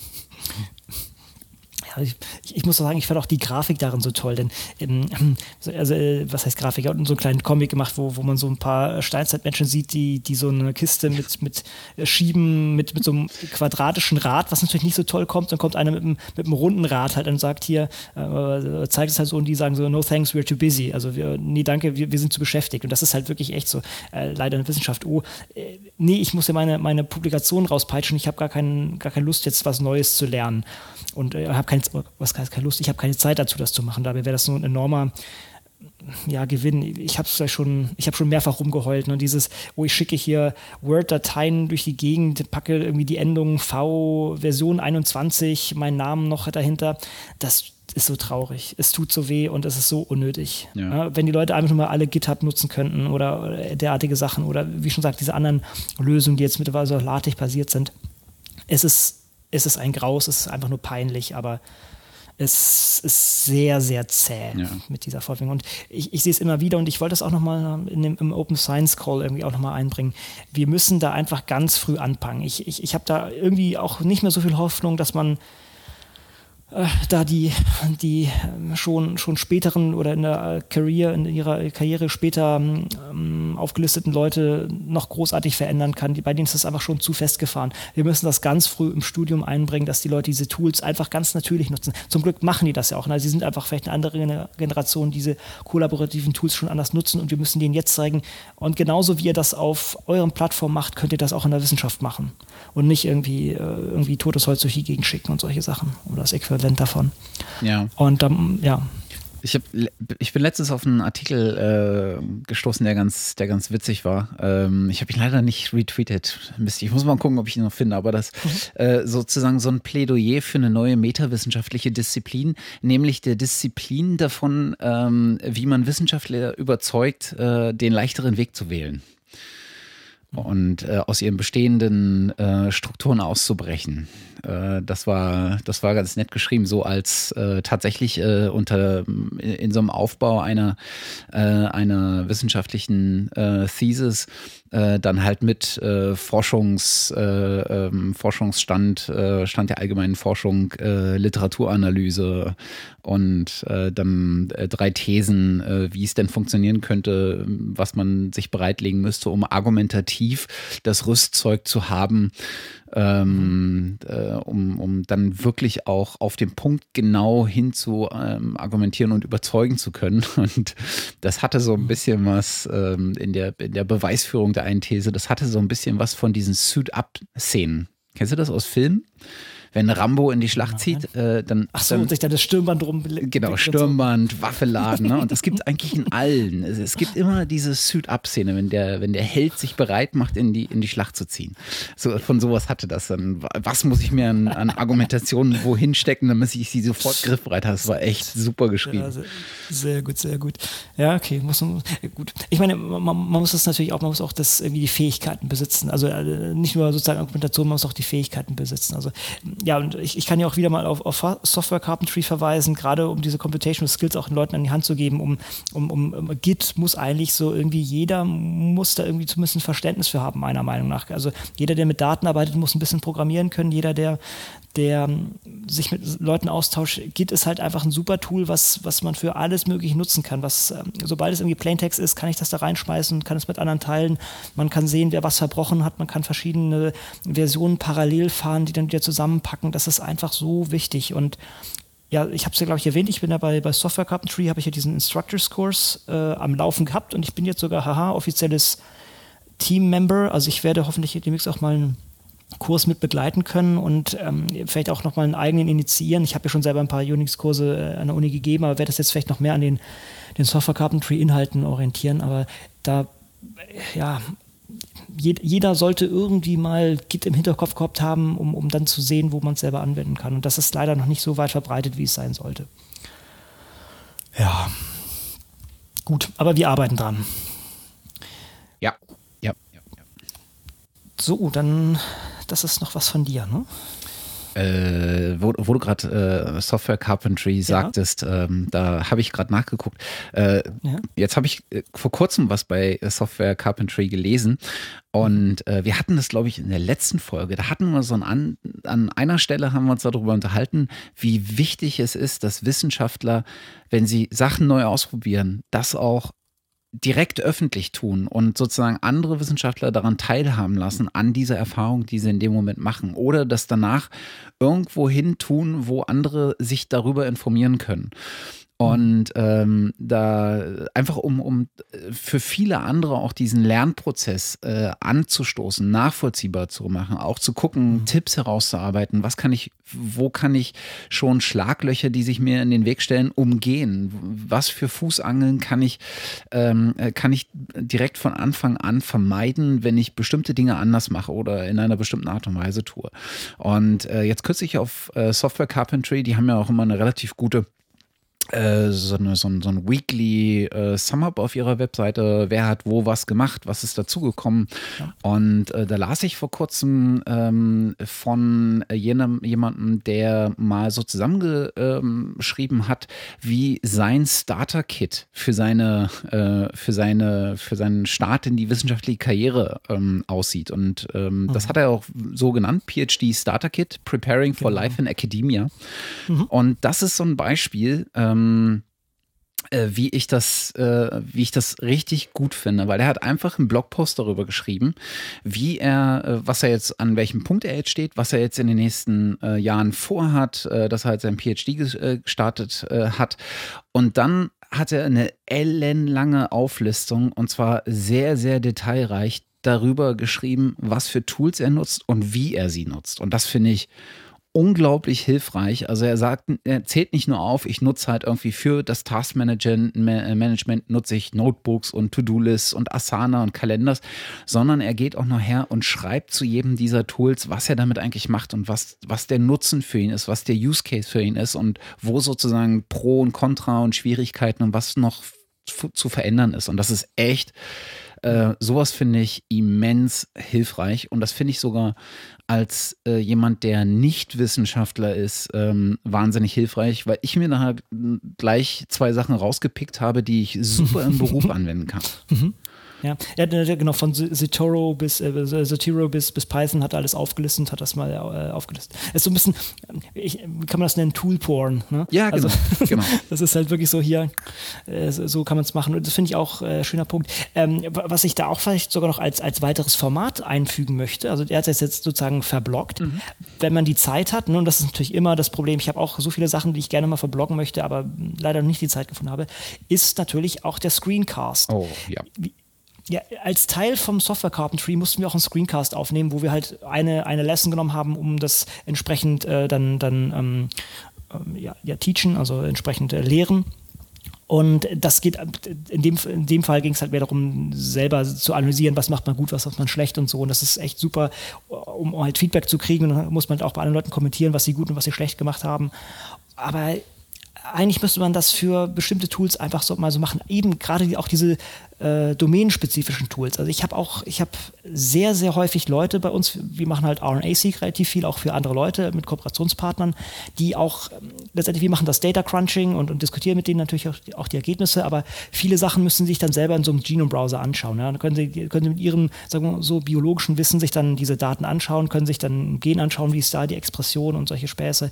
ich, ich, muss sagen, ich fand auch die Grafik darin so toll, denn ähm, also, äh, was heißt Grafik? Er hat so einen kleinen Comic gemacht, wo, wo man so ein paar Steinzeitmenschen sieht, die, die so eine Kiste mit, mit äh, Schieben, mit, mit so einem quadratischen Rad, was natürlich nicht so toll kommt, dann kommt einer mit einem, mit einem runden Rad halt und sagt hier, äh, zeigt es halt so und die sagen so, no thanks, we're too busy. Also wir, nee, danke, wir, wir sind zu beschäftigt. Und das ist halt wirklich echt so, äh, leider eine Wissenschaft, oh, äh, nee, ich muss ja meine, meine Publikation rauspeitschen, ich habe gar, kein, gar keine Lust, jetzt was Neues zu lernen. Und äh, habe keine, was heißt keine Lust, ich habe keine Zeit dazu, das zu machen. Dabei wäre das so ein enormer ja, Gewinn. Ich habe es schon, ich habe schon mehrfach rumgeheult. Ne? Dieses, wo ich schicke hier Word-Dateien durch die Gegend, packe irgendwie die Endung V, Version 21, meinen Namen noch dahinter. Das ist so traurig. Es tut so weh und es ist so unnötig. Ja. Ja, wenn die Leute einfach nur mal alle GitHub nutzen könnten oder, derartige Sachen oder wie schon gesagt, diese anderen Lösungen, die jetzt mittlerweile so LaTeX basiert sind. Es ist ist es ein Graus, es ist einfach nur peinlich, aber es ist sehr, sehr zäh ja. mit dieser Fortbildung. Und ich, ich sehe es immer wieder und ich wollte es auch nochmal im Open Science Call irgendwie auch nochmal einbringen. Wir müssen da einfach ganz früh anfangen. Ich, ich, ich habe da irgendwie auch nicht mehr so viel Hoffnung, dass man da die, die ähm, schon, schon späteren oder in der Career, in ihrer Karriere später ähm, aufgelisteten Leute noch großartig verändern kann. Bei denen ist das einfach schon zu festgefahren. Wir müssen das ganz früh im Studium einbringen, dass die Leute diese Tools einfach ganz natürlich nutzen. Zum Glück machen die das ja auch. Also sie sind einfach vielleicht eine andere Generation, diese kollaborativen Tools schon anders nutzen und wir müssen denen jetzt zeigen. Und genauso wie ihr das auf euren Plattformen macht, könnt ihr das auch in der Wissenschaft machen. Und nicht irgendwie, äh, irgendwie totes Holz durch die Gegend schicken und solche Sachen. Oder das Äquivalent davon. Ja. Und dann, ja. Ich, hab, ich bin letztens auf einen Artikel äh, gestoßen, der ganz, der ganz witzig war. Ähm, ich habe ihn leider nicht retweetet. Mist, ich muss mal gucken, ob ich ihn noch finde. Aber das mhm. äh, sozusagen so ein Plädoyer für eine neue metawissenschaftliche Disziplin, nämlich der Disziplin davon, ähm, wie man Wissenschaftler überzeugt, äh, den leichteren Weg zu wählen und äh, aus ihren bestehenden äh, Strukturen auszubrechen. Äh, das war das war ganz nett geschrieben, so als äh, tatsächlich äh, unter in, in, so einem Aufbau einer äh, einer wissenschaftlichen Thesis äh, dann halt mit äh, Forschungs, äh, ähm, Forschungsstand, äh, Stand der allgemeinen Forschung, äh, Literaturanalyse und dann drei Thesen, wie es denn funktionieren könnte, was man sich bereitlegen müsste, um argumentativ das Rüstzeug zu haben, ähm, äh, um, um dann wirklich auch auf den Punkt genau hin zu ähm, argumentieren und überzeugen zu können. Und das hatte so ein bisschen was ähm, in, der, in der Beweisführung der einen These, das hatte so ein bisschen was von diesen Suit-Up-Szenen. Kennst du das aus Filmen? Wenn Rambo in die Schlacht zieht, äh, dann. Ach so, dann, und sich dann das Stirnband drum. Genau, Stirnband, so. Waffe laden. Ne? Und das gibt es eigentlich in allen. Es, es gibt immer diese Suit-Up-Szene, wenn der, wenn der Held sich bereit macht, in die, in die Schlacht zu ziehen. So, von sowas hatte das dann. Was muss ich mir an, an Argumentationen wohin stecken, damit ich sie sofort griffbereit habe? Das war echt super geschrieben. Ja, sehr, sehr, gut, sehr gut. Ja, okay, muss man, gut. Ich meine, man, man, muss das natürlich auch, man muss auch das irgendwie die Fähigkeiten besitzen. Also äh, nicht nur sozusagen Argumentation, man muss auch die Fähigkeiten besitzen. Also ja, und ich, ich kann ja auch wieder mal auf, auf Software Carpentry verweisen, gerade um diese Computational Skills auch den Leuten an die Hand zu geben, um, um, um Git muss eigentlich so irgendwie jeder muss da irgendwie zumindest ein Verständnis für haben, meiner Meinung nach. Also jeder, der mit Daten arbeitet, muss ein bisschen programmieren können. Jeder, der, der sich mit Leuten austauscht, Git ist halt einfach ein super Tool, was, was man für alles mögliche nutzen kann. Was, ähm, sobald es irgendwie Plaintext ist, kann ich das da reinschmeißen, kann es mit anderen teilen. Man kann sehen, wer was verbrochen hat. Man kann verschiedene Versionen parallel fahren, die dann wieder zusammenpacken. Das ist einfach so wichtig. Und ja, ich habe es ja, glaube ich, erwähnt, ich bin ja bei, bei Software Carpentry, habe ich ja diesen Instructors Course äh, am Laufen gehabt und ich bin jetzt sogar, haha, offizielles Team-Member. Also ich werde hoffentlich demnächst auch mal einen Kurs mit begleiten können und ähm, vielleicht auch nochmal einen eigenen initiieren. Ich habe ja schon selber ein paar Unix-Kurse äh, an der Uni gegeben, aber werde das jetzt vielleicht noch mehr an den, den Software Carpentry-Inhalten orientieren. Aber da, ja, jeder sollte irgendwie mal Git im Hinterkopf gehabt haben, um, um dann zu sehen, wo man es selber anwenden kann. Und das ist leider noch nicht so weit verbreitet, wie es sein sollte. Ja. Gut, aber wir arbeiten dran. Ja, ja, ja. ja. So, dann, das ist noch was von dir, ne? Äh, wo, wo, du gerade äh, Software Carpentry sagtest, ja. ähm, da habe ich gerade nachgeguckt. Äh, ja. Jetzt habe ich äh, vor kurzem was bei Software Carpentry gelesen und äh, wir hatten das, glaube ich, in der letzten Folge. Da hatten wir so ein an, an einer Stelle haben wir uns darüber unterhalten, wie wichtig es ist, dass Wissenschaftler, wenn sie Sachen neu ausprobieren, das auch direkt öffentlich tun und sozusagen andere Wissenschaftler daran teilhaben lassen, an dieser Erfahrung, die sie in dem Moment machen. Oder das danach irgendwo hin tun, wo andere sich darüber informieren können. Und ähm, da einfach um, um für viele andere auch diesen Lernprozess äh, anzustoßen, nachvollziehbar zu machen, auch zu gucken, mhm. Tipps herauszuarbeiten, was kann ich, wo kann ich schon Schlaglöcher, die sich mir in den Weg stellen, umgehen? Was für Fußangeln kann ich, ähm, äh, kann ich direkt von Anfang an vermeiden, wenn ich bestimmte Dinge anders mache oder in einer bestimmten Art und Weise tue? Und äh, jetzt kürzlich auf äh, Software Carpentry, die haben ja auch immer eine relativ gute so, eine, so, ein, so ein Weekly äh, Sum-Up auf ihrer Webseite, wer hat wo was gemacht, was ist dazugekommen. Ja. Und äh, da las ich vor kurzem ähm, von jenem, jemandem, der mal so zusammengeschrieben ähm, hat, wie sein Starter-Kit für seine, äh, für seine, für seinen Start in die wissenschaftliche Karriere ähm, aussieht. Und mhm. das hat er auch so genannt, PhD Starter-Kit, Preparing for genau. Life in Academia. Mhm. Und das ist so ein Beispiel, ähm, ähm, äh, wie ich das, äh, wie ich das richtig gut finde, weil er hat einfach einen Blogpost darüber geschrieben, wie er, äh, was er jetzt, an welchem Punkt er jetzt steht, was er jetzt in den nächsten äh, Jahren vorhat, äh, dass er halt sein PhD äh, gestartet hat. Und dann hat er eine ellenlange Auflistung und zwar sehr, sehr detailreich darüber geschrieben, was für Tools er nutzt und wie er sie nutzt. Und das finde ich unglaublich hilfreich. Also er sagt, er zählt nicht nur auf, ich nutze halt irgendwie für das Taskmanagement Management nutze ich Notebooks und To-Do-Lists und Asana und Kalenders, sondern er geht auch noch her und schreibt zu jedem dieser Tools, was er damit eigentlich macht und was, was der Nutzen für ihn ist, was der Use Case für ihn ist und wo sozusagen Pro und Contra und Schwierigkeiten und was noch zu verändern ist. Und das ist echt äh, sowas finde ich immens hilfreich und das finde ich sogar als äh, jemand, der nicht Wissenschaftler ist, ähm, wahnsinnig hilfreich, weil ich mir nachher gleich zwei Sachen rausgepickt habe, die ich super im Beruf anwenden kann. Ja, ja genau, von Zotero bis, äh, Zotero bis, bis Python hat er alles aufgelistet, hat das mal äh, aufgelistet. Ist so ein bisschen, ich, wie kann man das nennen, Tool-Porn. Ne? Ja, genau. Also, genau. das ist halt wirklich so hier, äh, so kann man es machen. Und das finde ich auch äh, schöner Punkt. Ähm, was ich da auch vielleicht sogar noch als, als weiteres Format einfügen möchte, also er hat es jetzt sozusagen verblockt, mhm. wenn man die Zeit hat, ne, und das ist natürlich immer das Problem, ich habe auch so viele Sachen, die ich gerne mal verbloggen möchte, aber leider nicht die Zeit gefunden habe, ist natürlich auch der Screencast. Oh, ja. Wie, ja, als Teil vom Software Carpentry mussten wir auch einen Screencast aufnehmen, wo wir halt eine, eine Lesson genommen haben, um das entsprechend äh, dann, dann ähm, ähm, ja, ja, teachen, also entsprechend äh, lehren. Und das geht, in dem, in dem Fall ging es halt mehr darum, selber zu analysieren, was macht man gut, was macht man schlecht und so. Und das ist echt super, um halt Feedback zu kriegen. Und dann muss man halt auch bei anderen Leuten kommentieren, was sie gut und was sie schlecht gemacht haben. Aber eigentlich müsste man das für bestimmte Tools einfach so mal so machen. Eben gerade auch diese äh, domänenspezifischen Tools. Also ich habe auch, ich habe sehr, sehr häufig Leute bei uns, wir machen halt RNA-Seek relativ viel, auch für andere Leute mit Kooperationspartnern, die auch ähm, letztendlich, wir machen das Data Crunching und, und diskutieren mit denen natürlich auch die, auch die, Ergebnisse, aber viele Sachen müssen sich dann selber in so einem Genome-Browser anschauen. Ja. Dann können sie, können sie mit ihrem, sagen wir mal, so biologischen Wissen sich dann diese Daten anschauen, können sich dann Gen anschauen, wie ist da die Expression und solche Späße.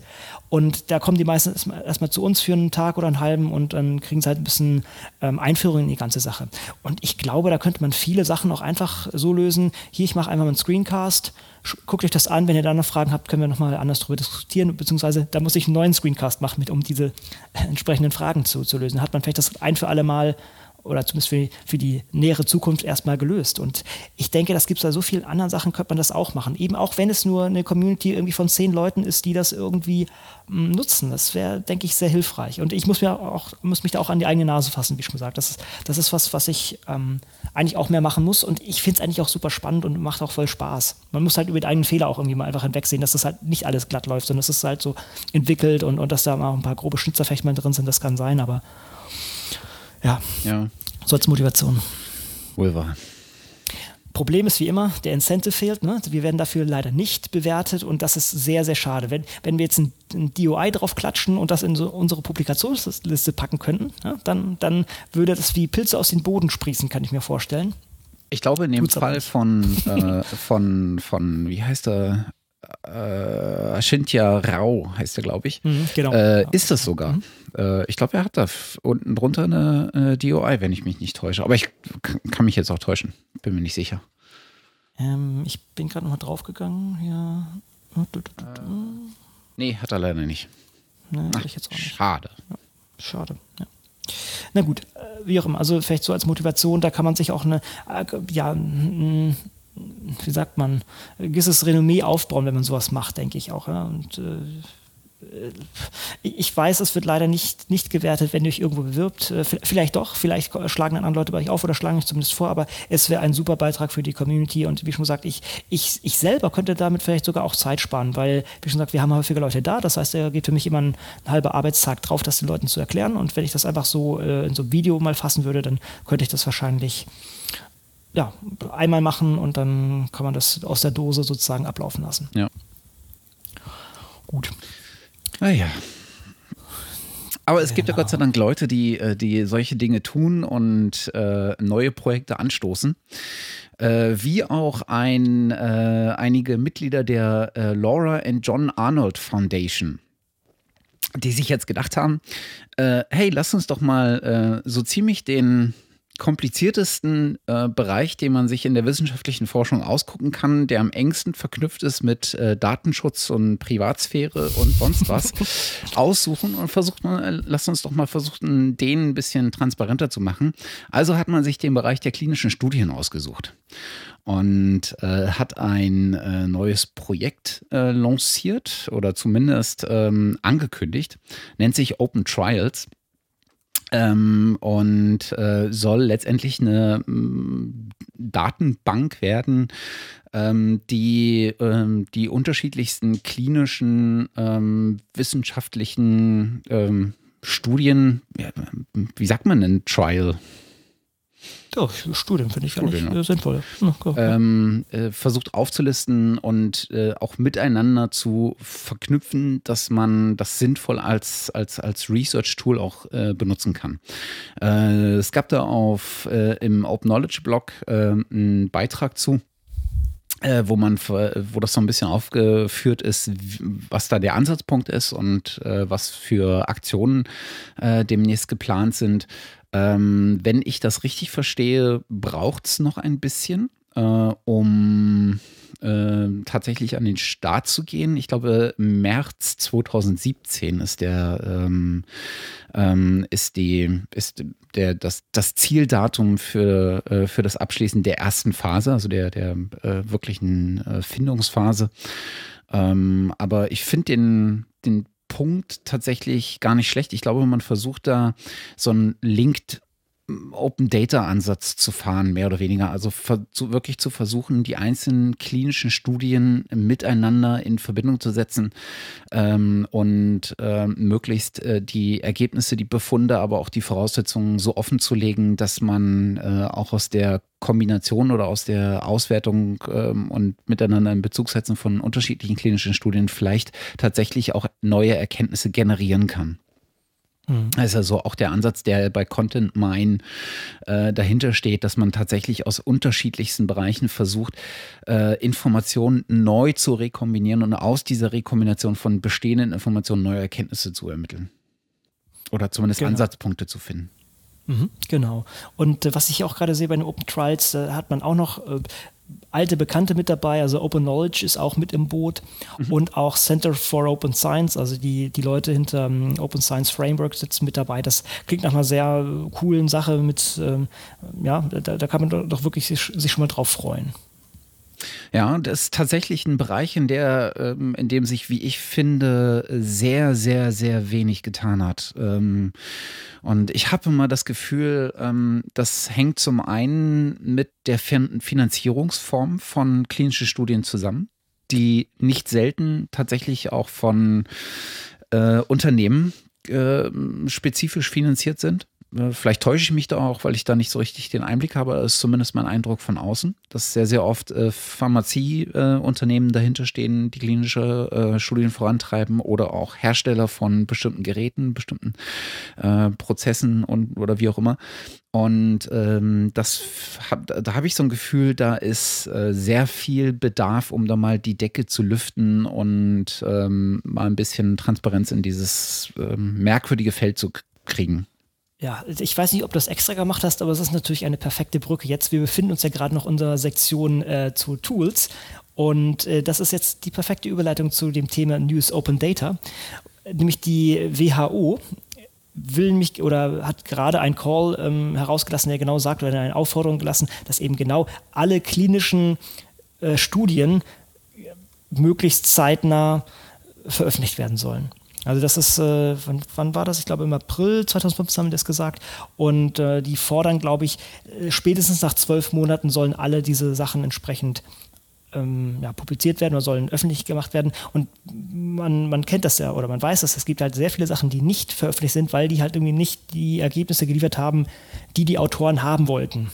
Und da kommen die meisten erstmal erst zu uns für einen Tag oder einen halben und dann kriegen sie halt ein bisschen ähm, Einführung in die ganze Sache. Und ich glaube, da könnte man viele Sachen auch einfach so lösen. Hier, ich mache einmal einen Screencast, guckt euch das an, wenn ihr da noch Fragen habt, können wir nochmal anders darüber diskutieren, beziehungsweise da muss ich einen neuen Screencast machen, mit, um diese entsprechenden Fragen zu, zu lösen. Hat man vielleicht das ein für alle Mal oder zumindest für, für die nähere Zukunft erstmal gelöst. Und ich denke, das gibt es bei so vielen anderen Sachen, könnte man das auch machen. Eben auch wenn es nur eine Community irgendwie von zehn Leuten ist, die das irgendwie mm, nutzen. Das wäre, denke ich, sehr hilfreich. Und ich muss mir auch, muss mich da auch an die eigene Nase fassen, wie schon gesagt. Das ist, das ist was, was ich ähm, eigentlich auch mehr machen muss. Und ich finde es eigentlich auch super spannend und macht auch voll Spaß. Man muss halt über die eigenen Fehler auch irgendwie mal einfach hinwegsehen, dass das halt nicht alles glatt läuft, sondern es ist halt so entwickelt und, und dass da mal ein paar grobe Schnitzer mal drin sind, das kann sein, aber ja. Ja. So als Motivation. Wohl wahr. Problem ist wie immer, der Incentive fehlt. Ne? Wir werden dafür leider nicht bewertet und das ist sehr, sehr schade. Wenn, wenn wir jetzt ein, ein DOI drauf klatschen und das in so unsere Publikationsliste packen könnten, ja, dann, dann würde das wie Pilze aus dem Boden sprießen, kann ich mir vorstellen. Ich glaube, in dem Tut's Fall von, äh, von, von, wie heißt er, äh, Shintya Rao heißt er, glaube ich. Mhm, genau. Äh, ist das sogar. Mhm. Äh, ich glaube, er hat da unten drunter eine, eine, DOI, wenn ich mich nicht täusche. Aber ich kann mich jetzt auch täuschen. Bin mir nicht sicher. Ähm, ich bin gerade nochmal draufgegangen. Ja. Äh, nee, hat er leider nicht. Nee, Ach, ich jetzt auch nicht. Schade. Ja, schade, ja. Na gut, äh, wie auch immer. Also vielleicht so als Motivation, da kann man sich auch eine, äh, ja, wie sagt man, ein gewisses Renommee aufbauen, wenn man sowas macht, denke ich auch. Ja? Und äh, ich weiß, es wird leider nicht, nicht gewertet, wenn ihr euch irgendwo bewirbt. Äh, vielleicht doch, vielleicht schlagen dann andere Leute bei euch auf oder schlagen euch zumindest vor, aber es wäre ein super Beitrag für die Community und wie schon gesagt, ich, ich, ich selber könnte damit vielleicht sogar auch Zeit sparen, weil, wie schon gesagt, wir haben häufiger Leute da, das heißt, da geht für mich immer ein, ein halber Arbeitstag drauf, das den Leuten zu erklären und wenn ich das einfach so äh, in so einem Video mal fassen würde, dann könnte ich das wahrscheinlich ja, einmal machen und dann kann man das aus der Dose sozusagen ablaufen lassen. Ja. Gut. Naja. Aber es gibt ja Gott sei Dank Leute, die, äh, die solche Dinge tun und äh, neue Projekte anstoßen. Äh, wie auch ein, äh, einige Mitglieder der äh, Laura and John Arnold Foundation die sich jetzt gedacht haben, äh, hey, lass uns doch mal so ziemlich den kompliziertesten äh, Bereich, den man sich in der wissenschaftlichen Forschung ausgucken kann, der am engsten verknüpft ist mit äh, Datenschutz und Privatsphäre und sonst was, aussuchen und versucht man, äh, lass uns doch mal versuchen, den ein bisschen transparenter zu machen. Also hat man sich den Bereich der klinischen Studien ausgesucht und äh, hat ein äh, neues Projekt äh, lanciert oder zumindest ähm, angekündigt, nennt sich Open Trials. Ähm, und äh, soll letztendlich eine ähm, Datenbank werden, ähm, die ähm, die unterschiedlichsten klinischen, ähm, wissenschaftlichen ähm, Studien, wie sagt man denn Trial? Ja, Studien finde ich Studien, ja. sinnvoll. Ja, ähm, äh, versucht aufzulisten und äh, auch miteinander zu verknüpfen, dass man das sinnvoll als, als, als Research-Tool auch äh, benutzen kann. Äh, es gab da auf äh, im Open Knowledge Blog äh, einen Beitrag zu äh, wo man, wo das so ein bisschen aufgeführt ist, was da der Ansatzpunkt ist und äh, was für Aktionen äh, demnächst geplant sind. Ähm, wenn ich das richtig verstehe, braucht es noch ein bisschen, äh, um äh, tatsächlich an den Start zu gehen. Ich glaube, März 2017 ist der ähm, ähm, ist die ist der das das Zieldatum für äh, für das Abschließen der ersten Phase, also der der äh, wirklichen äh, Findungsphase. Ähm, aber ich finde den den Punkt tatsächlich gar nicht schlecht. Ich glaube, man versucht da so einen Linked Open Data Ansatz zu fahren, mehr oder weniger. Also zu, wirklich zu versuchen, die einzelnen klinischen Studien miteinander in Verbindung zu setzen ähm, und äh, möglichst äh, die Ergebnisse, die Befunde, aber auch die Voraussetzungen so offen zu legen, dass man äh, auch aus der Kombination oder aus der Auswertung ähm, und miteinander in Bezug setzen von unterschiedlichen klinischen Studien vielleicht tatsächlich auch neue Erkenntnisse generieren kann. Mhm. Das ist also auch der Ansatz, der bei Content Mine äh, dahinter steht, dass man tatsächlich aus unterschiedlichsten Bereichen versucht, äh, Informationen neu zu rekombinieren und aus dieser Rekombination von bestehenden Informationen neue Erkenntnisse zu ermitteln. Oder zumindest genau. Ansatzpunkte zu finden. Mhm, genau. Und äh, was ich auch gerade sehe bei den Open Trials, da hat man auch noch äh, alte Bekannte mit dabei, also Open Knowledge ist auch mit im Boot mhm. und auch Center for Open Science, also die, die Leute hinter um, Open Science Framework sitzen mit dabei. Das klingt nach einer sehr coolen Sache mit, ähm, ja, da, da, kann man doch wirklich sich, sich schon mal drauf freuen. Ja, das ist tatsächlich ein Bereich, in, der, ähm, in dem sich, wie ich finde, sehr, sehr, sehr wenig getan hat. Ähm, und ich habe immer das Gefühl, ähm, das hängt zum einen mit der Finanzierungsform von klinischen Studien zusammen, die nicht selten tatsächlich auch von äh, Unternehmen spezifisch finanziert sind. Äh, vielleicht täusche ich mich da auch, weil ich da nicht so richtig den Einblick habe. Ist zumindest mein Eindruck von außen, dass sehr, sehr oft äh, Pharmazieunternehmen äh, dahinter stehen, die klinische äh, Studien vorantreiben oder auch Hersteller von bestimmten Geräten, bestimmten äh, Prozessen und oder wie auch immer. Und ähm, das hab, da habe ich so ein Gefühl, da ist äh, sehr viel Bedarf, um da mal die Decke zu lüften und ähm, mal ein bisschen Transparenz in dieses ähm, merkwürdige Feld zu kriegen. Ja, ich weiß nicht, ob du das extra gemacht hast, aber es ist natürlich eine perfekte Brücke. Jetzt, wir befinden uns ja gerade noch in unserer Sektion äh, zu Tools und äh, das ist jetzt die perfekte Überleitung zu dem Thema News Open Data, nämlich die WHO will mich oder hat gerade einen Call ähm, herausgelassen, der genau sagt oder eine Aufforderung gelassen, dass eben genau alle klinischen äh, Studien möglichst zeitnah veröffentlicht werden sollen. Also das ist, äh, wann, wann, war das? Ich glaube im April 2015 haben die das gesagt. Und äh, die fordern, glaube ich, äh, spätestens nach zwölf Monaten sollen alle diese Sachen entsprechend ähm, ja, publiziert werden oder sollen öffentlich gemacht werden. Und man, man kennt das ja oder man weiß das. Es gibt halt sehr viele Sachen, die nicht veröffentlicht sind, weil die halt irgendwie nicht die Ergebnisse geliefert haben, die die Autoren haben wollten.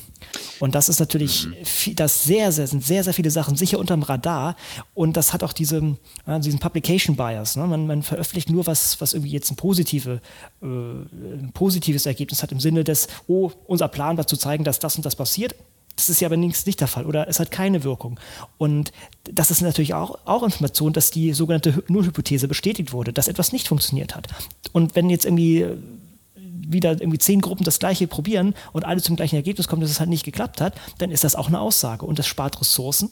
Und das ist natürlich, mhm. das sehr, sehr, sind sehr, sehr viele Sachen sicher unterm Radar. Und das hat auch diese, ja, diesen Publication Bias. Ne? Man, man, veröffentlicht nur was, was irgendwie jetzt ein, positive, äh, ein positives Ergebnis hat im Sinne des, oh, unser Plan war zu zeigen, dass das und das passiert. Das ist ja aber nicht der Fall oder es hat keine Wirkung. Und das ist natürlich auch, auch Information, dass die sogenannte Nullhypothese bestätigt wurde, dass etwas nicht funktioniert hat. Und wenn jetzt irgendwie wieder irgendwie zehn Gruppen das gleiche probieren und alle zum gleichen Ergebnis kommen, dass es halt nicht geklappt hat, dann ist das auch eine Aussage und das spart Ressourcen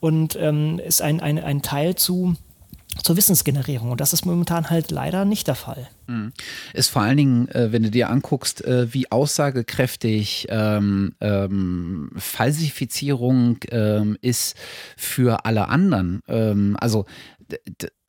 und ähm, ist ein, ein, ein Teil zu zur Wissensgenerierung. Und das ist momentan halt leider nicht der Fall. Mhm. Ist vor allen Dingen, äh, wenn du dir anguckst, äh, wie aussagekräftig ähm, ähm, Falsifizierung ähm, ist für alle anderen. Ähm, also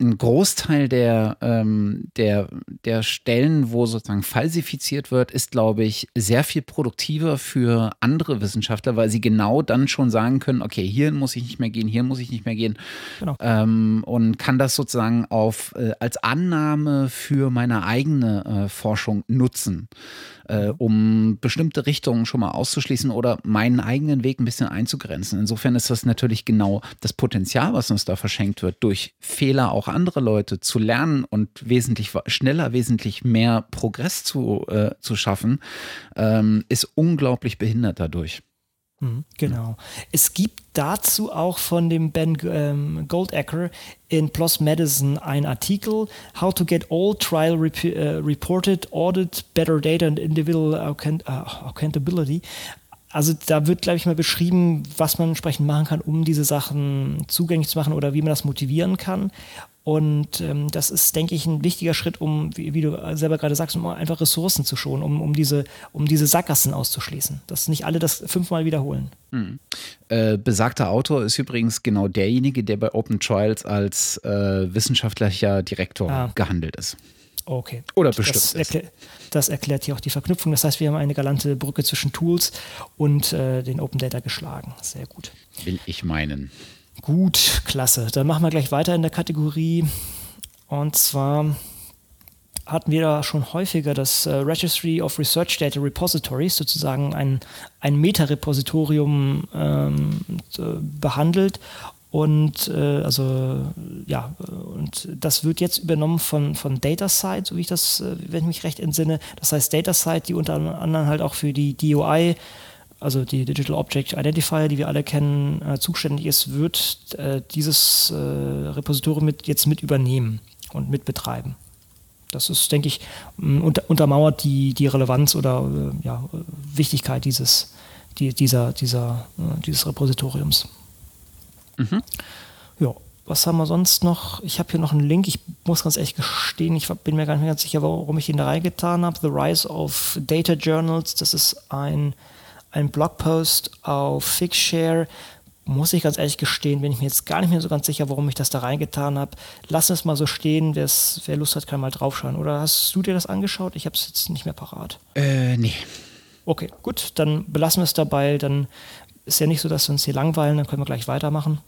ein Großteil der, ähm, der, der Stellen, wo sozusagen falsifiziert wird, ist, glaube ich, sehr viel produktiver für andere Wissenschaftler, weil sie genau dann schon sagen können, okay, hier muss ich nicht mehr gehen, hier muss ich nicht mehr gehen. Genau. Ähm, und kann das sozusagen auf, äh, als Annahme für meine eigene äh, Forschung nutzen äh, um bestimmte Richtungen schon mal auszuschließen oder meinen eigenen Weg ein bisschen einzugrenzen. Insofern ist das natürlich genau das Potenzial, was uns da verschenkt wird, durch Fehler auch andere Leute zu lernen und wesentlich schneller, wesentlich mehr Progress zu, äh, zu schaffen, ähm, ist unglaublich behindert dadurch. Mhm, genau. Es gibt dazu auch von dem Ben ähm, Goldacker in PLOS Medicine ein Artikel, How to get all trial rep uh, reported, audit, better data and individual uh, accountability. Also da wird, glaube ich, mal beschrieben, was man entsprechend machen kann, um diese Sachen zugänglich zu machen oder wie man das motivieren kann. Und ähm, das ist, denke ich, ein wichtiger Schritt, um, wie, wie, du selber gerade sagst, um einfach Ressourcen zu schonen, um, um, diese, um diese Sackgassen auszuschließen, dass nicht alle das fünfmal wiederholen. Mhm. Äh, besagter Autor ist übrigens genau derjenige, der bei Open Trials als äh, wissenschaftlicher Direktor ah. gehandelt ist. Okay. Oder bestimmt. Das, erklär, das, erklärt hier auch die Verknüpfung. Das heißt, wir haben eine galante Brücke zwischen Tools und äh, den Open Data geschlagen. Sehr gut. Will ich meinen. Gut, klasse. Dann machen wir gleich weiter in der Kategorie. Und zwar hatten wir da schon häufiger das äh, Registry of Research Data Repositories, sozusagen ein, ein Meta-Repositorium ähm, behandelt. Und äh, also ja, und das wird jetzt übernommen von, von DataSite, so wie ich das, äh, wenn ich mich recht entsinne. Das heißt DataSite, die unter anderem halt auch für die DOI also die Digital Object Identifier, die wir alle kennen, äh, zuständig ist, wird äh, dieses äh, Repositorium mit, jetzt mit übernehmen und mit betreiben. Das ist, denke ich, unter, untermauert die, die Relevanz oder äh, ja, Wichtigkeit dieses, die, dieser, dieser, äh, dieses Repositoriums. Mhm. Ja, was haben wir sonst noch? Ich habe hier noch einen Link. Ich muss ganz ehrlich gestehen, ich bin mir gar nicht mehr ganz sicher, warum ich ihn da reingetan habe. The Rise of Data Journals. Das ist ein ein Blogpost auf Figshare. Muss ich ganz ehrlich gestehen, bin ich mir jetzt gar nicht mehr so ganz sicher, warum ich das da reingetan habe. Lass es mal so stehen, wer Lust hat, kann mal draufschauen. Oder hast du dir das angeschaut? Ich habe es jetzt nicht mehr parat. Äh, nee. Okay, gut, dann belassen wir es dabei. Dann ist ja nicht so, dass wir uns hier langweilen, dann können wir gleich weitermachen.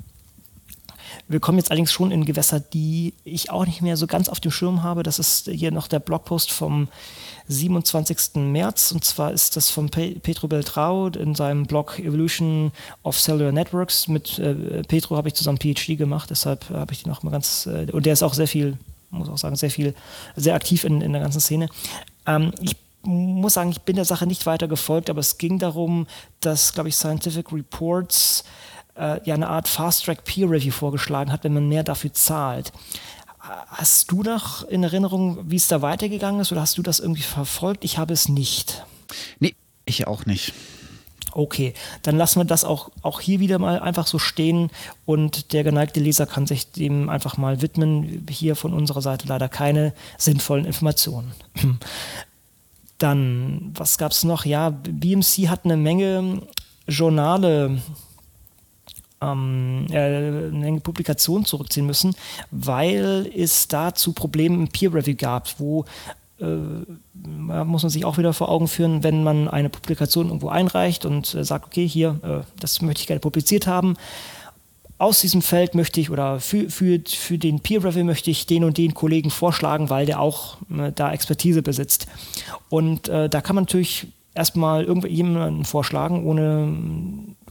Wir kommen jetzt allerdings schon in Gewässer, die ich auch nicht mehr so ganz auf dem Schirm habe. Das ist hier noch der Blogpost vom 27. März. Und zwar ist das von Petro Beltrao in seinem Blog Evolution of Cellular Networks. Mit äh, Petro habe ich zusammen PhD gemacht, deshalb habe ich den auch mal ganz. Äh, und der ist auch sehr viel, muss auch sagen, sehr viel, sehr aktiv in, in der ganzen Szene. Ähm, ich muss sagen, ich bin der Sache nicht weiter gefolgt, aber es ging darum, dass, glaube ich, Scientific Reports äh, ja eine Art Fast-Track Peer Review vorgeschlagen hat, wenn man mehr dafür zahlt. Hast du noch in Erinnerung, wie es da weitergegangen ist oder hast du das irgendwie verfolgt? Ich habe es nicht. Nee, ich auch nicht. Okay, dann lassen wir das auch, auch hier wieder mal einfach so stehen und der geneigte Leser kann sich dem einfach mal widmen. Hier von unserer Seite leider keine sinnvollen Informationen. Dann, was gab es noch? Ja, BMC hat eine Menge Journale ähm, äh, eine Menge Publikationen zurückziehen müssen, weil es da zu Problemen im Peer Review gab, wo äh, muss man sich auch wieder vor Augen führen, wenn man eine Publikation irgendwo einreicht und äh, sagt, okay, hier, äh, das möchte ich gerne publiziert haben. Aus diesem Feld möchte ich oder für, für, für den Peer Review möchte ich den und den Kollegen vorschlagen, weil der auch da Expertise besitzt. Und da kann man natürlich erstmal irgendjemanden vorschlagen, ohne,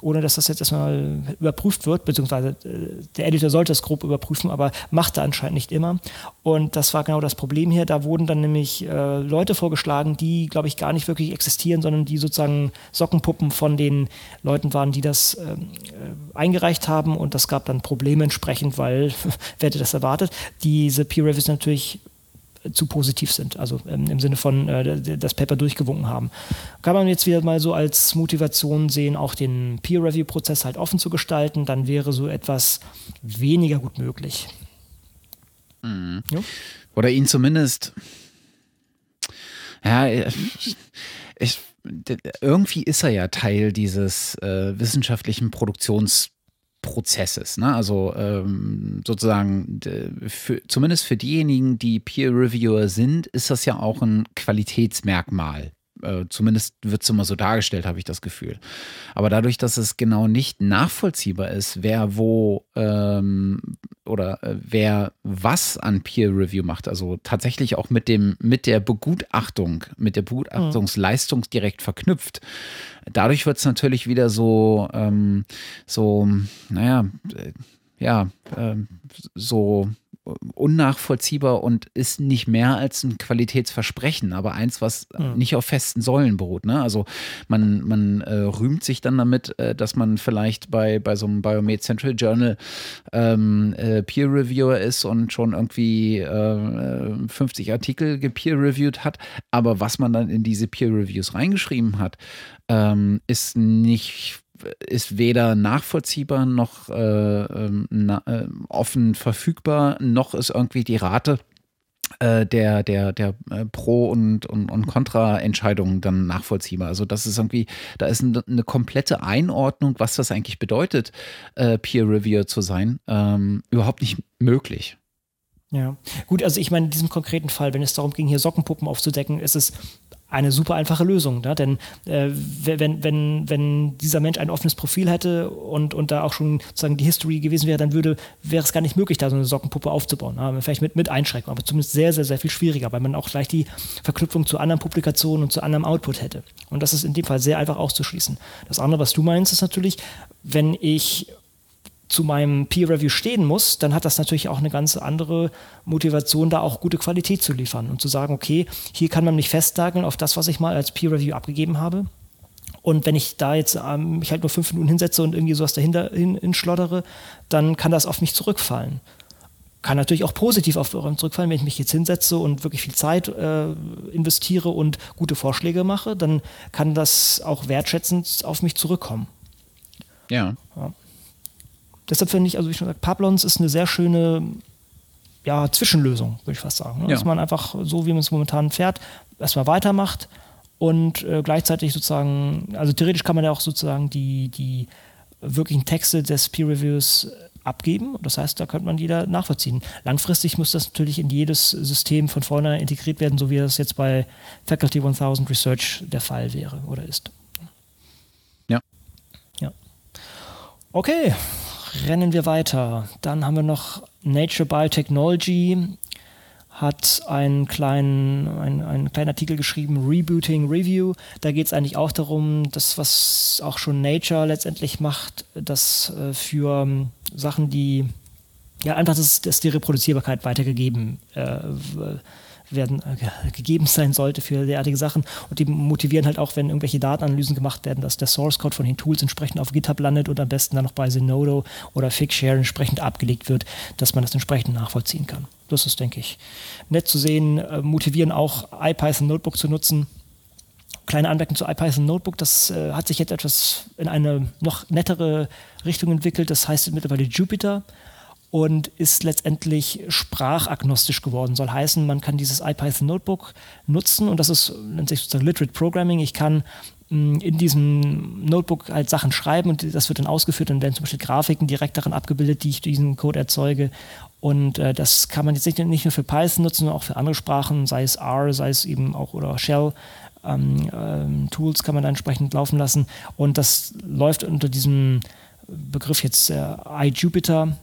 ohne dass das jetzt erstmal überprüft wird, beziehungsweise äh, der Editor sollte es grob überprüfen, aber macht er anscheinend nicht immer. Und das war genau das Problem hier. Da wurden dann nämlich äh, Leute vorgeschlagen, die, glaube ich, gar nicht wirklich existieren, sondern die sozusagen Sockenpuppen von den Leuten waren, die das ähm, äh, eingereicht haben. Und das gab dann Probleme entsprechend, weil, wer hätte das erwartet, diese Peer Reviews natürlich zu positiv sind, also ähm, im Sinne von äh, das Paper durchgewunken haben. Kann man jetzt wieder mal so als Motivation sehen, auch den Peer-Review-Prozess halt offen zu gestalten, dann wäre so etwas weniger gut möglich. Mhm. Ja? Oder ihn zumindest, ja, ich, irgendwie ist er ja Teil dieses äh, wissenschaftlichen Produktions- Prozesses. Ne? Also ähm, sozusagen, für, zumindest für diejenigen, die Peer Reviewer sind, ist das ja auch ein Qualitätsmerkmal äh, zumindest wird es immer so dargestellt, habe ich das Gefühl. Aber dadurch, dass es genau nicht nachvollziehbar ist, wer wo ähm, oder äh, wer was an Peer Review macht, also tatsächlich auch mit dem mit der Begutachtung, mit der Begutachtungsleistung direkt verknüpft. Dadurch wird es natürlich wieder so ähm, so, naja, äh, ja, äh, so unnachvollziehbar und ist nicht mehr als ein Qualitätsversprechen, aber eins, was mhm. nicht auf festen Säulen beruht. Ne? Also man, man äh, rühmt sich dann damit, äh, dass man vielleicht bei, bei so einem Biomed Central Journal ähm, äh, Peer Reviewer ist und schon irgendwie 50 äh, Artikel gepeer reviewed hat, aber was man dann in diese Peer Reviews reingeschrieben hat, ähm, ist nicht ist weder nachvollziehbar noch äh, ähm, na, äh, offen verfügbar, noch ist irgendwie die Rate äh, der, der, der äh, Pro- und, und, und Kontra-Entscheidungen dann nachvollziehbar. Also das ist irgendwie, da ist eine, komplette Einordnung, was das eigentlich bedeutet, äh, Peer-Reviewer zu sein, ähm, überhaupt nicht möglich. Ja, gut, also ich meine, in diesem konkreten Fall, wenn es darum ging, hier Sockenpuppen aufzudecken, ist es eine super einfache Lösung. Ne? Denn äh, wenn, wenn, wenn dieser Mensch ein offenes Profil hätte und, und da auch schon sozusagen die History gewesen wäre, dann würde, wäre es gar nicht möglich, da so eine Sockenpuppe aufzubauen. Ne? Vielleicht mit, mit Einschränkungen, aber zumindest sehr, sehr, sehr viel schwieriger, weil man auch gleich die Verknüpfung zu anderen Publikationen und zu anderem Output hätte. Und das ist in dem Fall sehr einfach auszuschließen. Das andere, was du meinst, ist natürlich, wenn ich zu meinem Peer Review stehen muss, dann hat das natürlich auch eine ganz andere Motivation, da auch gute Qualität zu liefern und zu sagen, okay, hier kann man mich festnageln auf das, was ich mal als Peer Review abgegeben habe. Und wenn ich da jetzt ähm, mich halt nur fünf Minuten hinsetze und irgendwie sowas dahinter hin, hinschloddere, dann kann das auf mich zurückfallen. Kann natürlich auch positiv auf zurückfallen, wenn ich mich jetzt hinsetze und wirklich viel Zeit äh, investiere und gute Vorschläge mache, dann kann das auch wertschätzend auf mich zurückkommen. ja. ja deshalb finde ich, also wie schon gesagt, Pablons ist eine sehr schöne ja, Zwischenlösung, würde ich fast sagen. Ne? Ja. Dass man einfach so, wie man es momentan fährt, erstmal weitermacht und äh, gleichzeitig sozusagen, also theoretisch kann man ja auch sozusagen die, die wirklichen Texte des Peer Reviews abgeben. Das heißt, da könnte man jeder nachvollziehen. Langfristig muss das natürlich in jedes System von vorne integriert werden, so wie das jetzt bei Faculty 1000 Research der Fall wäre oder ist. Ja. Ja. Okay, rennen wir weiter. Dann haben wir noch Nature Biotechnology hat einen kleinen, einen, einen kleinen Artikel geschrieben, Rebooting Review. Da geht es eigentlich auch darum, das, was auch schon Nature letztendlich macht, dass äh, für ähm, Sachen, die ja einfach, dass, dass die Reproduzierbarkeit weitergegeben äh, werden äh, gegeben sein sollte für derartige Sachen. Und die motivieren halt auch, wenn irgendwelche Datenanalysen gemacht werden, dass der Source Code von den Tools entsprechend auf GitHub landet und am besten dann noch bei Zenodo oder Figshare entsprechend abgelegt wird, dass man das entsprechend nachvollziehen kann. Das ist, denke ich, nett zu sehen. Äh, motivieren auch IPython Notebook zu nutzen. Kleine Anmerkung zu IPython Notebook, das äh, hat sich jetzt etwas in eine noch nettere Richtung entwickelt. Das heißt mittlerweile Jupyter und ist letztendlich sprachagnostisch geworden. Soll heißen, man kann dieses IPython Notebook nutzen und das ist nennt sich sozusagen Literate Programming. Ich kann in diesem Notebook halt Sachen schreiben und das wird dann ausgeführt und werden zum Beispiel Grafiken direkt darin abgebildet, die ich diesen Code erzeuge. Und äh, das kann man jetzt nicht, nicht nur für Python nutzen, sondern auch für andere Sprachen, sei es R, sei es eben auch oder Shell. Ähm, ähm, Tools kann man da entsprechend laufen lassen. Und das läuft unter diesem Begriff jetzt äh, iJupyter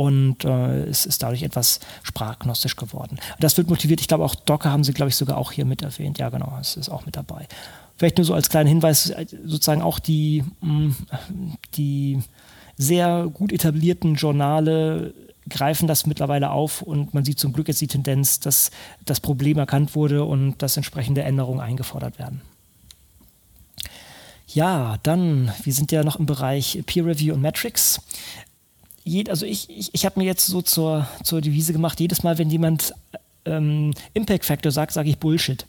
und äh, es ist dadurch etwas sprachgnostisch geworden. Das wird motiviert. Ich glaube, auch Docker haben sie, glaube ich, sogar auch hier mit erwähnt. Ja, genau, es ist auch mit dabei. Vielleicht nur so als kleiner Hinweis, sozusagen auch die, mm, die sehr gut etablierten Journale greifen das mittlerweile auf und man sieht zum Glück jetzt die Tendenz, dass das Problem erkannt wurde und dass entsprechende Änderungen eingefordert werden. Ja, dann, wir sind ja noch im Bereich Peer Review und Metrics. Also ich, ich, ich habe mir jetzt so zur, zur Devise gemacht, jedes Mal, wenn jemand ähm, Impact Factor sagt, sage ich Bullshit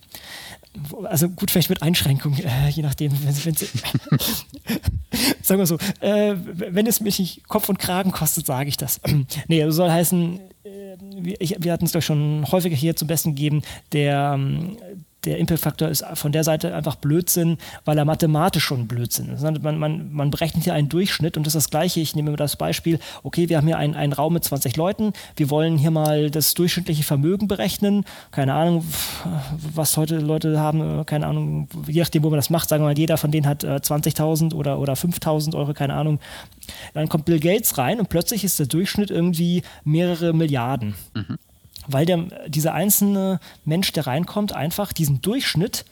also gut, vielleicht mit Einschränkung, äh, je nachdem, wenn, Sie, sagen wir so, äh, wenn es mich nicht Kopf und Kragen kostet, sage ich das. nee, also soll heißen, äh, wir, wir hatten es doch schon häufiger hier zum Besten gegeben, der, ähm, der Impact-Faktor ist von der Seite einfach Blödsinn, weil er mathematisch schon Blödsinn ist. Man, man, man berechnet hier einen Durchschnitt und das ist das Gleiche. Ich nehme mir das Beispiel, okay, wir haben hier einen, einen Raum mit 20 Leuten, wir wollen hier mal das durchschnittliche Vermögen berechnen. Keine Ahnung, was heute Leute haben, keine Ahnung, je nachdem, wo man das macht, sagen wir mal, jeder von denen hat 20.000 äh, oder, oder 5.000 Euro, keine Ahnung. Dann kommt Bill Gates rein und plötzlich ist der Durchschnitt irgendwie mehrere Milliarden. Mhm weil der, dieser einzelne Mensch, der reinkommt, einfach diesen Durchschnitt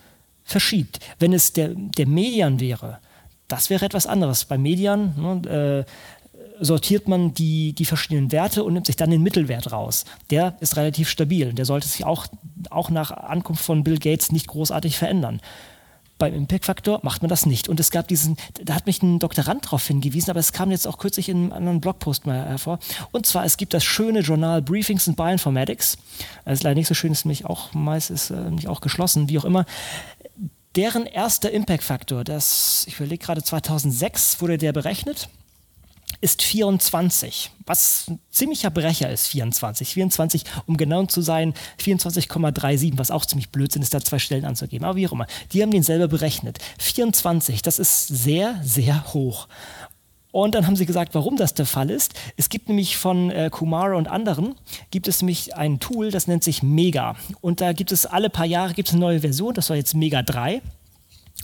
verschiebt. Wenn es der, der Median wäre, das wäre etwas anderes. Bei Median ne, äh, sortiert man die, die verschiedenen Werte und nimmt sich dann den Mittelwert raus. Der ist relativ stabil. Der sollte sich auch, auch nach Ankunft von Bill Gates nicht großartig verändern. Beim Impact-Faktor macht man das nicht. Und es gab diesen, da hat mich ein Doktorand darauf hingewiesen, aber es kam jetzt auch kürzlich in einem anderen Blogpost mal hervor. Und zwar, es gibt das schöne Journal Briefings in Bioinformatics. Das ist leider nicht so schön, ist nämlich auch meist ist äh, auch geschlossen, wie auch immer. Deren erster Impact-Faktor, das, ich überlege gerade, 2006 wurde der berechnet ist 24, was ein ziemlicher Brecher ist, 24. 24, um genau zu sein, 24,37, was auch ziemlich Blödsinn ist, da zwei Stellen anzugeben. Aber wie auch immer, die haben den selber berechnet. 24, das ist sehr, sehr hoch. Und dann haben sie gesagt, warum das der Fall ist. Es gibt nämlich von äh, Kumara und anderen, gibt es nämlich ein Tool, das nennt sich Mega. Und da gibt es alle paar Jahre gibt es eine neue Version, das war jetzt Mega 3.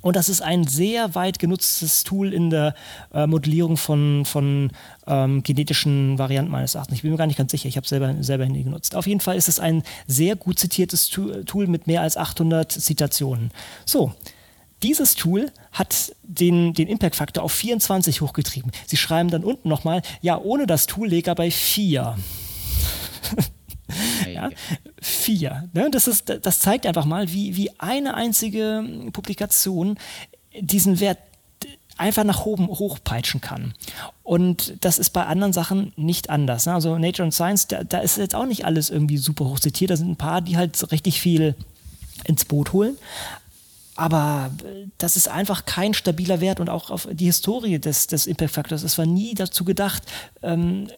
Und das ist ein sehr weit genutztes Tool in der äh, Modellierung von, von ähm, genetischen Varianten meines Erachtens. Ich bin mir gar nicht ganz sicher, ich habe es selber, selber nie genutzt. Auf jeden Fall ist es ein sehr gut zitiertes Tool mit mehr als 800 Zitationen. So, dieses Tool hat den, den Impact-Faktor auf 24 hochgetrieben. Sie schreiben dann unten nochmal, ja, ohne das Tool leg er bei 4. ja, vier. Ne? Das, ist, das zeigt einfach mal, wie, wie eine einzige Publikation diesen Wert einfach nach oben hochpeitschen kann. Und das ist bei anderen Sachen nicht anders. Ne? Also Nature and Science, da, da ist jetzt auch nicht alles irgendwie super hoch zitiert. Da sind ein paar, die halt richtig viel ins Boot holen. Aber das ist einfach kein stabiler Wert und auch auf die Historie des, des Impact Factors. Es war nie dazu gedacht, ähm,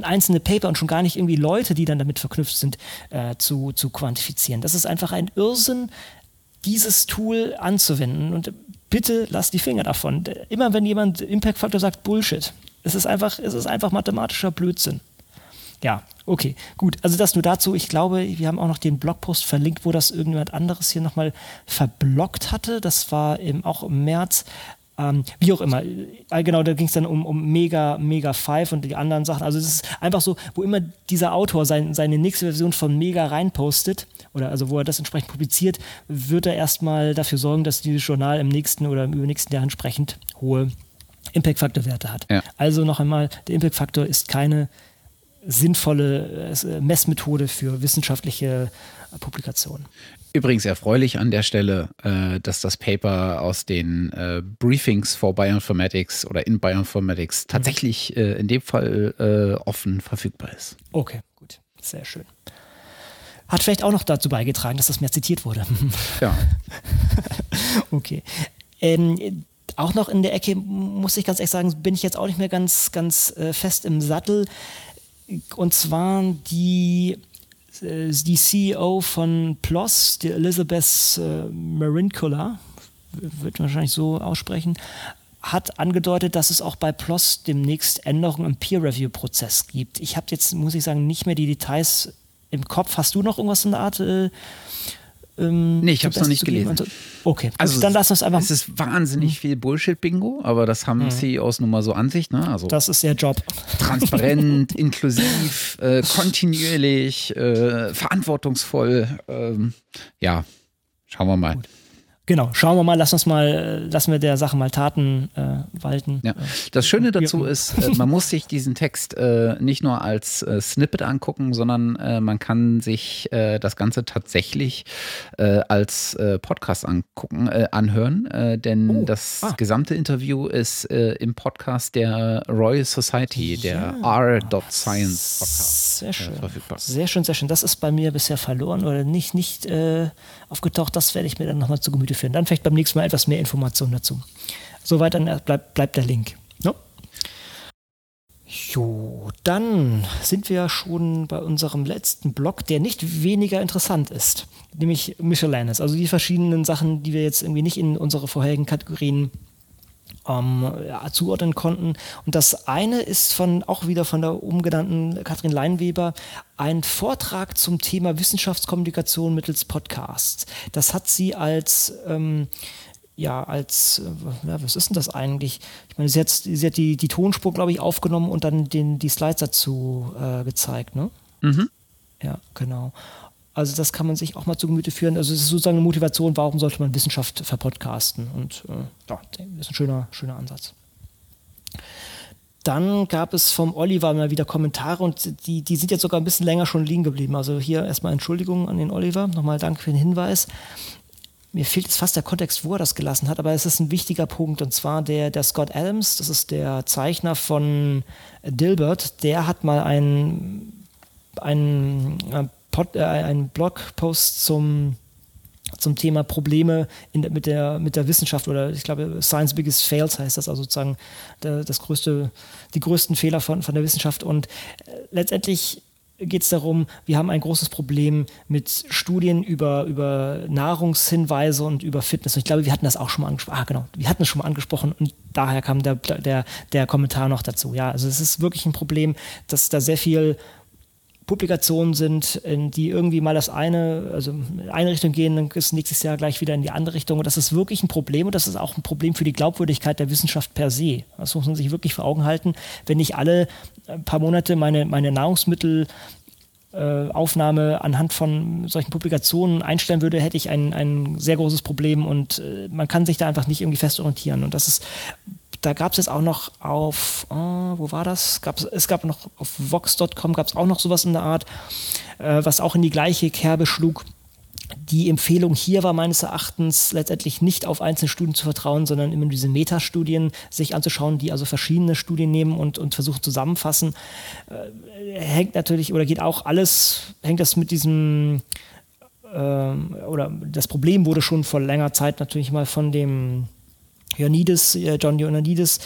einzelne Paper und schon gar nicht irgendwie Leute, die dann damit verknüpft sind, äh, zu, zu quantifizieren. Das ist einfach ein Irrsinn, dieses Tool anzuwenden. Und bitte lasst die Finger davon. Immer wenn jemand Impact Factor sagt, Bullshit. Es ist einfach, es ist einfach mathematischer Blödsinn. Ja, okay, gut. Also das nur dazu. Ich glaube, wir haben auch noch den Blogpost verlinkt, wo das irgendjemand anderes hier nochmal verblockt hatte. Das war im, auch im März. Ähm, wie auch immer. Genau, da ging es dann um, um Mega, Mega 5 und die anderen Sachen. Also es ist einfach so, wo immer dieser Autor sein, seine nächste Version von Mega reinpostet, oder also wo er das entsprechend publiziert, wird er erstmal dafür sorgen, dass dieses Journal im nächsten oder im übernächsten Jahr entsprechend hohe Impact-Faktor-Werte hat. Ja. Also noch einmal, der Impact-Faktor ist keine sinnvolle äh, Messmethode für wissenschaftliche Publikationen. Übrigens erfreulich an der Stelle, äh, dass das Paper aus den äh, Briefings for Bioinformatics oder in Bioinformatics mhm. tatsächlich äh, in dem Fall äh, offen verfügbar ist. Okay, gut. Sehr schön. Hat vielleicht auch noch dazu beigetragen, dass das mehr zitiert wurde. Ja. okay. Ähm, auch noch in der Ecke, muss ich ganz ehrlich sagen, bin ich jetzt auch nicht mehr ganz, ganz äh, fest im Sattel. Und zwar die die CEO von PLOS, die Elizabeth äh, Marincula, wird wahrscheinlich so aussprechen, hat angedeutet, dass es auch bei PLOS demnächst Änderungen im Peer-Review-Prozess gibt. Ich habe jetzt, muss ich sagen, nicht mehr die Details im Kopf. Hast du noch irgendwas in der Art? Äh, ähm, nee, ich habe es noch nicht gelesen. Also, okay, also dann lass uns einfach. Es ist wahnsinnig hm. viel Bullshit-Bingo, aber das haben hm. CEOs nun mal so an sich. Ne? Also das ist ihr Job. Transparent, inklusiv, äh, kontinuierlich, äh, verantwortungsvoll. Ähm, ja, schauen wir mal. Gut. Genau, schauen wir mal, lass uns mal, lassen wir der Sache mal Taten äh, walten. Ja. Das Schöne dazu ist, äh, man muss sich diesen Text äh, nicht nur als äh, Snippet angucken, sondern äh, man kann sich das Ganze tatsächlich als Podcast angucken, anhören, denn oh. das ah. gesamte Interview ist im Podcast der Royal Society, der ja. R.Science Podcast. Sehr schön. verfügbar. Sehr schön, sehr schön. Das ist bei mir bisher verloren oder nicht, nicht aufgetaucht. Das werde ich mir dann nochmal zu Gemüte führen. Dann vielleicht beim nächsten Mal etwas mehr Informationen dazu. Soweit dann bleibt, bleibt der Link. No? Jo, dann sind wir schon bei unserem letzten Blog, der nicht weniger interessant ist, nämlich Miscellaneous. Also die verschiedenen Sachen, die wir jetzt irgendwie nicht in unsere vorherigen Kategorien ähm, ja, zuordnen konnten. Und das eine ist von auch wieder von der umgenannten Katrin Leinweber ein Vortrag zum Thema Wissenschaftskommunikation mittels Podcasts. Das hat sie als ähm, ja, als, äh, ja, was ist denn das eigentlich? Ich meine, sie hat, sie hat die, die Tonspur, glaube ich, aufgenommen und dann den, die Slides dazu äh, gezeigt, ne? Mhm. Ja, genau. Also das kann man sich auch mal zu Gemüte führen. Also es ist sozusagen eine Motivation, warum sollte man Wissenschaft verpodcasten? Und äh, ja, das ist ein schöner, schöner Ansatz. Dann gab es vom Oliver mal wieder Kommentare und die, die sind jetzt sogar ein bisschen länger schon liegen geblieben. Also hier erstmal Entschuldigung an den Oliver. Nochmal danke für den Hinweis. Mir fehlt jetzt fast der Kontext, wo er das gelassen hat, aber es ist ein wichtiger Punkt und zwar der, der Scott Adams, das ist der Zeichner von Dilbert, der hat mal ein, ein äh, Pod, äh, einen Blogpost zum zum Thema Probleme in, mit, der, mit der Wissenschaft oder ich glaube Science Biggest Fails heißt das, also sozusagen das größte, die größten Fehler von, von der Wissenschaft. Und äh, letztendlich geht es darum, wir haben ein großes Problem mit Studien über, über Nahrungshinweise und über Fitness. Und ich glaube, wir hatten das auch schon mal angesprochen. Ah, genau, wir hatten es schon mal angesprochen und daher kam der, der, der Kommentar noch dazu. Ja, also es ist wirklich ein Problem, dass da sehr viel Publikationen sind, die irgendwie mal das eine, also in eine Richtung gehen, dann ist nächstes Jahr gleich wieder in die andere Richtung. Und das ist wirklich ein Problem und das ist auch ein Problem für die Glaubwürdigkeit der Wissenschaft per se. Das muss man sich wirklich vor Augen halten. Wenn ich alle äh, paar Monate meine, meine Nahrungsmittel äh, Aufnahme anhand von solchen Publikationen einstellen würde, hätte ich ein, ein sehr großes Problem und äh, man kann sich da einfach nicht irgendwie fest orientieren. Und das ist da gab es jetzt auch noch auf, oh, wo war das? Gab's, es gab noch auf Vox.com gab es auch noch sowas in der Art, äh, was auch in die gleiche Kerbe schlug. Die Empfehlung hier war meines Erachtens letztendlich nicht auf einzelne Studien zu vertrauen, sondern immer diese Metastudien sich anzuschauen, die also verschiedene Studien nehmen und, und versuchen zusammenfassen. Äh, hängt natürlich oder geht auch alles, hängt das mit diesem äh, oder das Problem wurde schon vor längerer Zeit natürlich mal von dem Ioannidis, äh, John Ioannidis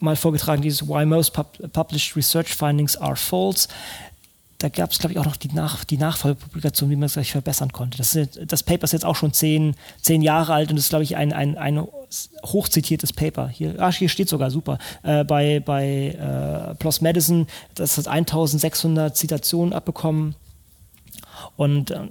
mal vorgetragen, dieses Why Most pub Published Research Findings Are False. Da gab es, glaube ich, auch noch die, Nach die Nachfolgepublikation, wie man es gleich verbessern konnte. Das, das Paper ist jetzt auch schon zehn, zehn Jahre alt und ist, glaube ich, ein, ein, ein hochzitiertes Paper. Hier, ah, hier steht sogar super. Äh, bei bei äh, PLOS Medicine, das hat 1600 Zitationen abbekommen. Und äh,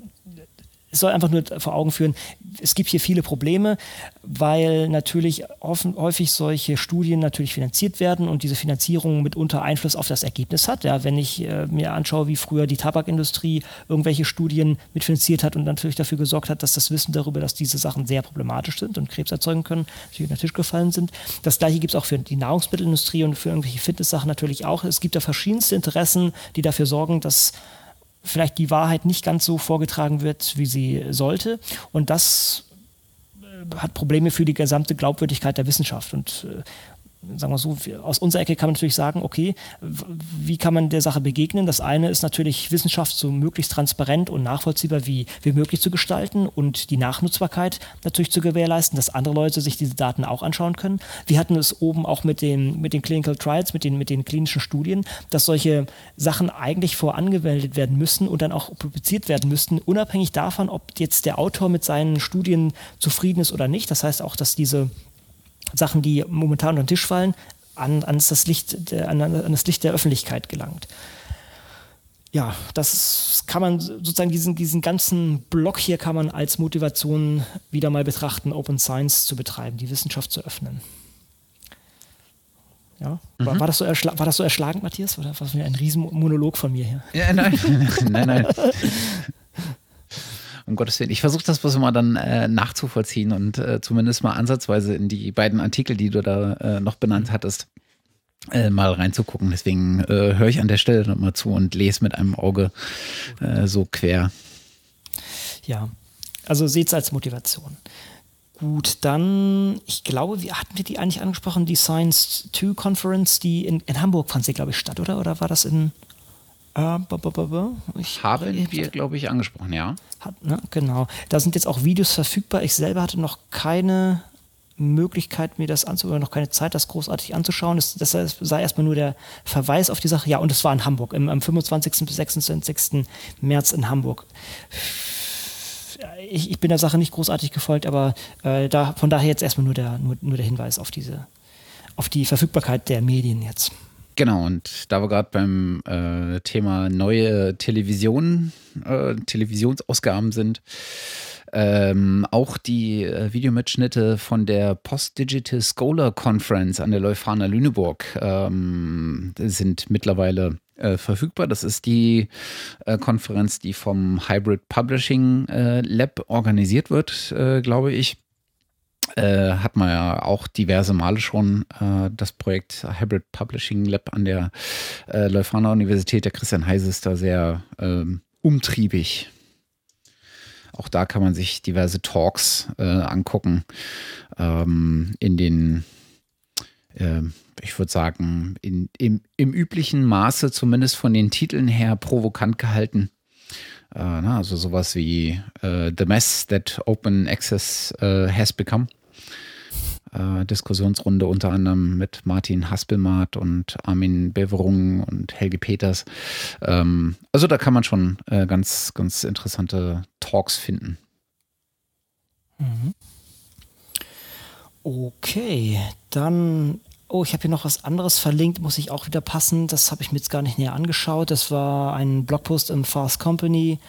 es soll einfach nur vor Augen führen, es gibt hier viele Probleme, weil natürlich häufig solche Studien natürlich finanziert werden und diese Finanzierung mitunter Einfluss auf das Ergebnis hat. Ja, wenn ich äh, mir anschaue, wie früher die Tabakindustrie irgendwelche Studien mitfinanziert hat und natürlich dafür gesorgt hat, dass das Wissen darüber, dass diese Sachen sehr problematisch sind und Krebs erzeugen können, natürlich unter den Tisch gefallen sind. Das gleiche gibt es auch für die Nahrungsmittelindustrie und für irgendwelche Fitness-Sachen natürlich auch. Es gibt da verschiedenste Interessen, die dafür sorgen, dass vielleicht die Wahrheit nicht ganz so vorgetragen wird, wie sie sollte. Und das äh, hat Probleme für die gesamte Glaubwürdigkeit der Wissenschaft. Und äh, sagen wir so, aus unserer Ecke kann man natürlich sagen, okay, wie kann man der Sache begegnen? Das eine ist natürlich, Wissenschaft so möglichst transparent und nachvollziehbar wie, wie möglich zu gestalten und die Nachnutzbarkeit natürlich zu gewährleisten, dass andere Leute sich diese Daten auch anschauen können. Wir hatten es oben auch mit den, mit den Clinical Trials, mit den, mit den klinischen Studien, dass solche Sachen eigentlich vorangewendet werden müssen und dann auch publiziert werden müssten, unabhängig davon, ob jetzt der Autor mit seinen Studien zufrieden ist oder nicht. Das heißt auch, dass diese Sachen, die momentan unter den Tisch fallen, an, an, das Licht, an, an das Licht der Öffentlichkeit gelangt. Ja, das kann man sozusagen diesen, diesen ganzen Block hier kann man als Motivation wieder mal betrachten, Open Science zu betreiben, die Wissenschaft zu öffnen. Ja. Mhm. War, war, das so war das so erschlagend, Matthias? Oder war das ein Riesenmonolog von mir hier? Ja, nein, nein, nein. Um Gottes Willen. Ich versuche das bloß immer dann äh, nachzuvollziehen und äh, zumindest mal ansatzweise in die beiden Artikel, die du da äh, noch benannt hattest, äh, mal reinzugucken. Deswegen äh, höre ich an der Stelle nochmal zu und lese mit einem Auge äh, so quer. Ja, also seht es als Motivation. Gut, dann, ich glaube, wir hatten wir die eigentlich angesprochen, die Science 2 Conference, die in, in Hamburg fand sie, glaube ich, statt, oder? Oder war das in ich, Haben wir, glaube ich, angesprochen, ja. Hat, ne, genau. Da sind jetzt auch Videos verfügbar. Ich selber hatte noch keine Möglichkeit, mir das anzuschauen, noch keine Zeit, das großartig anzuschauen. Das, das sei erstmal nur der Verweis auf die Sache. Ja, und es war in Hamburg, im, am 25. bis 26. März in Hamburg. Ich, ich bin der Sache nicht großartig gefolgt, aber äh, da, von daher jetzt erstmal nur der, nur, nur der Hinweis auf diese, auf die Verfügbarkeit der Medien jetzt. Genau, und da wir gerade beim äh, Thema neue Television, äh, Televisionsausgaben sind, ähm, auch die äh, Videomitschnitte von der Post-Digital Scholar Conference an der Leuphana Lüneburg ähm, sind mittlerweile äh, verfügbar. Das ist die äh, Konferenz, die vom Hybrid Publishing äh, Lab organisiert wird, glaube ich äh, hat man ja auch diverse Male schon äh, das Projekt Hybrid Publishing Lab an der äh, Leuphana Universität. Der Christian Heise ist da sehr ähm, umtriebig. Auch da kann man sich diverse Talks äh, angucken ähm, in den, äh, ich würde sagen, in, im, im üblichen Maße, zumindest von den Titeln her, provokant gehalten. Äh, also sowas wie äh, The Mess That Open Access äh, Has Become Diskussionsrunde unter anderem mit Martin Haspelmath und Armin Beverung und Helge Peters. Ähm, also da kann man schon äh, ganz, ganz interessante Talks finden. Mhm. Okay, dann Oh, ich habe hier noch was anderes verlinkt, muss ich auch wieder passen. Das habe ich mir jetzt gar nicht näher angeschaut. Das war ein Blogpost im Fast Company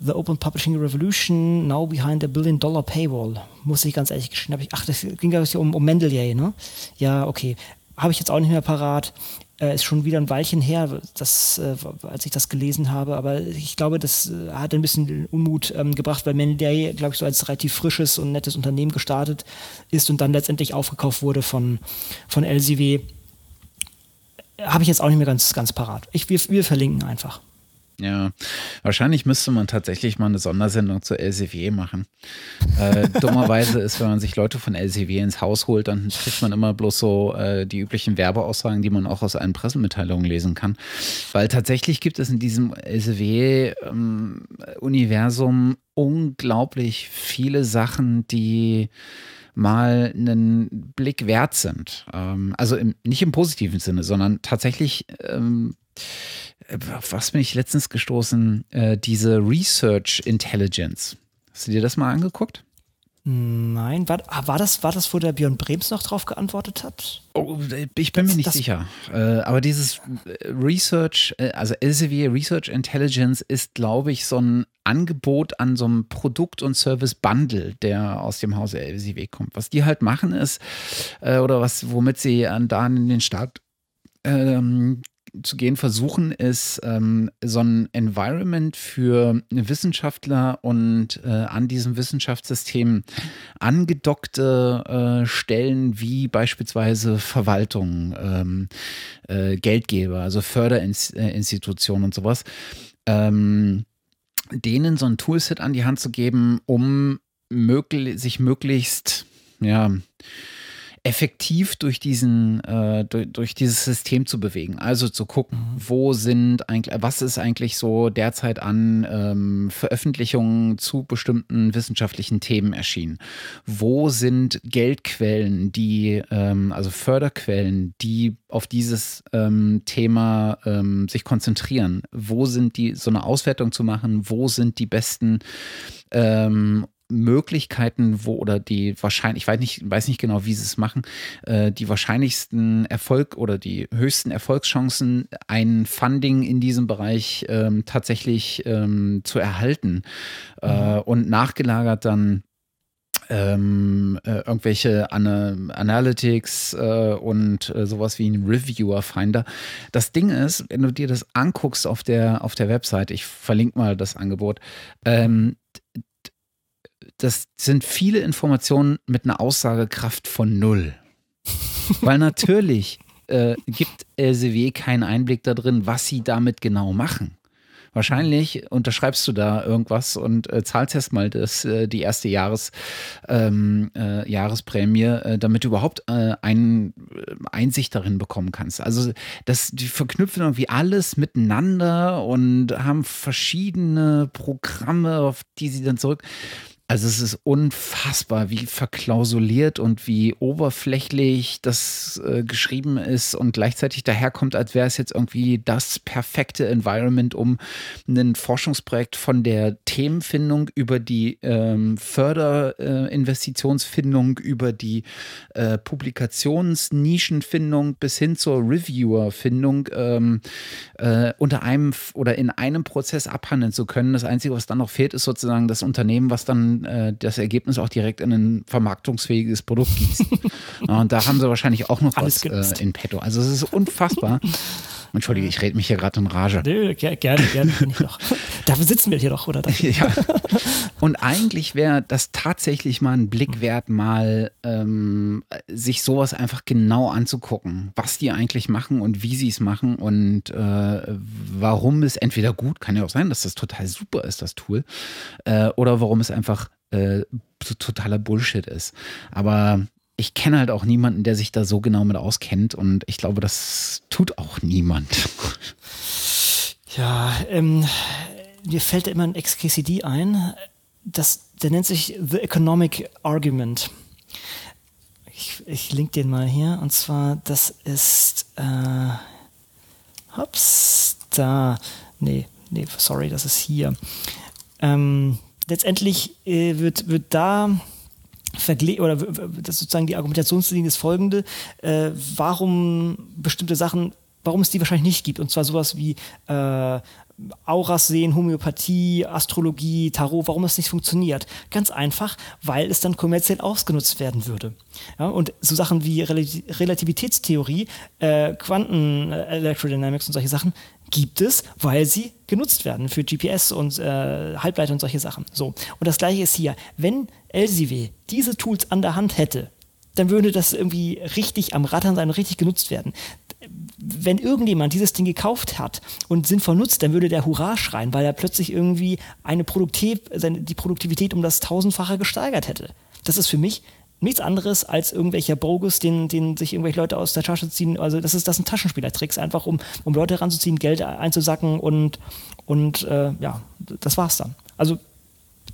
The Open Publishing Revolution, Now Behind a Billion Dollar Paywall. Muss ich ganz ehrlich gestehen. Ach, das ging ja um, um Mendeley, ne? Ja, okay. Habe ich jetzt auch nicht mehr parat. Äh, ist schon wieder ein Weilchen her, das, äh, als ich das gelesen habe. Aber ich glaube, das äh, hat ein bisschen Unmut ähm, gebracht, weil Mendeley, glaube ich, so als relativ frisches und nettes Unternehmen gestartet ist und dann letztendlich aufgekauft wurde von, von LCW. Habe ich jetzt auch nicht mehr ganz, ganz parat. Ich, wir, wir verlinken einfach. Ja, wahrscheinlich müsste man tatsächlich mal eine Sondersendung zur LCW machen. Äh, dummerweise ist, wenn man sich Leute von LCW ins Haus holt, dann kriegt man immer bloß so äh, die üblichen Werbeaussagen, die man auch aus allen Pressemitteilungen lesen kann. Weil tatsächlich gibt es in diesem LCW-Universum ähm, unglaublich viele Sachen, die mal einen Blick wert sind. Ähm, also im, nicht im positiven Sinne, sondern tatsächlich ähm, auf was bin ich letztens gestoßen? Äh, diese Research Intelligence. Hast du dir das mal angeguckt? Nein, war, ah, war, das, war das, wo der Björn Brems noch drauf geantwortet hat? Oh, ich bin das, mir nicht sicher. Äh, aber dieses äh, Research, äh, also Elsevier Research Intelligence ist, glaube ich, so ein Angebot an so einem Produkt- und Service-Bundle, der aus dem Hause Elsevier kommt. Was die halt machen ist, äh, oder was, womit sie an, da in den Start ähm, zu gehen versuchen, ist ähm, so ein Environment für Wissenschaftler und äh, an diesem Wissenschaftssystem angedockte äh, Stellen wie beispielsweise Verwaltung, ähm, äh, Geldgeber, also Förderinstitutionen und sowas, ähm, denen so ein Toolset an die Hand zu geben, um möglich, sich möglichst, ja, effektiv durch diesen, äh, durch, durch, dieses System zu bewegen. Also zu gucken, mhm. wo sind eigentlich, was ist eigentlich so derzeit an ähm, Veröffentlichungen zu bestimmten wissenschaftlichen Themen erschienen? Wo sind Geldquellen, die, ähm, also Förderquellen, die auf dieses ähm, Thema ähm, sich konzentrieren? Wo sind die, so eine Auswertung zu machen, wo sind die besten ähm, Möglichkeiten, wo oder die wahrscheinlich, ich weiß nicht, weiß nicht genau, wie sie es machen, äh, die wahrscheinlichsten Erfolg oder die höchsten Erfolgschancen, ein Funding in diesem Bereich ähm, tatsächlich ähm, zu erhalten äh, mhm. und nachgelagert dann ähm, äh, irgendwelche Ana Analytics äh, und äh, sowas wie ein Reviewer-Finder. Das Ding ist, wenn du dir das anguckst auf der, auf der Website, ich verlinke mal das Angebot, ähm, das sind viele Informationen mit einer Aussagekraft von null. Weil natürlich äh, gibt LCW keinen Einblick darin, was sie damit genau machen. Wahrscheinlich unterschreibst du da irgendwas und äh, zahlst erst mal das, äh, die erste Jahres, ähm, äh, Jahresprämie, äh, damit du überhaupt äh, ein, äh, Einsicht darin bekommen kannst. Also das, die verknüpfen irgendwie alles miteinander und haben verschiedene Programme, auf die sie dann zurück. Also es ist unfassbar, wie verklausuliert und wie oberflächlich das äh, geschrieben ist und gleichzeitig daherkommt, als wäre es jetzt irgendwie das perfekte Environment, um ein Forschungsprojekt von der Themenfindung über die ähm, Förderinvestitionsfindung, äh, über die äh, Publikationsnischenfindung bis hin zur Reviewerfindung ähm, äh, unter einem oder in einem Prozess abhandeln zu können. Das Einzige, was dann noch fehlt, ist sozusagen das Unternehmen, was dann äh, das Ergebnis auch direkt in ein vermarktungsfähiges Produkt gießen. und da haben sie wahrscheinlich auch noch Alles was äh, in petto. Also es ist unfassbar. Entschuldige, ich rede mich hier gerade in Rage. Nö, gerne, gerne bin ich doch. Dafür sitzen wir hier doch, oder? ja. Und eigentlich wäre das tatsächlich mal ein Blick wert, mal ähm, sich sowas einfach genau anzugucken, was die eigentlich machen und wie sie es machen und äh, warum es entweder gut, kann ja auch sein, dass das total super ist, das Tool, äh, oder warum es einfach äh, totaler Bullshit ist. Aber ich kenne halt auch niemanden, der sich da so genau mit auskennt und ich glaube, das tut auch niemand. Ja, ähm, mir fällt immer ein XKCD ein, das, der nennt sich The Economic Argument. Ich, ich link den mal hier und zwar, das ist, äh, hops, da, nee, nee, sorry, das ist hier. Ähm, letztendlich äh, wird, wird da verglichen, oder das sozusagen die Argumentationslinie ist folgende, äh, warum bestimmte Sachen, warum es die wahrscheinlich nicht gibt. Und zwar sowas wie äh, Auras sehen, Homöopathie, Astrologie, Tarot, warum das nicht funktioniert? Ganz einfach, weil es dann kommerziell ausgenutzt werden würde. Ja, und so Sachen wie Relativitätstheorie, äh, Quanten-Electrodynamics und solche Sachen gibt es, weil sie genutzt werden für GPS und äh, Halbleiter und solche Sachen. So. Und das gleiche ist hier. Wenn LCW diese Tools an der Hand hätte, dann würde das irgendwie richtig am Rattern sein und richtig genutzt werden wenn irgendjemand dieses Ding gekauft hat und sinnvoll nutzt, dann würde der Hurra schreien, weil er plötzlich irgendwie eine Produktiv die Produktivität um das tausendfache gesteigert hätte. Das ist für mich nichts anderes als irgendwelcher Bogus, den, den sich irgendwelche Leute aus der Tasche ziehen. Also das ist das sind Taschenspielertricks, einfach um, um Leute ranzuziehen, Geld einzusacken und, und äh, ja, das war's dann. Also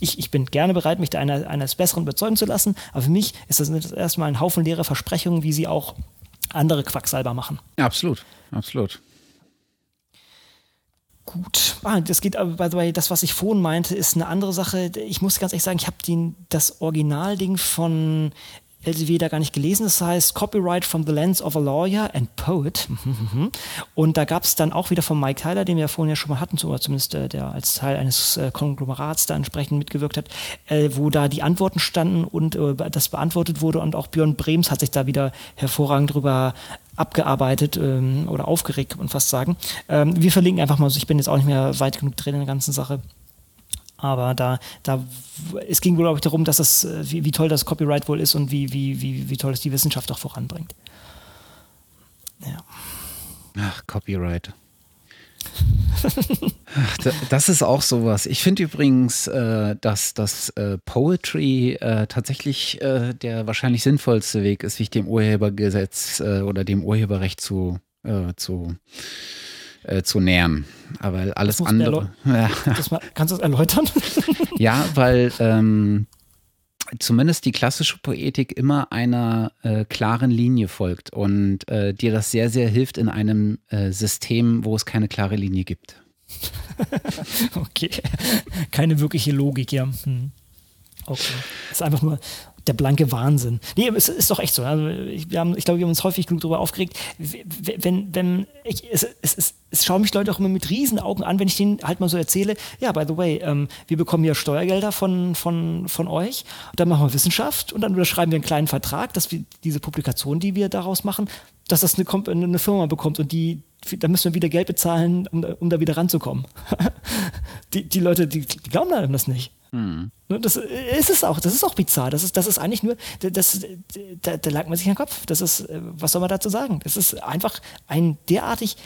ich, ich bin gerne bereit, mich da einer, eines Besseren überzeugen zu lassen, aber für mich ist das erstmal ein Haufen leerer Versprechungen, wie sie auch andere Quacksalber machen. Absolut, absolut. Gut. Ah, das geht aber, way, das, was ich vorhin meinte, ist eine andere Sache. Ich muss ganz ehrlich sagen, ich habe das Originalding von LCW da gar nicht gelesen. Das heißt Copyright from the Lens of a Lawyer and Poet. Und da gab es dann auch wieder von Mike Tyler, den wir ja vorhin ja schon mal hatten, oder zumindest äh, der als Teil eines äh, Konglomerats da entsprechend mitgewirkt hat, äh, wo da die Antworten standen und das beantwortet wurde. Und auch Björn Brems hat sich da wieder hervorragend drüber abgearbeitet ähm, oder aufgeregt, kann man fast sagen. Ähm, wir verlinken einfach mal, ich bin jetzt auch nicht mehr weit genug drin in der ganzen Sache. Aber da, da, es ging glaube ich, darum, dass das, äh, wie, wie toll das Copyright wohl ist und wie, wie, wie, wie toll es die Wissenschaft auch voranbringt. Ja. Ach, Copyright. das ist auch sowas. Ich finde übrigens, äh, dass das äh, Poetry äh, tatsächlich äh, der wahrscheinlich sinnvollste Weg ist, sich dem Urhebergesetz äh, oder dem Urheberrecht zu, äh, zu, nähern. Aber alles andere. Ja. Mal, kannst du das erläutern? ja, weil ähm, zumindest die klassische Poetik immer einer äh, klaren Linie folgt und äh, dir das sehr, sehr hilft in einem äh, System, wo es keine klare Linie gibt. okay, keine wirkliche Logik, ja. Hm. Okay. Es ist einfach nur, der blanke Wahnsinn. Nee, es ist doch echt so. Also ich, wir haben, ich glaube, wir haben uns häufig genug darüber aufgeregt. Wenn, wenn ich, es, es, es, es schauen mich Leute auch immer mit Riesenaugen an, wenn ich denen halt mal so erzähle, ja, by the way, ähm, wir bekommen ja Steuergelder von, von, von euch, dann machen wir Wissenschaft und dann unterschreiben wir einen kleinen Vertrag, dass wir diese Publikation, die wir daraus machen, dass das eine, eine Firma bekommt und die, da müssen wir wieder Geld bezahlen, um, um da wieder ranzukommen. die, die Leute, die, die glauben einem das nicht. Hm. Das ist es auch, das ist auch bizarr. Das ist, das ist eigentlich nur, das, da, da lag man sich den Kopf. Das ist, äh, was soll man dazu sagen? Das ist einfach ein derartig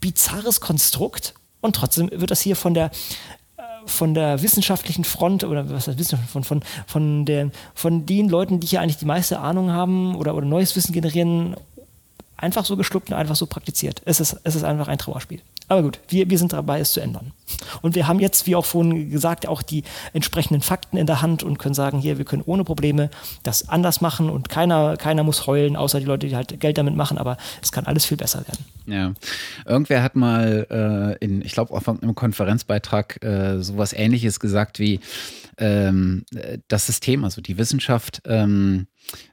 bizarres Konstrukt und trotzdem wird das hier von der äh, von der wissenschaftlichen Front oder was heißt von, von, von, der, von den Leuten, die hier eigentlich die meiste Ahnung haben oder, oder neues Wissen generieren, einfach so geschluckt und einfach so praktiziert. Es ist, es ist einfach ein Trauerspiel. Aber gut, wir, wir sind dabei, es zu ändern. Und wir haben jetzt, wie auch vorhin gesagt, auch die entsprechenden Fakten in der Hand und können sagen, hier, wir können ohne Probleme das anders machen und keiner, keiner muss heulen, außer die Leute, die halt Geld damit machen, aber es kann alles viel besser werden. Ja, irgendwer hat mal äh, in, ich glaube, auf einem Konferenzbeitrag äh, sowas ähnliches gesagt wie ähm, das System, also die Wissenschaft, ähm,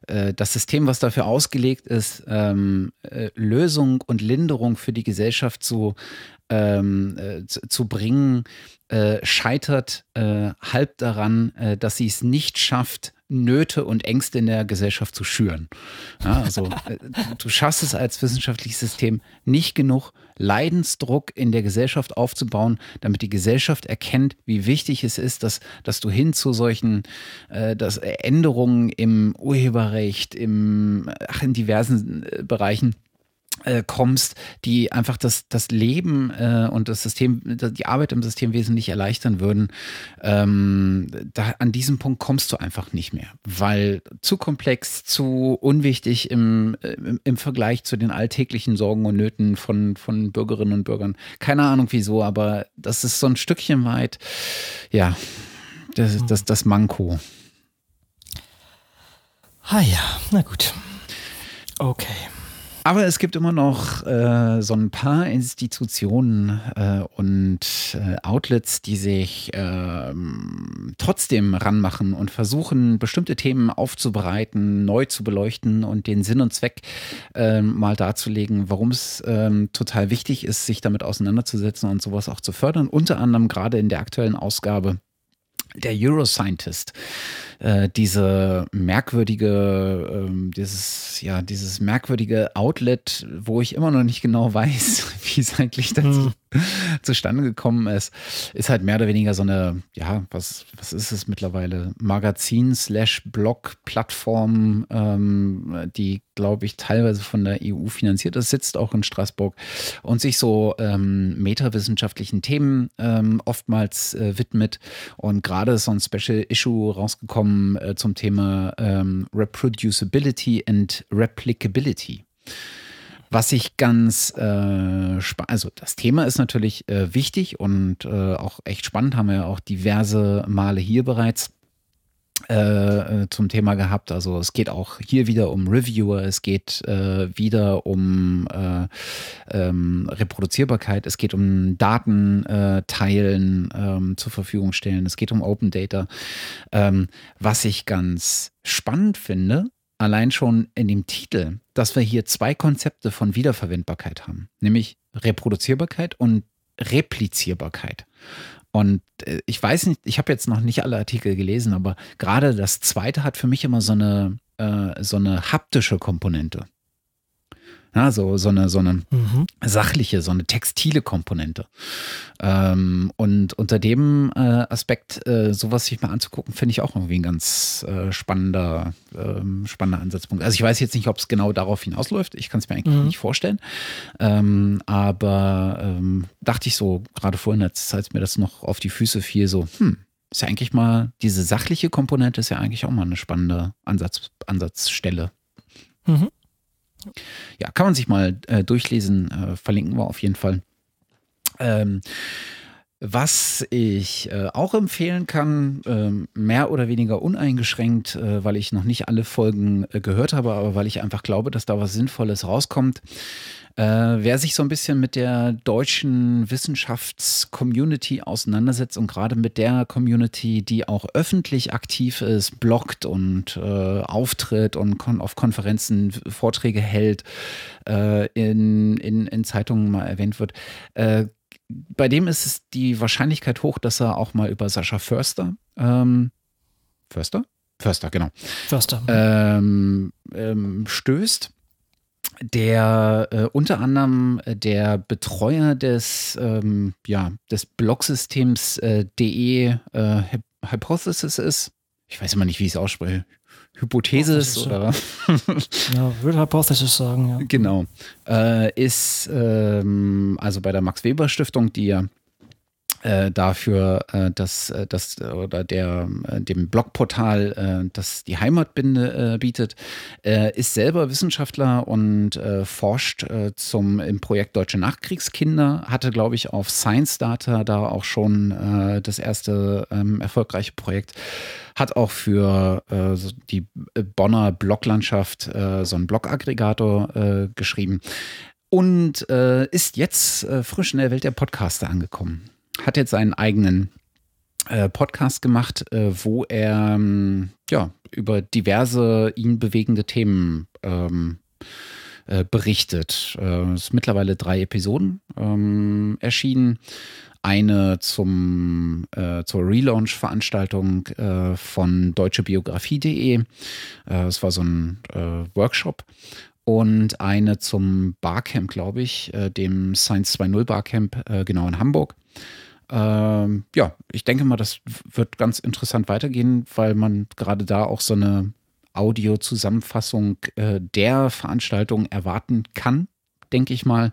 äh, das System, was dafür ausgelegt ist, ähm, äh, Lösung und Linderung für die Gesellschaft zu, ähm, äh, zu, zu, bringen, äh, scheitert äh, halb daran, äh, dass sie es nicht schafft, Nöte und Ängste in der Gesellschaft zu schüren. Ja, also du schaffst es als wissenschaftliches System nicht genug, Leidensdruck in der Gesellschaft aufzubauen, damit die Gesellschaft erkennt, wie wichtig es ist, dass, dass du hin zu solchen äh, dass Änderungen im Urheberrecht, im, ach, in diversen äh, Bereichen äh, kommst, die einfach das, das Leben äh, und das System, die Arbeit im System wesentlich erleichtern würden, ähm, da, an diesem Punkt kommst du einfach nicht mehr, weil zu komplex, zu unwichtig im, im, im Vergleich zu den alltäglichen Sorgen und Nöten von, von Bürgerinnen und Bürgern. Keine Ahnung wieso, aber das ist so ein Stückchen weit, ja, das, das, das Manko. Ah ja, na gut. Okay. Aber es gibt immer noch äh, so ein paar Institutionen äh, und äh, Outlets, die sich ähm, trotzdem ranmachen und versuchen, bestimmte Themen aufzubereiten, neu zu beleuchten und den Sinn und Zweck ähm, mal darzulegen, warum es ähm, total wichtig ist, sich damit auseinanderzusetzen und sowas auch zu fördern. Unter anderem gerade in der aktuellen Ausgabe der Euroscientist äh, diese merkwürdige, äh, dieses, ja, dieses merkwürdige Outlet, wo ich immer noch nicht genau weiß, wie es eigentlich dazu mhm. zustande gekommen ist, ist halt mehr oder weniger so eine, ja, was, was ist es mittlerweile? Magazin slash Blog-Plattform, ähm, die, glaube ich, teilweise von der EU finanziert ist, sitzt auch in Straßburg und sich so ähm, metawissenschaftlichen Themen ähm, oftmals äh, widmet. Und gerade ist so ein Special Issue rausgekommen kommen äh, zum Thema ähm, Reproducibility and Replicability. Was ich ganz äh, spannend, also das Thema ist natürlich äh, wichtig und äh, auch echt spannend, haben wir ja auch diverse Male hier bereits äh, zum Thema gehabt. Also es geht auch hier wieder um Reviewer, es geht äh, wieder um äh, ähm, Reproduzierbarkeit, es geht um Daten äh, teilen, ähm, zur Verfügung stellen, es geht um Open Data. Ähm, was ich ganz spannend finde, allein schon in dem Titel, dass wir hier zwei Konzepte von Wiederverwendbarkeit haben, nämlich Reproduzierbarkeit und Replizierbarkeit. Und äh, ich weiß nicht, ich habe jetzt noch nicht alle Artikel gelesen, aber gerade das zweite hat für mich immer so eine, äh, so eine haptische Komponente. Ja, so, so eine, so eine mhm. sachliche, so eine textile Komponente. Ähm, und unter dem äh, Aspekt, äh, sowas sich mal anzugucken, finde ich auch irgendwie ein ganz äh, spannender, ähm, spannender Ansatzpunkt. Also ich weiß jetzt nicht, ob es genau darauf hinausläuft. Ich kann es mir eigentlich mhm. nicht vorstellen. Ähm, aber ähm, dachte ich so, gerade vorhin, als, als mir das noch auf die Füße fiel, so, hm, ist ja eigentlich mal, diese sachliche Komponente ist ja eigentlich auch mal eine spannende Ansatz, Ansatzstelle. Mhm. Ja, kann man sich mal äh, durchlesen, äh, verlinken wir auf jeden Fall. Ähm, was ich äh, auch empfehlen kann, ähm, mehr oder weniger uneingeschränkt, äh, weil ich noch nicht alle Folgen äh, gehört habe, aber weil ich einfach glaube, dass da was Sinnvolles rauskommt, äh, wer sich so ein bisschen mit der deutschen Wissenschaftscommunity auseinandersetzt und gerade mit der Community, die auch öffentlich aktiv ist, bloggt und äh, auftritt und kon auf Konferenzen Vorträge hält, äh, in, in, in Zeitungen mal erwähnt wird, äh, bei dem ist es die Wahrscheinlichkeit hoch, dass er auch mal über Sascha Förster, ähm, Förster? Förster, genau. Förster. Ähm, ähm, stößt der äh, unter anderem äh, der Betreuer des, ähm, ja, des Blogsystems äh, DE äh, Hypothesis ist. Ich weiß immer nicht, wie ich es ausspreche. Hypothesis oder. ja, würde Hypothesis sagen, ja. Genau. Äh, ist ähm, also bei der Max Weber Stiftung, die ja äh, dafür, äh, dass äh, das oder der äh, dem Blogportal, äh, das die Heimatbinde äh, bietet, ist selber Wissenschaftler und forscht zum im Projekt Deutsche Nachkriegskinder, hatte glaube ich auf Science Data da auch schon das erste ähm, erfolgreiche Projekt, hat auch für die Bonner Bloglandschaft so einen Blogaggregator geschrieben. Und ist jetzt frisch in der Welt der Podcaster angekommen hat jetzt seinen eigenen äh, Podcast gemacht, äh, wo er ähm, ja, über diverse ihn bewegende Themen ähm, äh, berichtet. Äh, es ist mittlerweile drei Episoden ähm, erschienen. Eine zum, äh, zur Relaunch-Veranstaltung äh, von deutschebiografie.de. Es war so ein Workshop und eine zum Barcamp, glaube ich, dem Science 2.0 Barcamp, genau in Hamburg. Ähm, ja, ich denke mal, das wird ganz interessant weitergehen, weil man gerade da auch so eine Audio-Zusammenfassung äh, der Veranstaltung erwarten kann denke ich mal,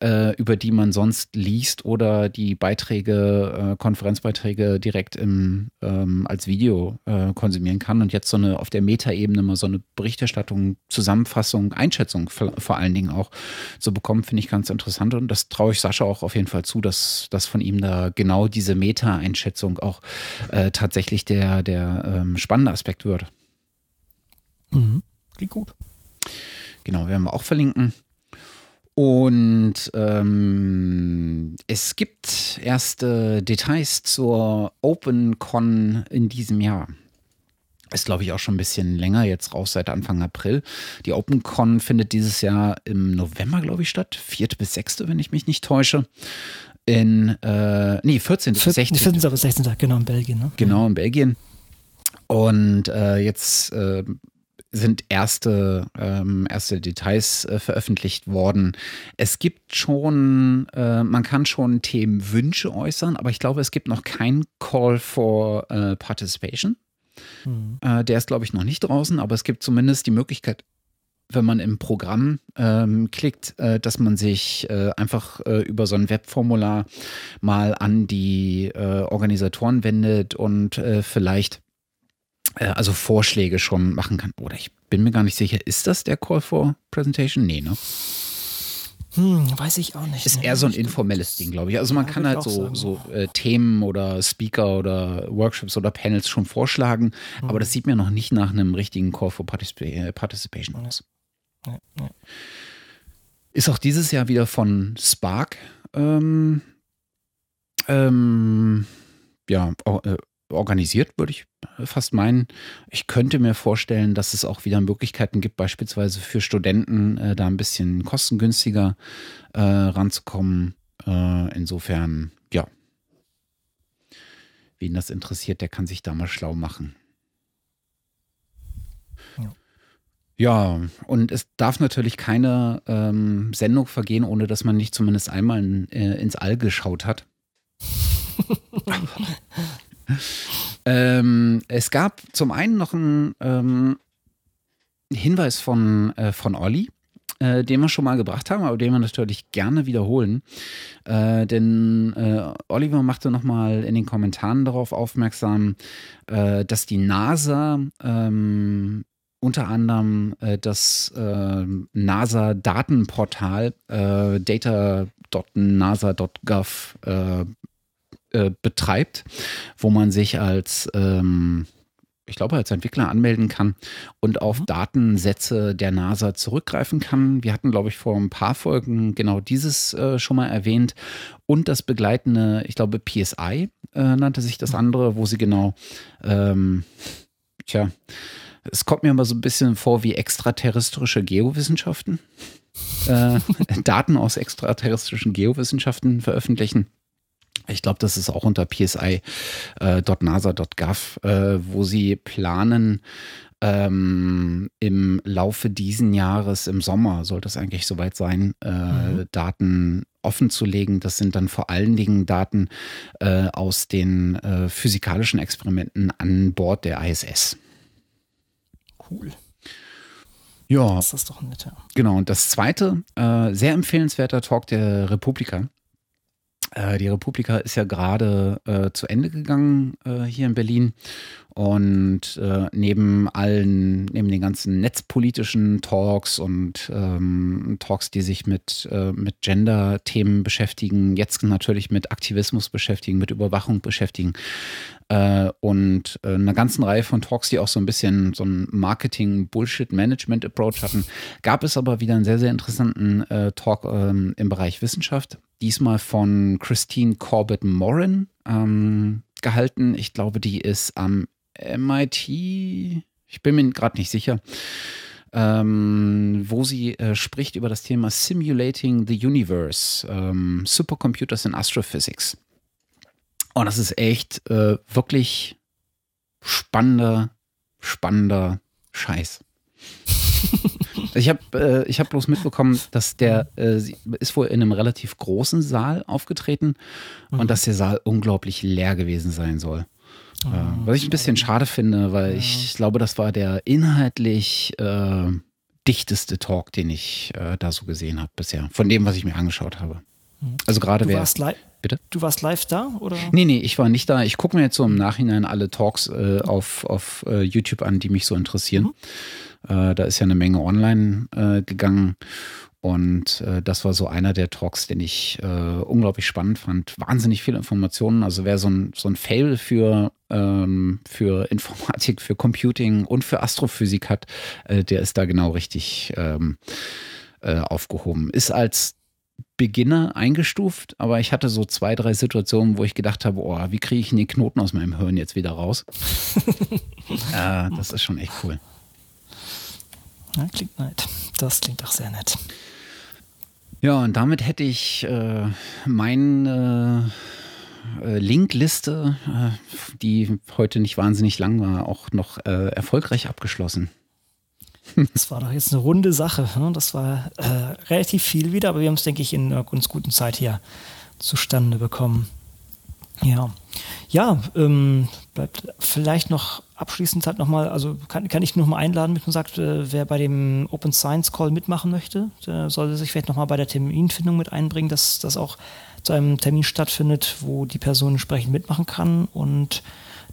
äh, über die man sonst liest oder die Beiträge, äh, Konferenzbeiträge direkt im, ähm, als Video äh, konsumieren kann und jetzt so eine auf der Metaebene mal so eine Berichterstattung, Zusammenfassung, Einschätzung vor allen Dingen auch zu bekommen, finde ich ganz interessant und das traue ich Sascha auch auf jeden Fall zu, dass, dass von ihm da genau diese Meta-Einschätzung auch äh, tatsächlich der, der ähm, spannende Aspekt wird. Mhm. Klingt gut. Genau, werden wir auch verlinken. Und ähm, es gibt erste Details zur OpenCon in diesem Jahr. Ist, glaube ich, auch schon ein bisschen länger jetzt raus, seit Anfang April. Die OpenCon findet dieses Jahr im November, glaube ich, statt. 4. bis 6., wenn ich mich nicht täusche. In, äh, nee, 14. bis 16. 14. bis 16. genau, in Belgien. Ne? Genau, in Belgien. Und äh, jetzt äh, sind erste, ähm, erste Details äh, veröffentlicht worden. Es gibt schon, äh, man kann schon Themenwünsche äußern, aber ich glaube, es gibt noch keinen Call for äh, Participation. Mhm. der ist, glaube ich, noch nicht draußen, aber es gibt zumindest die Möglichkeit, wenn man im Programm ähm, klickt, äh, dass man sich äh, einfach äh, über so ein Webformular mal an die Organisatoren wendet und vielleicht äh, also Vorschläge schon machen kann. Oder ich bin mir gar nicht sicher, ist das der Call for Presentation? Nee, ne? Hm, weiß ich auch nicht. Ist eher so ein informelles Ding, glaube ich. Also man ja, kann halt so, so äh, Themen oder Speaker oder Workshops oder Panels schon vorschlagen, mhm. aber das sieht mir noch nicht nach einem richtigen Call for Particip äh, Participation aus. Ja, ja. Ist auch dieses Jahr wieder von Spark ähm, ähm, ja, äh, organisiert, würde ich fast meinen. Ich könnte mir vorstellen, dass es auch wieder Möglichkeiten gibt, beispielsweise für Studenten äh, da ein bisschen kostengünstiger äh, ranzukommen. Äh, insofern, ja. Wen das interessiert, der kann sich da mal schlau machen. Ja. Ja, und es darf natürlich keine ähm, Sendung vergehen, ohne dass man nicht zumindest einmal in, äh, ins All geschaut hat. ähm, es gab zum einen noch einen ähm, Hinweis von, äh, von Olli, äh, den wir schon mal gebracht haben, aber den wir natürlich gerne wiederholen. Äh, denn äh, Oliver machte nochmal in den Kommentaren darauf aufmerksam, äh, dass die NASA ähm, unter anderem äh, das äh, NASA-Datenportal äh, data.nasa.gov äh, betreibt, wo man sich als ähm, ich glaube, als Entwickler anmelden kann und auf mhm. Datensätze der NASA zurückgreifen kann. Wir hatten, glaube ich, vor ein paar Folgen genau dieses äh, schon mal erwähnt. Und das begleitende, ich glaube, PSI äh, nannte sich das mhm. andere, wo sie genau, ähm, tja, es kommt mir immer so ein bisschen vor wie extraterrestrische Geowissenschaften. Äh, Daten aus extraterrestrischen Geowissenschaften veröffentlichen. Ich glaube, das ist auch unter psi.nasa.gov, äh, äh, wo sie planen, ähm, im Laufe diesen Jahres, im Sommer, sollte es eigentlich soweit sein, äh, mhm. Daten offen zu legen. Das sind dann vor allen Dingen Daten äh, aus den äh, physikalischen Experimenten an Bord der ISS. Cool. Ja. Das ist doch nett, ja. Genau. Und das zweite, äh, sehr empfehlenswerter Talk der Republika. Äh, die Republika ist ja gerade äh, zu Ende gegangen äh, hier in Berlin. Und äh, neben allen, neben den ganzen netzpolitischen Talks und ähm, Talks, die sich mit, äh, mit Gender-Themen beschäftigen, jetzt natürlich mit Aktivismus beschäftigen, mit Überwachung beschäftigen, äh, und einer ganzen Reihe von Talks, die auch so ein bisschen so ein Marketing-Bullshit-Management-Approach hatten, gab es aber wieder einen sehr, sehr interessanten Talk ähm, im Bereich Wissenschaft. Diesmal von Christine Corbett Morin ähm, gehalten. Ich glaube, die ist am MIT, ich bin mir gerade nicht sicher. Ähm, wo sie äh, spricht über das Thema Simulating the Universe, ähm, Supercomputers in Astrophysics. Und das ist echt äh, wirklich spannender, spannender Scheiß. ich habe äh, hab bloß mitbekommen, dass der äh, ist wohl in einem relativ großen Saal aufgetreten mhm. und dass der Saal unglaublich leer gewesen sein soll. Oh, äh, was ich ein bisschen schade finde, weil ja. ich glaube, das war der inhaltlich äh, dichteste Talk, den ich äh, da so gesehen habe bisher, von dem, was ich mir angeschaut habe. Mhm. Also gerade wer. Warst Bitte? Du warst live da? Oder? Nee, nee, ich war nicht da. Ich gucke mir jetzt so im Nachhinein alle Talks äh, auf, auf uh, YouTube an, die mich so interessieren. Mhm. Äh, da ist ja eine Menge online äh, gegangen. Und äh, das war so einer der Talks, den ich äh, unglaublich spannend fand. Wahnsinnig viele Informationen. Also wer so ein, so ein Fail für, ähm, für Informatik, für Computing und für Astrophysik hat, der ist da genau richtig ähm, aufgehoben. Ist als Beginner eingestuft, aber ich hatte so zwei, drei Situationen, wo ich gedacht habe, oh, wie kriege ich den Knoten aus meinem Hirn jetzt wieder raus? äh, das ist schon echt cool. Ja, klingt nett. Das klingt auch sehr nett. Ja, und damit hätte ich äh, meine äh, Linkliste, äh, die heute nicht wahnsinnig lang war, auch noch äh, erfolgreich abgeschlossen. Das war doch jetzt eine runde Sache. Ne? Das war äh, relativ viel wieder, aber wir haben es, denke ich, in einer ganz guten Zeit hier zustande bekommen. Ja, ja, ähm, bleibt vielleicht noch abschließend halt nochmal, also kann, kann ich nur mal einladen, mit man sagt, äh, wer bei dem Open Science Call mitmachen möchte, der sollte sich vielleicht nochmal bei der Terminfindung mit einbringen, dass das auch zu einem Termin stattfindet, wo die Person entsprechend mitmachen kann und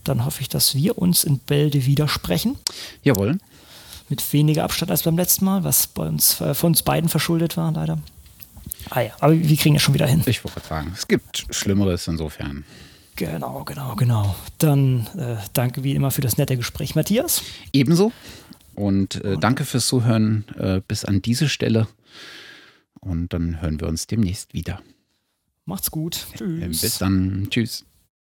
dann hoffe ich, dass wir uns in Bälde widersprechen. Jawohl mit weniger Abstand als beim letzten Mal, was bei uns, äh, von uns beiden verschuldet war, leider. Ah ja, aber wir kriegen ja schon wieder hin. Ich wollte sagen, es gibt Schlimmeres insofern. Genau, genau, genau. Dann äh, danke wie immer für das nette Gespräch, Matthias. Ebenso. Und, äh, danke fürs Zuhören äh, bis an diese Stelle. Und dann hören wir uns demnächst wieder. Macht's gut. Tschüss. bis dann. Tschüss.